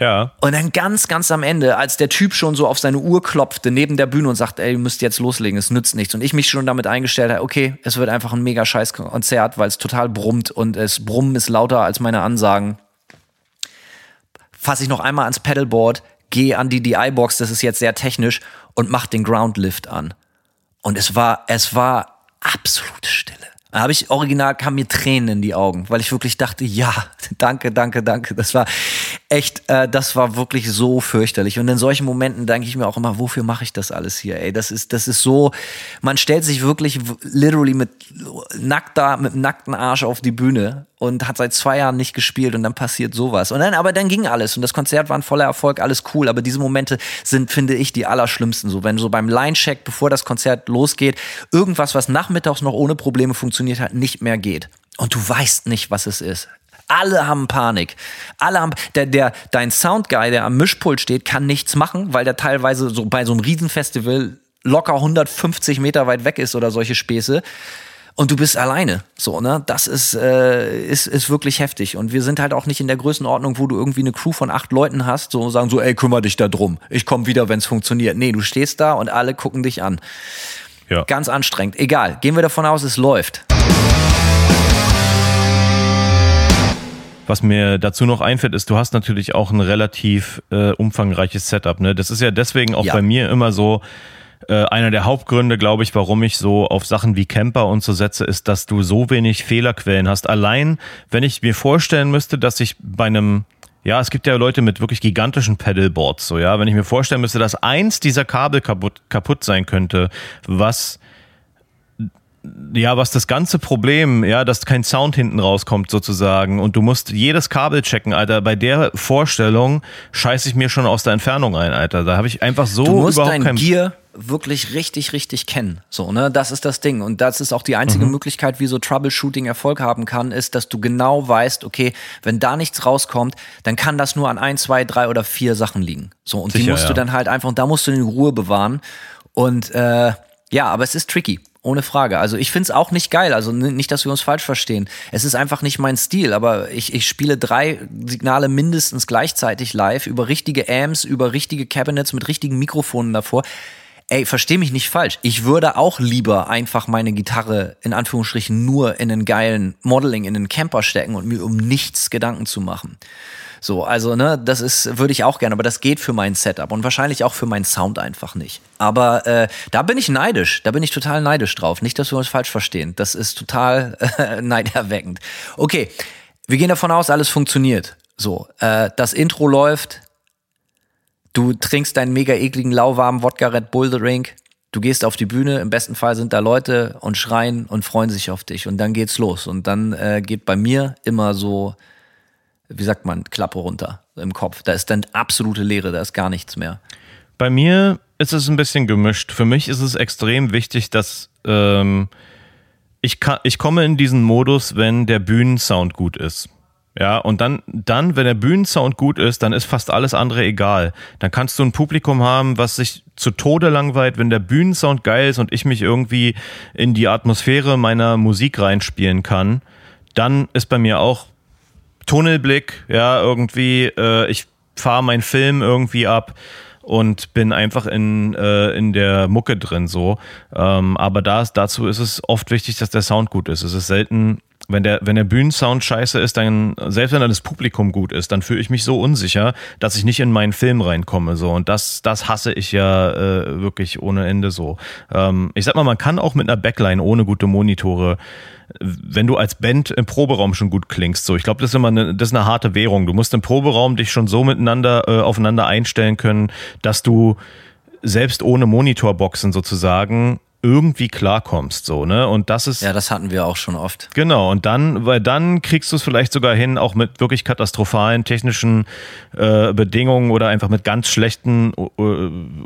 [SPEAKER 3] Ja.
[SPEAKER 4] Und dann ganz, ganz am Ende, als der Typ schon so auf seine Uhr klopfte neben der Bühne und sagte, ey, ihr müsst jetzt loslegen, es nützt nichts. Und ich mich schon damit eingestellt habe, okay, es wird einfach ein mega scheiß Konzert, weil es total brummt und es Brummen ist lauter als meine Ansagen. Fasse ich noch einmal ans Pedalboard, gehe an die DI-Box, das ist jetzt sehr technisch, und mach den Groundlift an. Und es war, es war absolute Stille. Da habe ich original kam mir Tränen in die Augen, weil ich wirklich dachte, ja, danke, danke, danke. Das war echt, äh, das war wirklich so fürchterlich. Und in solchen Momenten denke ich mir auch immer, wofür mache ich das alles hier? Ey, das ist, das ist so. Man stellt sich wirklich literally mit nackter, mit nackten Arsch auf die Bühne und hat seit zwei Jahren nicht gespielt und dann passiert sowas. Und dann, aber dann ging alles und das Konzert war ein voller Erfolg, alles cool. Aber diese Momente sind, finde ich, die allerschlimmsten. So, wenn so beim Line-Check, bevor das Konzert losgeht, irgendwas, was nachmittags noch ohne Probleme funktioniert hat, nicht mehr geht. Und du weißt nicht, was es ist. Alle haben Panik. Alle haben, der, der, dein Soundguy, der am Mischpult steht, kann nichts machen, weil der teilweise so bei so einem Riesenfestival locker 150 Meter weit weg ist oder solche Späße. Und du bist alleine. So, ne? Das ist, äh, ist, ist wirklich heftig. Und wir sind halt auch nicht in der Größenordnung, wo du irgendwie eine Crew von acht Leuten hast, so und sagen so, ey, kümmere dich da drum. Ich komme wieder, wenn es funktioniert. Nee, du stehst da und alle gucken dich an.
[SPEAKER 3] Ja.
[SPEAKER 4] Ganz anstrengend. Egal. Gehen wir davon aus, es läuft.
[SPEAKER 3] Was mir dazu noch einfällt, ist, du hast natürlich auch ein relativ äh, umfangreiches Setup. Ne? Das ist ja deswegen auch
[SPEAKER 4] Ja.
[SPEAKER 3] bei mir immer so äh, einer der Hauptgründe, glaube ich, warum ich so auf Sachen wie Camper und so setze, ist, dass du so wenig Fehlerquellen hast. Allein, wenn ich mir vorstellen müsste, dass ich bei einem ja, es gibt ja Leute mit wirklich gigantischen Pedalboards, so ja. Wenn ich mir vorstellen müsste, dass eins dieser Kabel kaputt, kaputt sein könnte, was ja, was das ganze Problem, ja, dass kein Sound hinten rauskommt sozusagen und du musst jedes Kabel checken, Alter. Bei der Vorstellung scheiße ich mir schon aus der Entfernung ein, Alter. Da habe ich einfach so
[SPEAKER 4] du musst
[SPEAKER 3] überhaupt
[SPEAKER 4] dein
[SPEAKER 3] kein
[SPEAKER 4] Gear wirklich richtig, richtig kennen. So, ne? Das ist das Ding. Und das ist auch die einzige
[SPEAKER 3] Mhm.
[SPEAKER 4] Möglichkeit, wie so Troubleshooting Erfolg haben kann, ist, dass du genau weißt, okay, wenn da nichts rauskommt, dann kann das nur an ein, zwei, drei oder vier Sachen liegen. So, und die
[SPEAKER 3] Sicher,
[SPEAKER 4] musst du
[SPEAKER 3] ja.
[SPEAKER 4] dann halt einfach, und da musst du in Ruhe bewahren. Und äh, ja, aber es ist tricky. Ohne Frage. Also ich find's auch nicht geil. Also nicht, dass wir uns falsch verstehen. Es ist einfach nicht mein Stil, aber ich, ich spiele drei Signale mindestens gleichzeitig live über richtige Amps, über richtige Cabinets mit richtigen Mikrofonen davor. Ey, versteh mich nicht falsch. Ich würde auch lieber einfach meine Gitarre in Anführungsstrichen nur in einen geilen Modeling, in einen Camper stecken und mir um nichts Gedanken zu machen. So, also, ne, das ist, würde ich auch gerne, aber das geht für mein Setup und wahrscheinlich auch für meinen Sound einfach nicht. Aber äh, da bin ich neidisch, da bin ich total neidisch drauf. Nicht, dass wir uns falsch verstehen. Das ist total äh, neiderweckend. Okay, wir gehen davon aus, alles funktioniert. So, äh, das Intro läuft, du trinkst deinen mega ekligen, lauwarmen Wodka Red Bull Drink, du gehst auf die Bühne, im besten Fall sind da Leute und schreien und freuen sich auf dich und dann geht's los. Und dann äh, geht bei mir immer so, wie sagt man, Klappe runter im Kopf. Da ist dann absolute Leere, da ist gar nichts mehr.
[SPEAKER 3] Bei mir ist es ein bisschen gemischt. Für mich ist es extrem wichtig, dass ähm, ich, kann, ich komme in diesen Modus, wenn der Bühnensound gut ist. Ja, und dann, dann, wenn der Bühnensound gut ist, dann ist fast alles andere egal. Dann kannst du ein Publikum haben, was sich zu Tode langweilt, wenn der Bühnensound geil ist und ich mich irgendwie in die Atmosphäre meiner Musik reinspielen kann, dann ist bei mir auch Tunnelblick, ja, irgendwie, äh, ich fahre meinen Film irgendwie ab und bin einfach in, äh, in der Mucke drin so. Ähm, aber da, dazu ist es oft wichtig, dass der Sound gut ist. Es ist selten, wenn der, wenn der Bühnensound scheiße ist, dann, selbst wenn dann das Publikum gut ist, dann fühle ich mich so unsicher, dass ich nicht in meinen Film reinkomme. So. Und das, das hasse ich ja äh, wirklich ohne Ende so. Ähm, ich sag mal, man kann auch mit einer Backline ohne gute Monitore wenn du als Band im Proberaum schon gut klingst, so ich glaube, das ist immer eine, das ist eine harte Währung. Du musst im Proberaum dich schon so miteinander äh, aufeinander einstellen können, dass du selbst ohne Monitorboxen sozusagen irgendwie klarkommst, so ne? Und das ist
[SPEAKER 4] Ja, das hatten wir auch schon oft.
[SPEAKER 3] Genau, und dann, weil dann kriegst du es vielleicht sogar hin, auch mit wirklich katastrophalen technischen äh, Bedingungen oder einfach mit ganz schlechten, äh,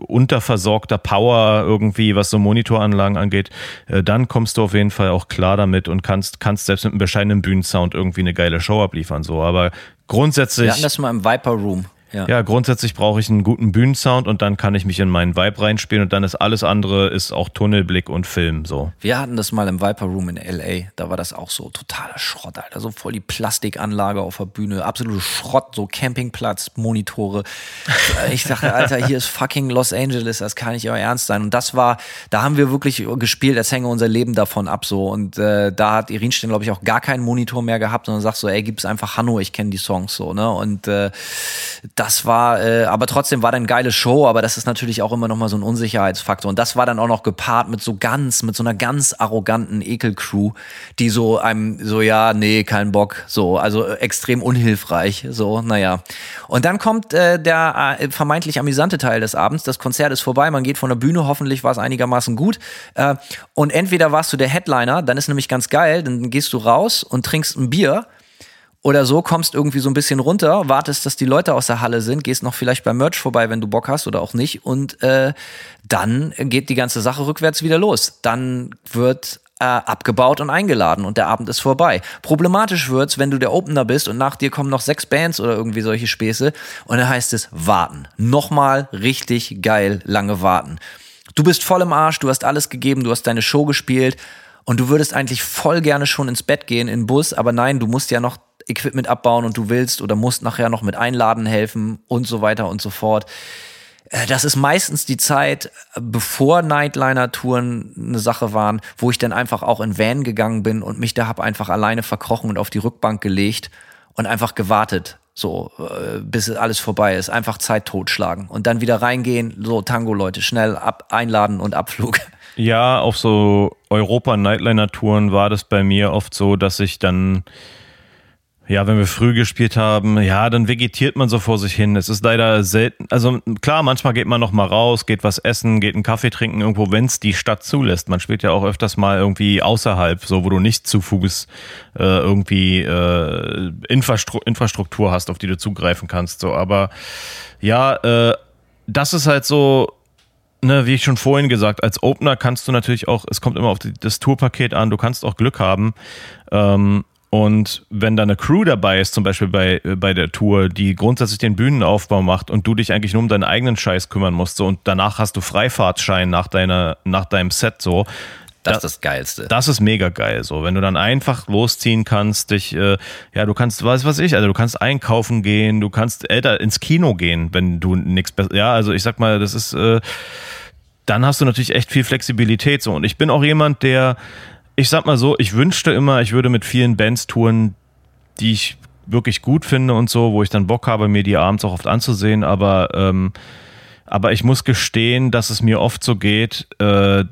[SPEAKER 3] unterversorgter Power irgendwie, was so Monitoranlagen angeht, äh, dann kommst du auf jeden Fall auch klar damit und kannst, kannst selbst mit einem bescheidenen Bühnensound irgendwie eine geile Show abliefern. So, aber grundsätzlich.
[SPEAKER 4] Wir hatten das mal im Viper Room. Ja.
[SPEAKER 3] Ja, grundsätzlich brauche ich einen guten Bühnensound und dann kann ich mich in meinen Vibe reinspielen und dann ist alles andere ist auch Tunnelblick und Film so.
[SPEAKER 4] Wir hatten das mal im Viper Room in LA. Da war das auch so totaler Schrott, Alter. So voll die Plastikanlage auf der Bühne. Absolute Schrott, so Campingplatz, Monitore. Ich dachte, Alter, hier ist fucking Los Angeles. Das kann nicht euer Ernst sein. Und das war, da haben wir wirklich gespielt, als hänge unser Leben davon ab so. Und äh, da hat Irinstein, glaube ich, auch gar keinen Monitor mehr gehabt, sondern sagt so, ey, gib's einfach Hanno, ich kenne die Songs so, ne? Und äh, das war, äh, aber trotzdem war dann eine geile Show, aber das ist natürlich auch immer noch mal so ein Unsicherheitsfaktor. Und das war dann auch noch gepaart mit so ganz, mit so einer ganz arroganten Ekelcrew, die so einem, so, ja, nee, kein Bock, so, also äh, extrem unhilfreich, so, naja. Und dann kommt äh, der äh, vermeintlich amüsante Teil des Abends. Das Konzert ist vorbei, man geht von der Bühne, hoffentlich war es einigermaßen gut. Äh, und entweder warst du der Headliner, dann ist nämlich ganz geil, dann gehst du raus und trinkst ein Bier oder so, kommst irgendwie so ein bisschen runter, wartest, dass die Leute aus der Halle sind, gehst noch vielleicht beim Merch vorbei, wenn du Bock hast oder auch nicht. Und äh, dann geht die ganze Sache rückwärts wieder los. Dann wird äh, abgebaut und eingeladen und der Abend ist vorbei. Problematisch wird's, wenn du der Opener bist und nach dir kommen noch sechs Bands oder irgendwie solche Späße und dann heißt es warten. Nochmal richtig geil lange warten. Du bist voll im Arsch, du hast alles gegeben, du hast deine Show gespielt und du würdest eigentlich voll gerne schon ins Bett gehen, in den Bus, aber nein, du musst ja noch Equipment abbauen und du willst oder musst nachher noch mit Einladen helfen und so weiter und so fort. Äh, Das ist meistens die Zeit, äh, bevor Nightliner-Touren eine Sache waren, wo ich dann einfach auch in Van gegangen bin und mich da hab einfach alleine verkrochen und auf die Rückbank gelegt und einfach gewartet, so äh, bis alles vorbei ist. Einfach Zeit totschlagen und dann wieder reingehen, so Tango-Leute, schnell ab einladen und Abflug.
[SPEAKER 3] Ja, auf so Europa-Nightliner-Touren war das bei mir oft so, dass ich dann Ja, wenn wir früh gespielt haben, ja, dann vegetiert man so vor sich hin. Es ist leider selten. Also klar, manchmal geht man noch mal raus, geht was essen, geht einen Kaffee trinken irgendwo, wenn es die Stadt zulässt. Man spielt ja auch öfters mal irgendwie außerhalb, so wo du nicht zu Fuß äh, irgendwie äh, Infrastru Infrastruktur hast, auf die du zugreifen kannst. So, aber ja, äh, das ist halt so. Ne, wie ich schon vorhin gesagt, als Opener kannst du natürlich auch, es kommt immer auf die, das Tourpaket an, du kannst auch Glück haben. Ähm, und wenn da eine Crew dabei ist, zum Beispiel bei, äh, bei der Tour, die grundsätzlich den Bühnenaufbau macht und du dich eigentlich nur um deinen eigenen Scheiß kümmern musst, so, und danach hast du Freifahrtschein nach, deiner, nach deinem Set, so.
[SPEAKER 4] Das ist das Geilste.
[SPEAKER 3] Das ist mega geil, so. Wenn du dann einfach losziehen kannst, dich, äh, ja, du kannst, was weiß ich, also du kannst einkaufen gehen, du kannst älter ins Kino gehen, wenn du nichts besser, ja, also ich sag mal, das ist, äh, dann hast du natürlich echt viel Flexibilität, so. Und ich bin auch jemand, der, ich sag mal so, ich wünschte immer, ich würde mit vielen Bands touren, die ich wirklich gut finde und so, wo ich dann Bock habe, mir die abends auch oft anzusehen, aber, ähm, aber ich muss gestehen, dass es mir oft so geht, äh,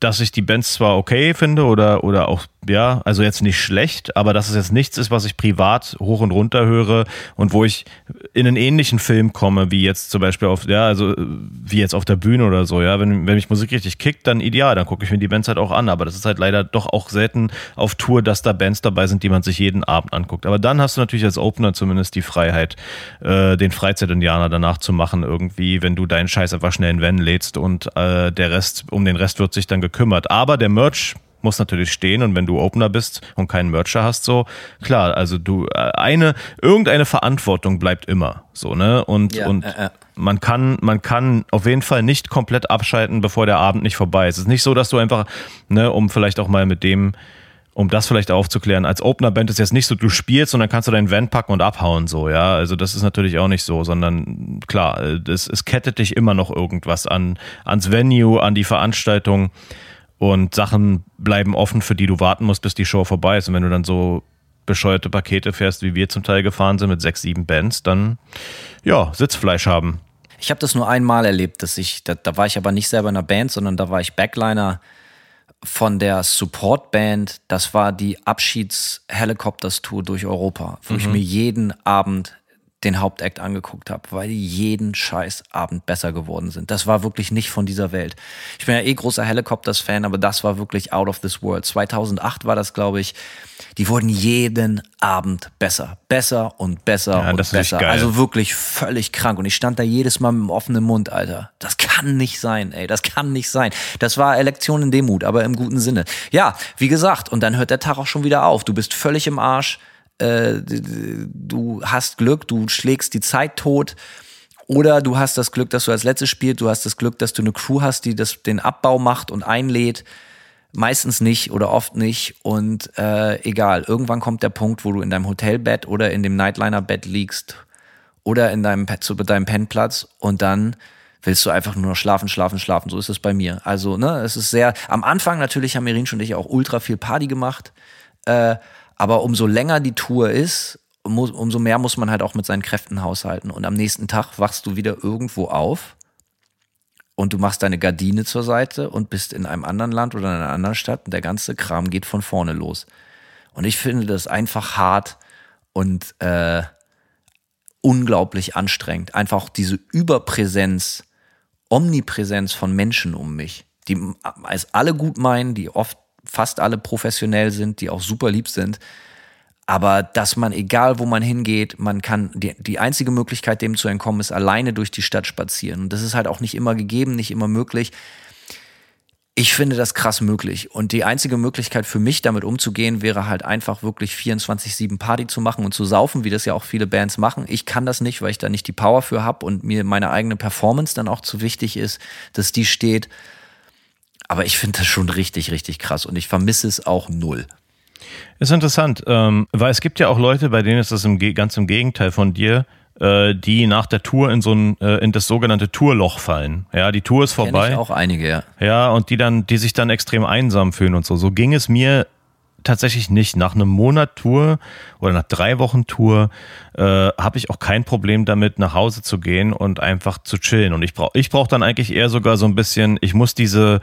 [SPEAKER 3] dass ich die Bands zwar okay finde oder, oder auch, ja, also jetzt nicht schlecht, aber dass es jetzt nichts ist, was ich privat hoch und runter höre und wo ich in einen ähnlichen Film komme, wie jetzt zum Beispiel auf, ja, also wie jetzt auf der Bühne oder so, ja. Wenn, wenn mich Musik richtig kickt, dann ideal, dann gucke ich mir die Bands halt auch an. Aber das ist halt leider doch auch selten auf Tour, dass da Bands dabei sind, die man sich jeden Abend anguckt. Aber dann hast du natürlich als Opener zumindest die Freiheit, äh, den Freizeit-Indianer danach zu machen, irgendwie, wenn du deinen Scheiß einfach schnell in Van lädst und äh, der Rest, um den Rest wird sich dann gekümmert gekümmert. Aber der Merch muss natürlich stehen und wenn du Opener bist und keinen Mercher hast, so klar, also du äh, eine irgendeine Verantwortung bleibt immer so ne und ja, und äh, äh. man kann man kann auf jeden Fall nicht komplett abschalten, bevor der Abend nicht vorbei ist. Es ist nicht so, dass du einfach ne, um vielleicht auch mal mit dem um das vielleicht aufzuklären, als Opener-Band ist jetzt nicht so, du spielst und dann kannst du deinen Van packen und abhauen, so, ja. Also das ist natürlich auch nicht so, sondern klar, es, es kettet dich immer noch irgendwas an, ans Venue, an die Veranstaltung und Sachen bleiben offen, für die du warten musst, bis die Show vorbei ist. Und wenn du dann so bescheuerte Pakete fährst, wie wir zum Teil gefahren sind mit sechs, sieben Bands, dann ja, Sitzfleisch haben.
[SPEAKER 4] Ich habe das nur einmal erlebt, dass ich, da, da, war ich aber nicht selber in einer Band, sondern da war ich Backliner von der Supportband. Das war die Abschieds-Helicopters-Tour durch Europa, wo mhm. ich mir jeden Abend den Hauptakt angeguckt habe, weil die jeden scheiß Abend besser geworden sind. Das war wirklich nicht von dieser Welt. Ich bin ja eh großer Helicopters-Fan, aber das war wirklich out of this world. 2008 war das, glaube ich. Die wurden jeden Abend besser. Besser und besser ja, und besser. Also wirklich völlig krank. Und ich stand da jedes Mal mit dem offenen Mund, Alter. Das kann nicht sein, ey. Das kann nicht sein. Das war Elektion in Demut, aber im guten Sinne. Ja, wie gesagt, und dann hört der Tag auch schon wieder auf. Du bist völlig im Arsch äh, du hast Glück, du schlägst die Zeit tot. Oder du hast das Glück, dass du als letztes spielst, du hast das Glück, dass du eine Crew hast, die das, den Abbau macht und einlädt. Meistens nicht oder oft nicht. Und äh, egal, irgendwann kommt der Punkt, wo du in deinem Hotelbett oder in dem Nightliner-Bett liegst oder in deinem, zu deinem Pennplatz und dann willst du einfach nur noch schlafen, schlafen, schlafen. So ist es bei mir. Also, ne, es ist sehr, am Anfang natürlich haben Irin und ich auch ultra viel Party gemacht. Äh, aber umso länger die Tour ist, umso mehr muss man halt auch mit seinen Kräften haushalten. Und am nächsten Tag wachst du wieder irgendwo auf und du machst deine Gardine zur Seite und bist in einem anderen Land oder in einer anderen Stadt und der ganze Kram geht von vorne los. Und ich finde das einfach hart und äh, unglaublich anstrengend. Einfach diese Überpräsenz, Omnipräsenz von Menschen um mich, die es alle gut meinen, die oft fast alle professionell sind, die auch super lieb sind. Aber dass man, egal wo man hingeht, man kann, die, die einzige Möglichkeit, dem zu entkommen, ist alleine durch die Stadt spazieren. Und das ist halt auch nicht immer gegeben, nicht immer möglich. Ich finde das krass möglich. Und die einzige Möglichkeit für mich, damit umzugehen, wäre halt einfach wirklich 24-7 Party zu machen und zu saufen, wie das ja auch viele Bands machen. Ich kann das nicht, weil ich da nicht die Power für habe und mir meine eigene Performance dann auch zu wichtig ist, dass die steht. Aber ich finde das schon richtig, richtig krass und ich vermisse es auch null.
[SPEAKER 3] Ist interessant, ähm, weil es gibt ja auch Leute, bei denen ist das im, ganz im Gegenteil von dir, äh, die nach der Tour in so ein äh, in das sogenannte Tourloch fallen. Ja, die Tour ist vorbei. Kenn
[SPEAKER 4] ich auch einige, ja.
[SPEAKER 3] Ja, und die dann, die sich dann extrem einsam fühlen und so. So ging es mir tatsächlich nicht. Nach einem Monat Tour oder nach drei Wochen Tour äh, habe ich auch kein Problem damit, nach Hause zu gehen und einfach zu chillen. Und ich brauche ich brauch dann eigentlich eher sogar so ein bisschen, ich muss diese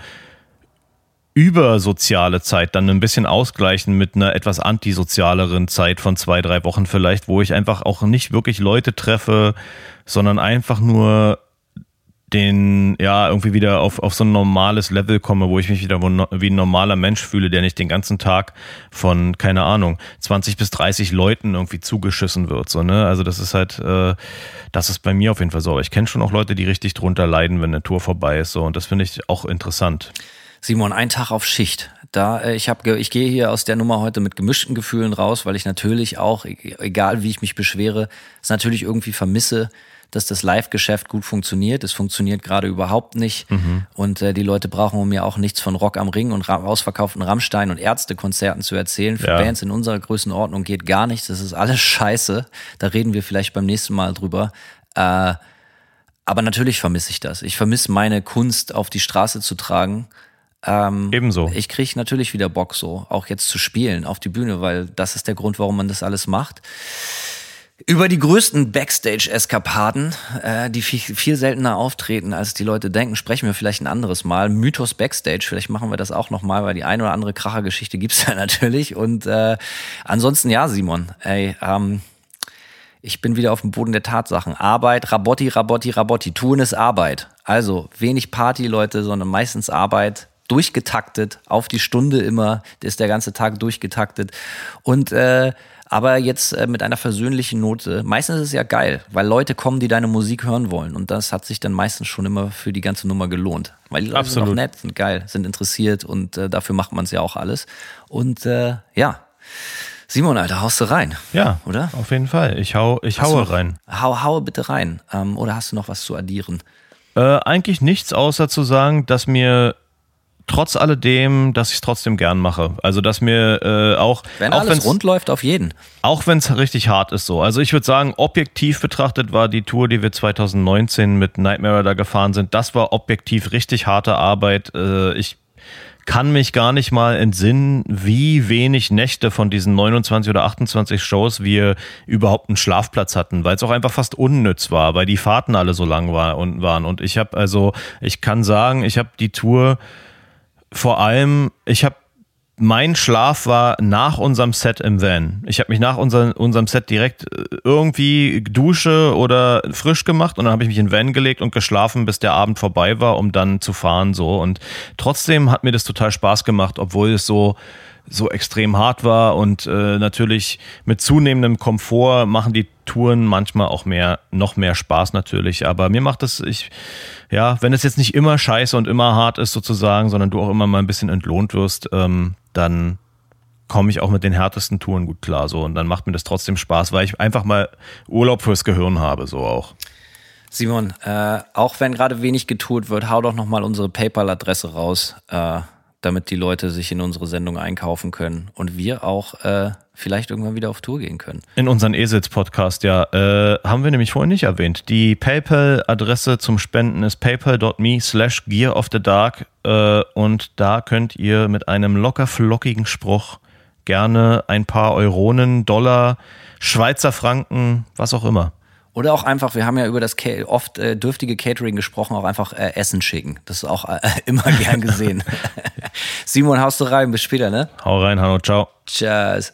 [SPEAKER 3] übersoziale Zeit dann ein bisschen ausgleichen mit einer etwas antisozialeren Zeit von zwei, drei Wochen vielleicht, wo ich einfach auch nicht wirklich Leute treffe, sondern einfach nur den, ja, irgendwie wieder auf, auf so ein normales Level komme, wo ich mich wieder wie ein normaler Mensch fühle, der nicht den ganzen Tag von, keine Ahnung, 20 bis 30 Leuten irgendwie zugeschissen wird. So, ne? Also das ist halt, äh, das ist bei mir auf jeden Fall so. Ich kenne schon auch Leute, die richtig drunter leiden, wenn eine Tour vorbei ist. So, und das finde ich auch interessant.
[SPEAKER 4] Simon, ein Tag auf Schicht. Da äh, ich habe, ich gehe hier aus der Nummer heute mit gemischten Gefühlen raus, weil ich natürlich auch, e-, egal wie ich mich beschwere, es natürlich irgendwie vermisse, dass das Live-Geschäft gut funktioniert. Es funktioniert gerade überhaupt nicht. Mhm. Und äh, die Leute brauchen mir auch nichts von Rock am Ring und ausverkauften Rammstein und Ärztekonzerten zu erzählen. Für ja. Bands in unserer Größenordnung geht gar nichts. Das ist alles scheiße. Da reden wir vielleicht beim nächsten Mal drüber. Äh, aber natürlich vermisse ich das. Ich vermisse meine Kunst auf die Straße zu tragen
[SPEAKER 3] ähm, Ebenso.
[SPEAKER 4] Ich kriege natürlich wieder Bock, so auch jetzt zu spielen auf die Bühne, weil das ist der Grund, warum man das alles macht. Über die größten Backstage-Eskapaden, äh, die viel, viel seltener auftreten, als die Leute denken, sprechen wir vielleicht ein anderes Mal. Mythos Backstage, vielleicht machen wir das auch nochmal, weil die eine oder andere Krachergeschichte gibt's ja natürlich. Und äh, ansonsten ja, Simon, ey, ähm, ich bin wieder auf dem Boden der Tatsachen. Arbeit, Rabotti, Rabotti, Rabotti. Tun ist Arbeit. Also wenig Party, Leute, sondern meistens Arbeit durchgetaktet, auf die Stunde immer, ist der ganze Tag durchgetaktet. Und äh, aber jetzt äh, mit einer versöhnlichen Note. Meistens ist es ja geil, weil Leute kommen, die deine Musik hören wollen. Und das hat sich dann meistens schon immer für die ganze Nummer gelohnt. Weil die Leute Absolut. sind auch nett, sind geil, sind interessiert und äh, dafür macht man es ja auch alles. Und äh, ja. Simon, Alter, haust du rein?
[SPEAKER 3] Ja, oder? Auf jeden Fall. Ich hau, ich haue rein.
[SPEAKER 4] Hau, hau bitte rein. Ähm, oder hast du noch was zu addieren?
[SPEAKER 3] Äh, eigentlich nichts, außer zu sagen, dass mir trotz alledem, dass ich es trotzdem gern mache. Also dass mir äh, auch
[SPEAKER 4] wenn
[SPEAKER 3] auch
[SPEAKER 4] alles rund läuft auf jeden.
[SPEAKER 3] Auch wenn es richtig hart ist so. Also ich würde sagen, objektiv betrachtet war die Tour, die wir 2019 mit Nightmare da gefahren sind, das war objektiv richtig harte Arbeit. Äh, ich kann mich gar nicht mal entsinnen, wie wenig Nächte von diesen 29 oder 28 Shows wir überhaupt einen Schlafplatz hatten, weil es auch einfach fast unnütz war, weil die Fahrten alle so lang war und waren. Und ich habe also, ich kann sagen, ich habe die Tour vor allem, ich habe mein Schlaf war nach unserem Set im Van. Ich habe mich nach unser, unserem Set direkt äh, irgendwie Dusche oder frisch gemacht und dann habe ich mich in den Van gelegt und geschlafen, bis der Abend vorbei war, um dann zu fahren so. Und trotzdem hat mir das total Spaß gemacht, obwohl es so so extrem hart war und äh, natürlich mit zunehmendem Komfort machen die Touren manchmal auch mehr, noch mehr Spaß natürlich. Aber mir macht es, ich, ja, wenn es jetzt nicht immer scheiße und immer hart ist sozusagen, sondern du auch immer mal ein bisschen entlohnt wirst, ähm, dann komme ich auch mit den härtesten Touren gut klar so und dann macht mir das trotzdem Spaß, weil ich einfach mal Urlaub fürs Gehirn habe so auch.
[SPEAKER 4] Simon, äh, auch wenn gerade wenig getourt wird, hau doch noch mal unsere PayPal-Adresse raus. Äh damit die Leute sich in unsere Sendung einkaufen können und wir auch äh, vielleicht irgendwann wieder auf Tour gehen können.
[SPEAKER 3] In unseren Esels-Podcast, ja. Äh, haben wir nämlich vorhin nicht erwähnt. Die PayPal-Adresse zum Spenden ist paypal.me slash gear of the dark äh, und da könnt ihr mit einem locker flockigen Spruch gerne ein paar Euronen, Dollar, Schweizer Franken, was auch immer
[SPEAKER 4] oder auch einfach, wir haben ja über das oft äh, dürftige Catering gesprochen, auch einfach äh, Essen schicken. Das ist auch äh, immer gern gesehen. Simon, haust du rein, bis später, ne?
[SPEAKER 3] Hau rein, hallo, ciao.
[SPEAKER 4] Tschüss.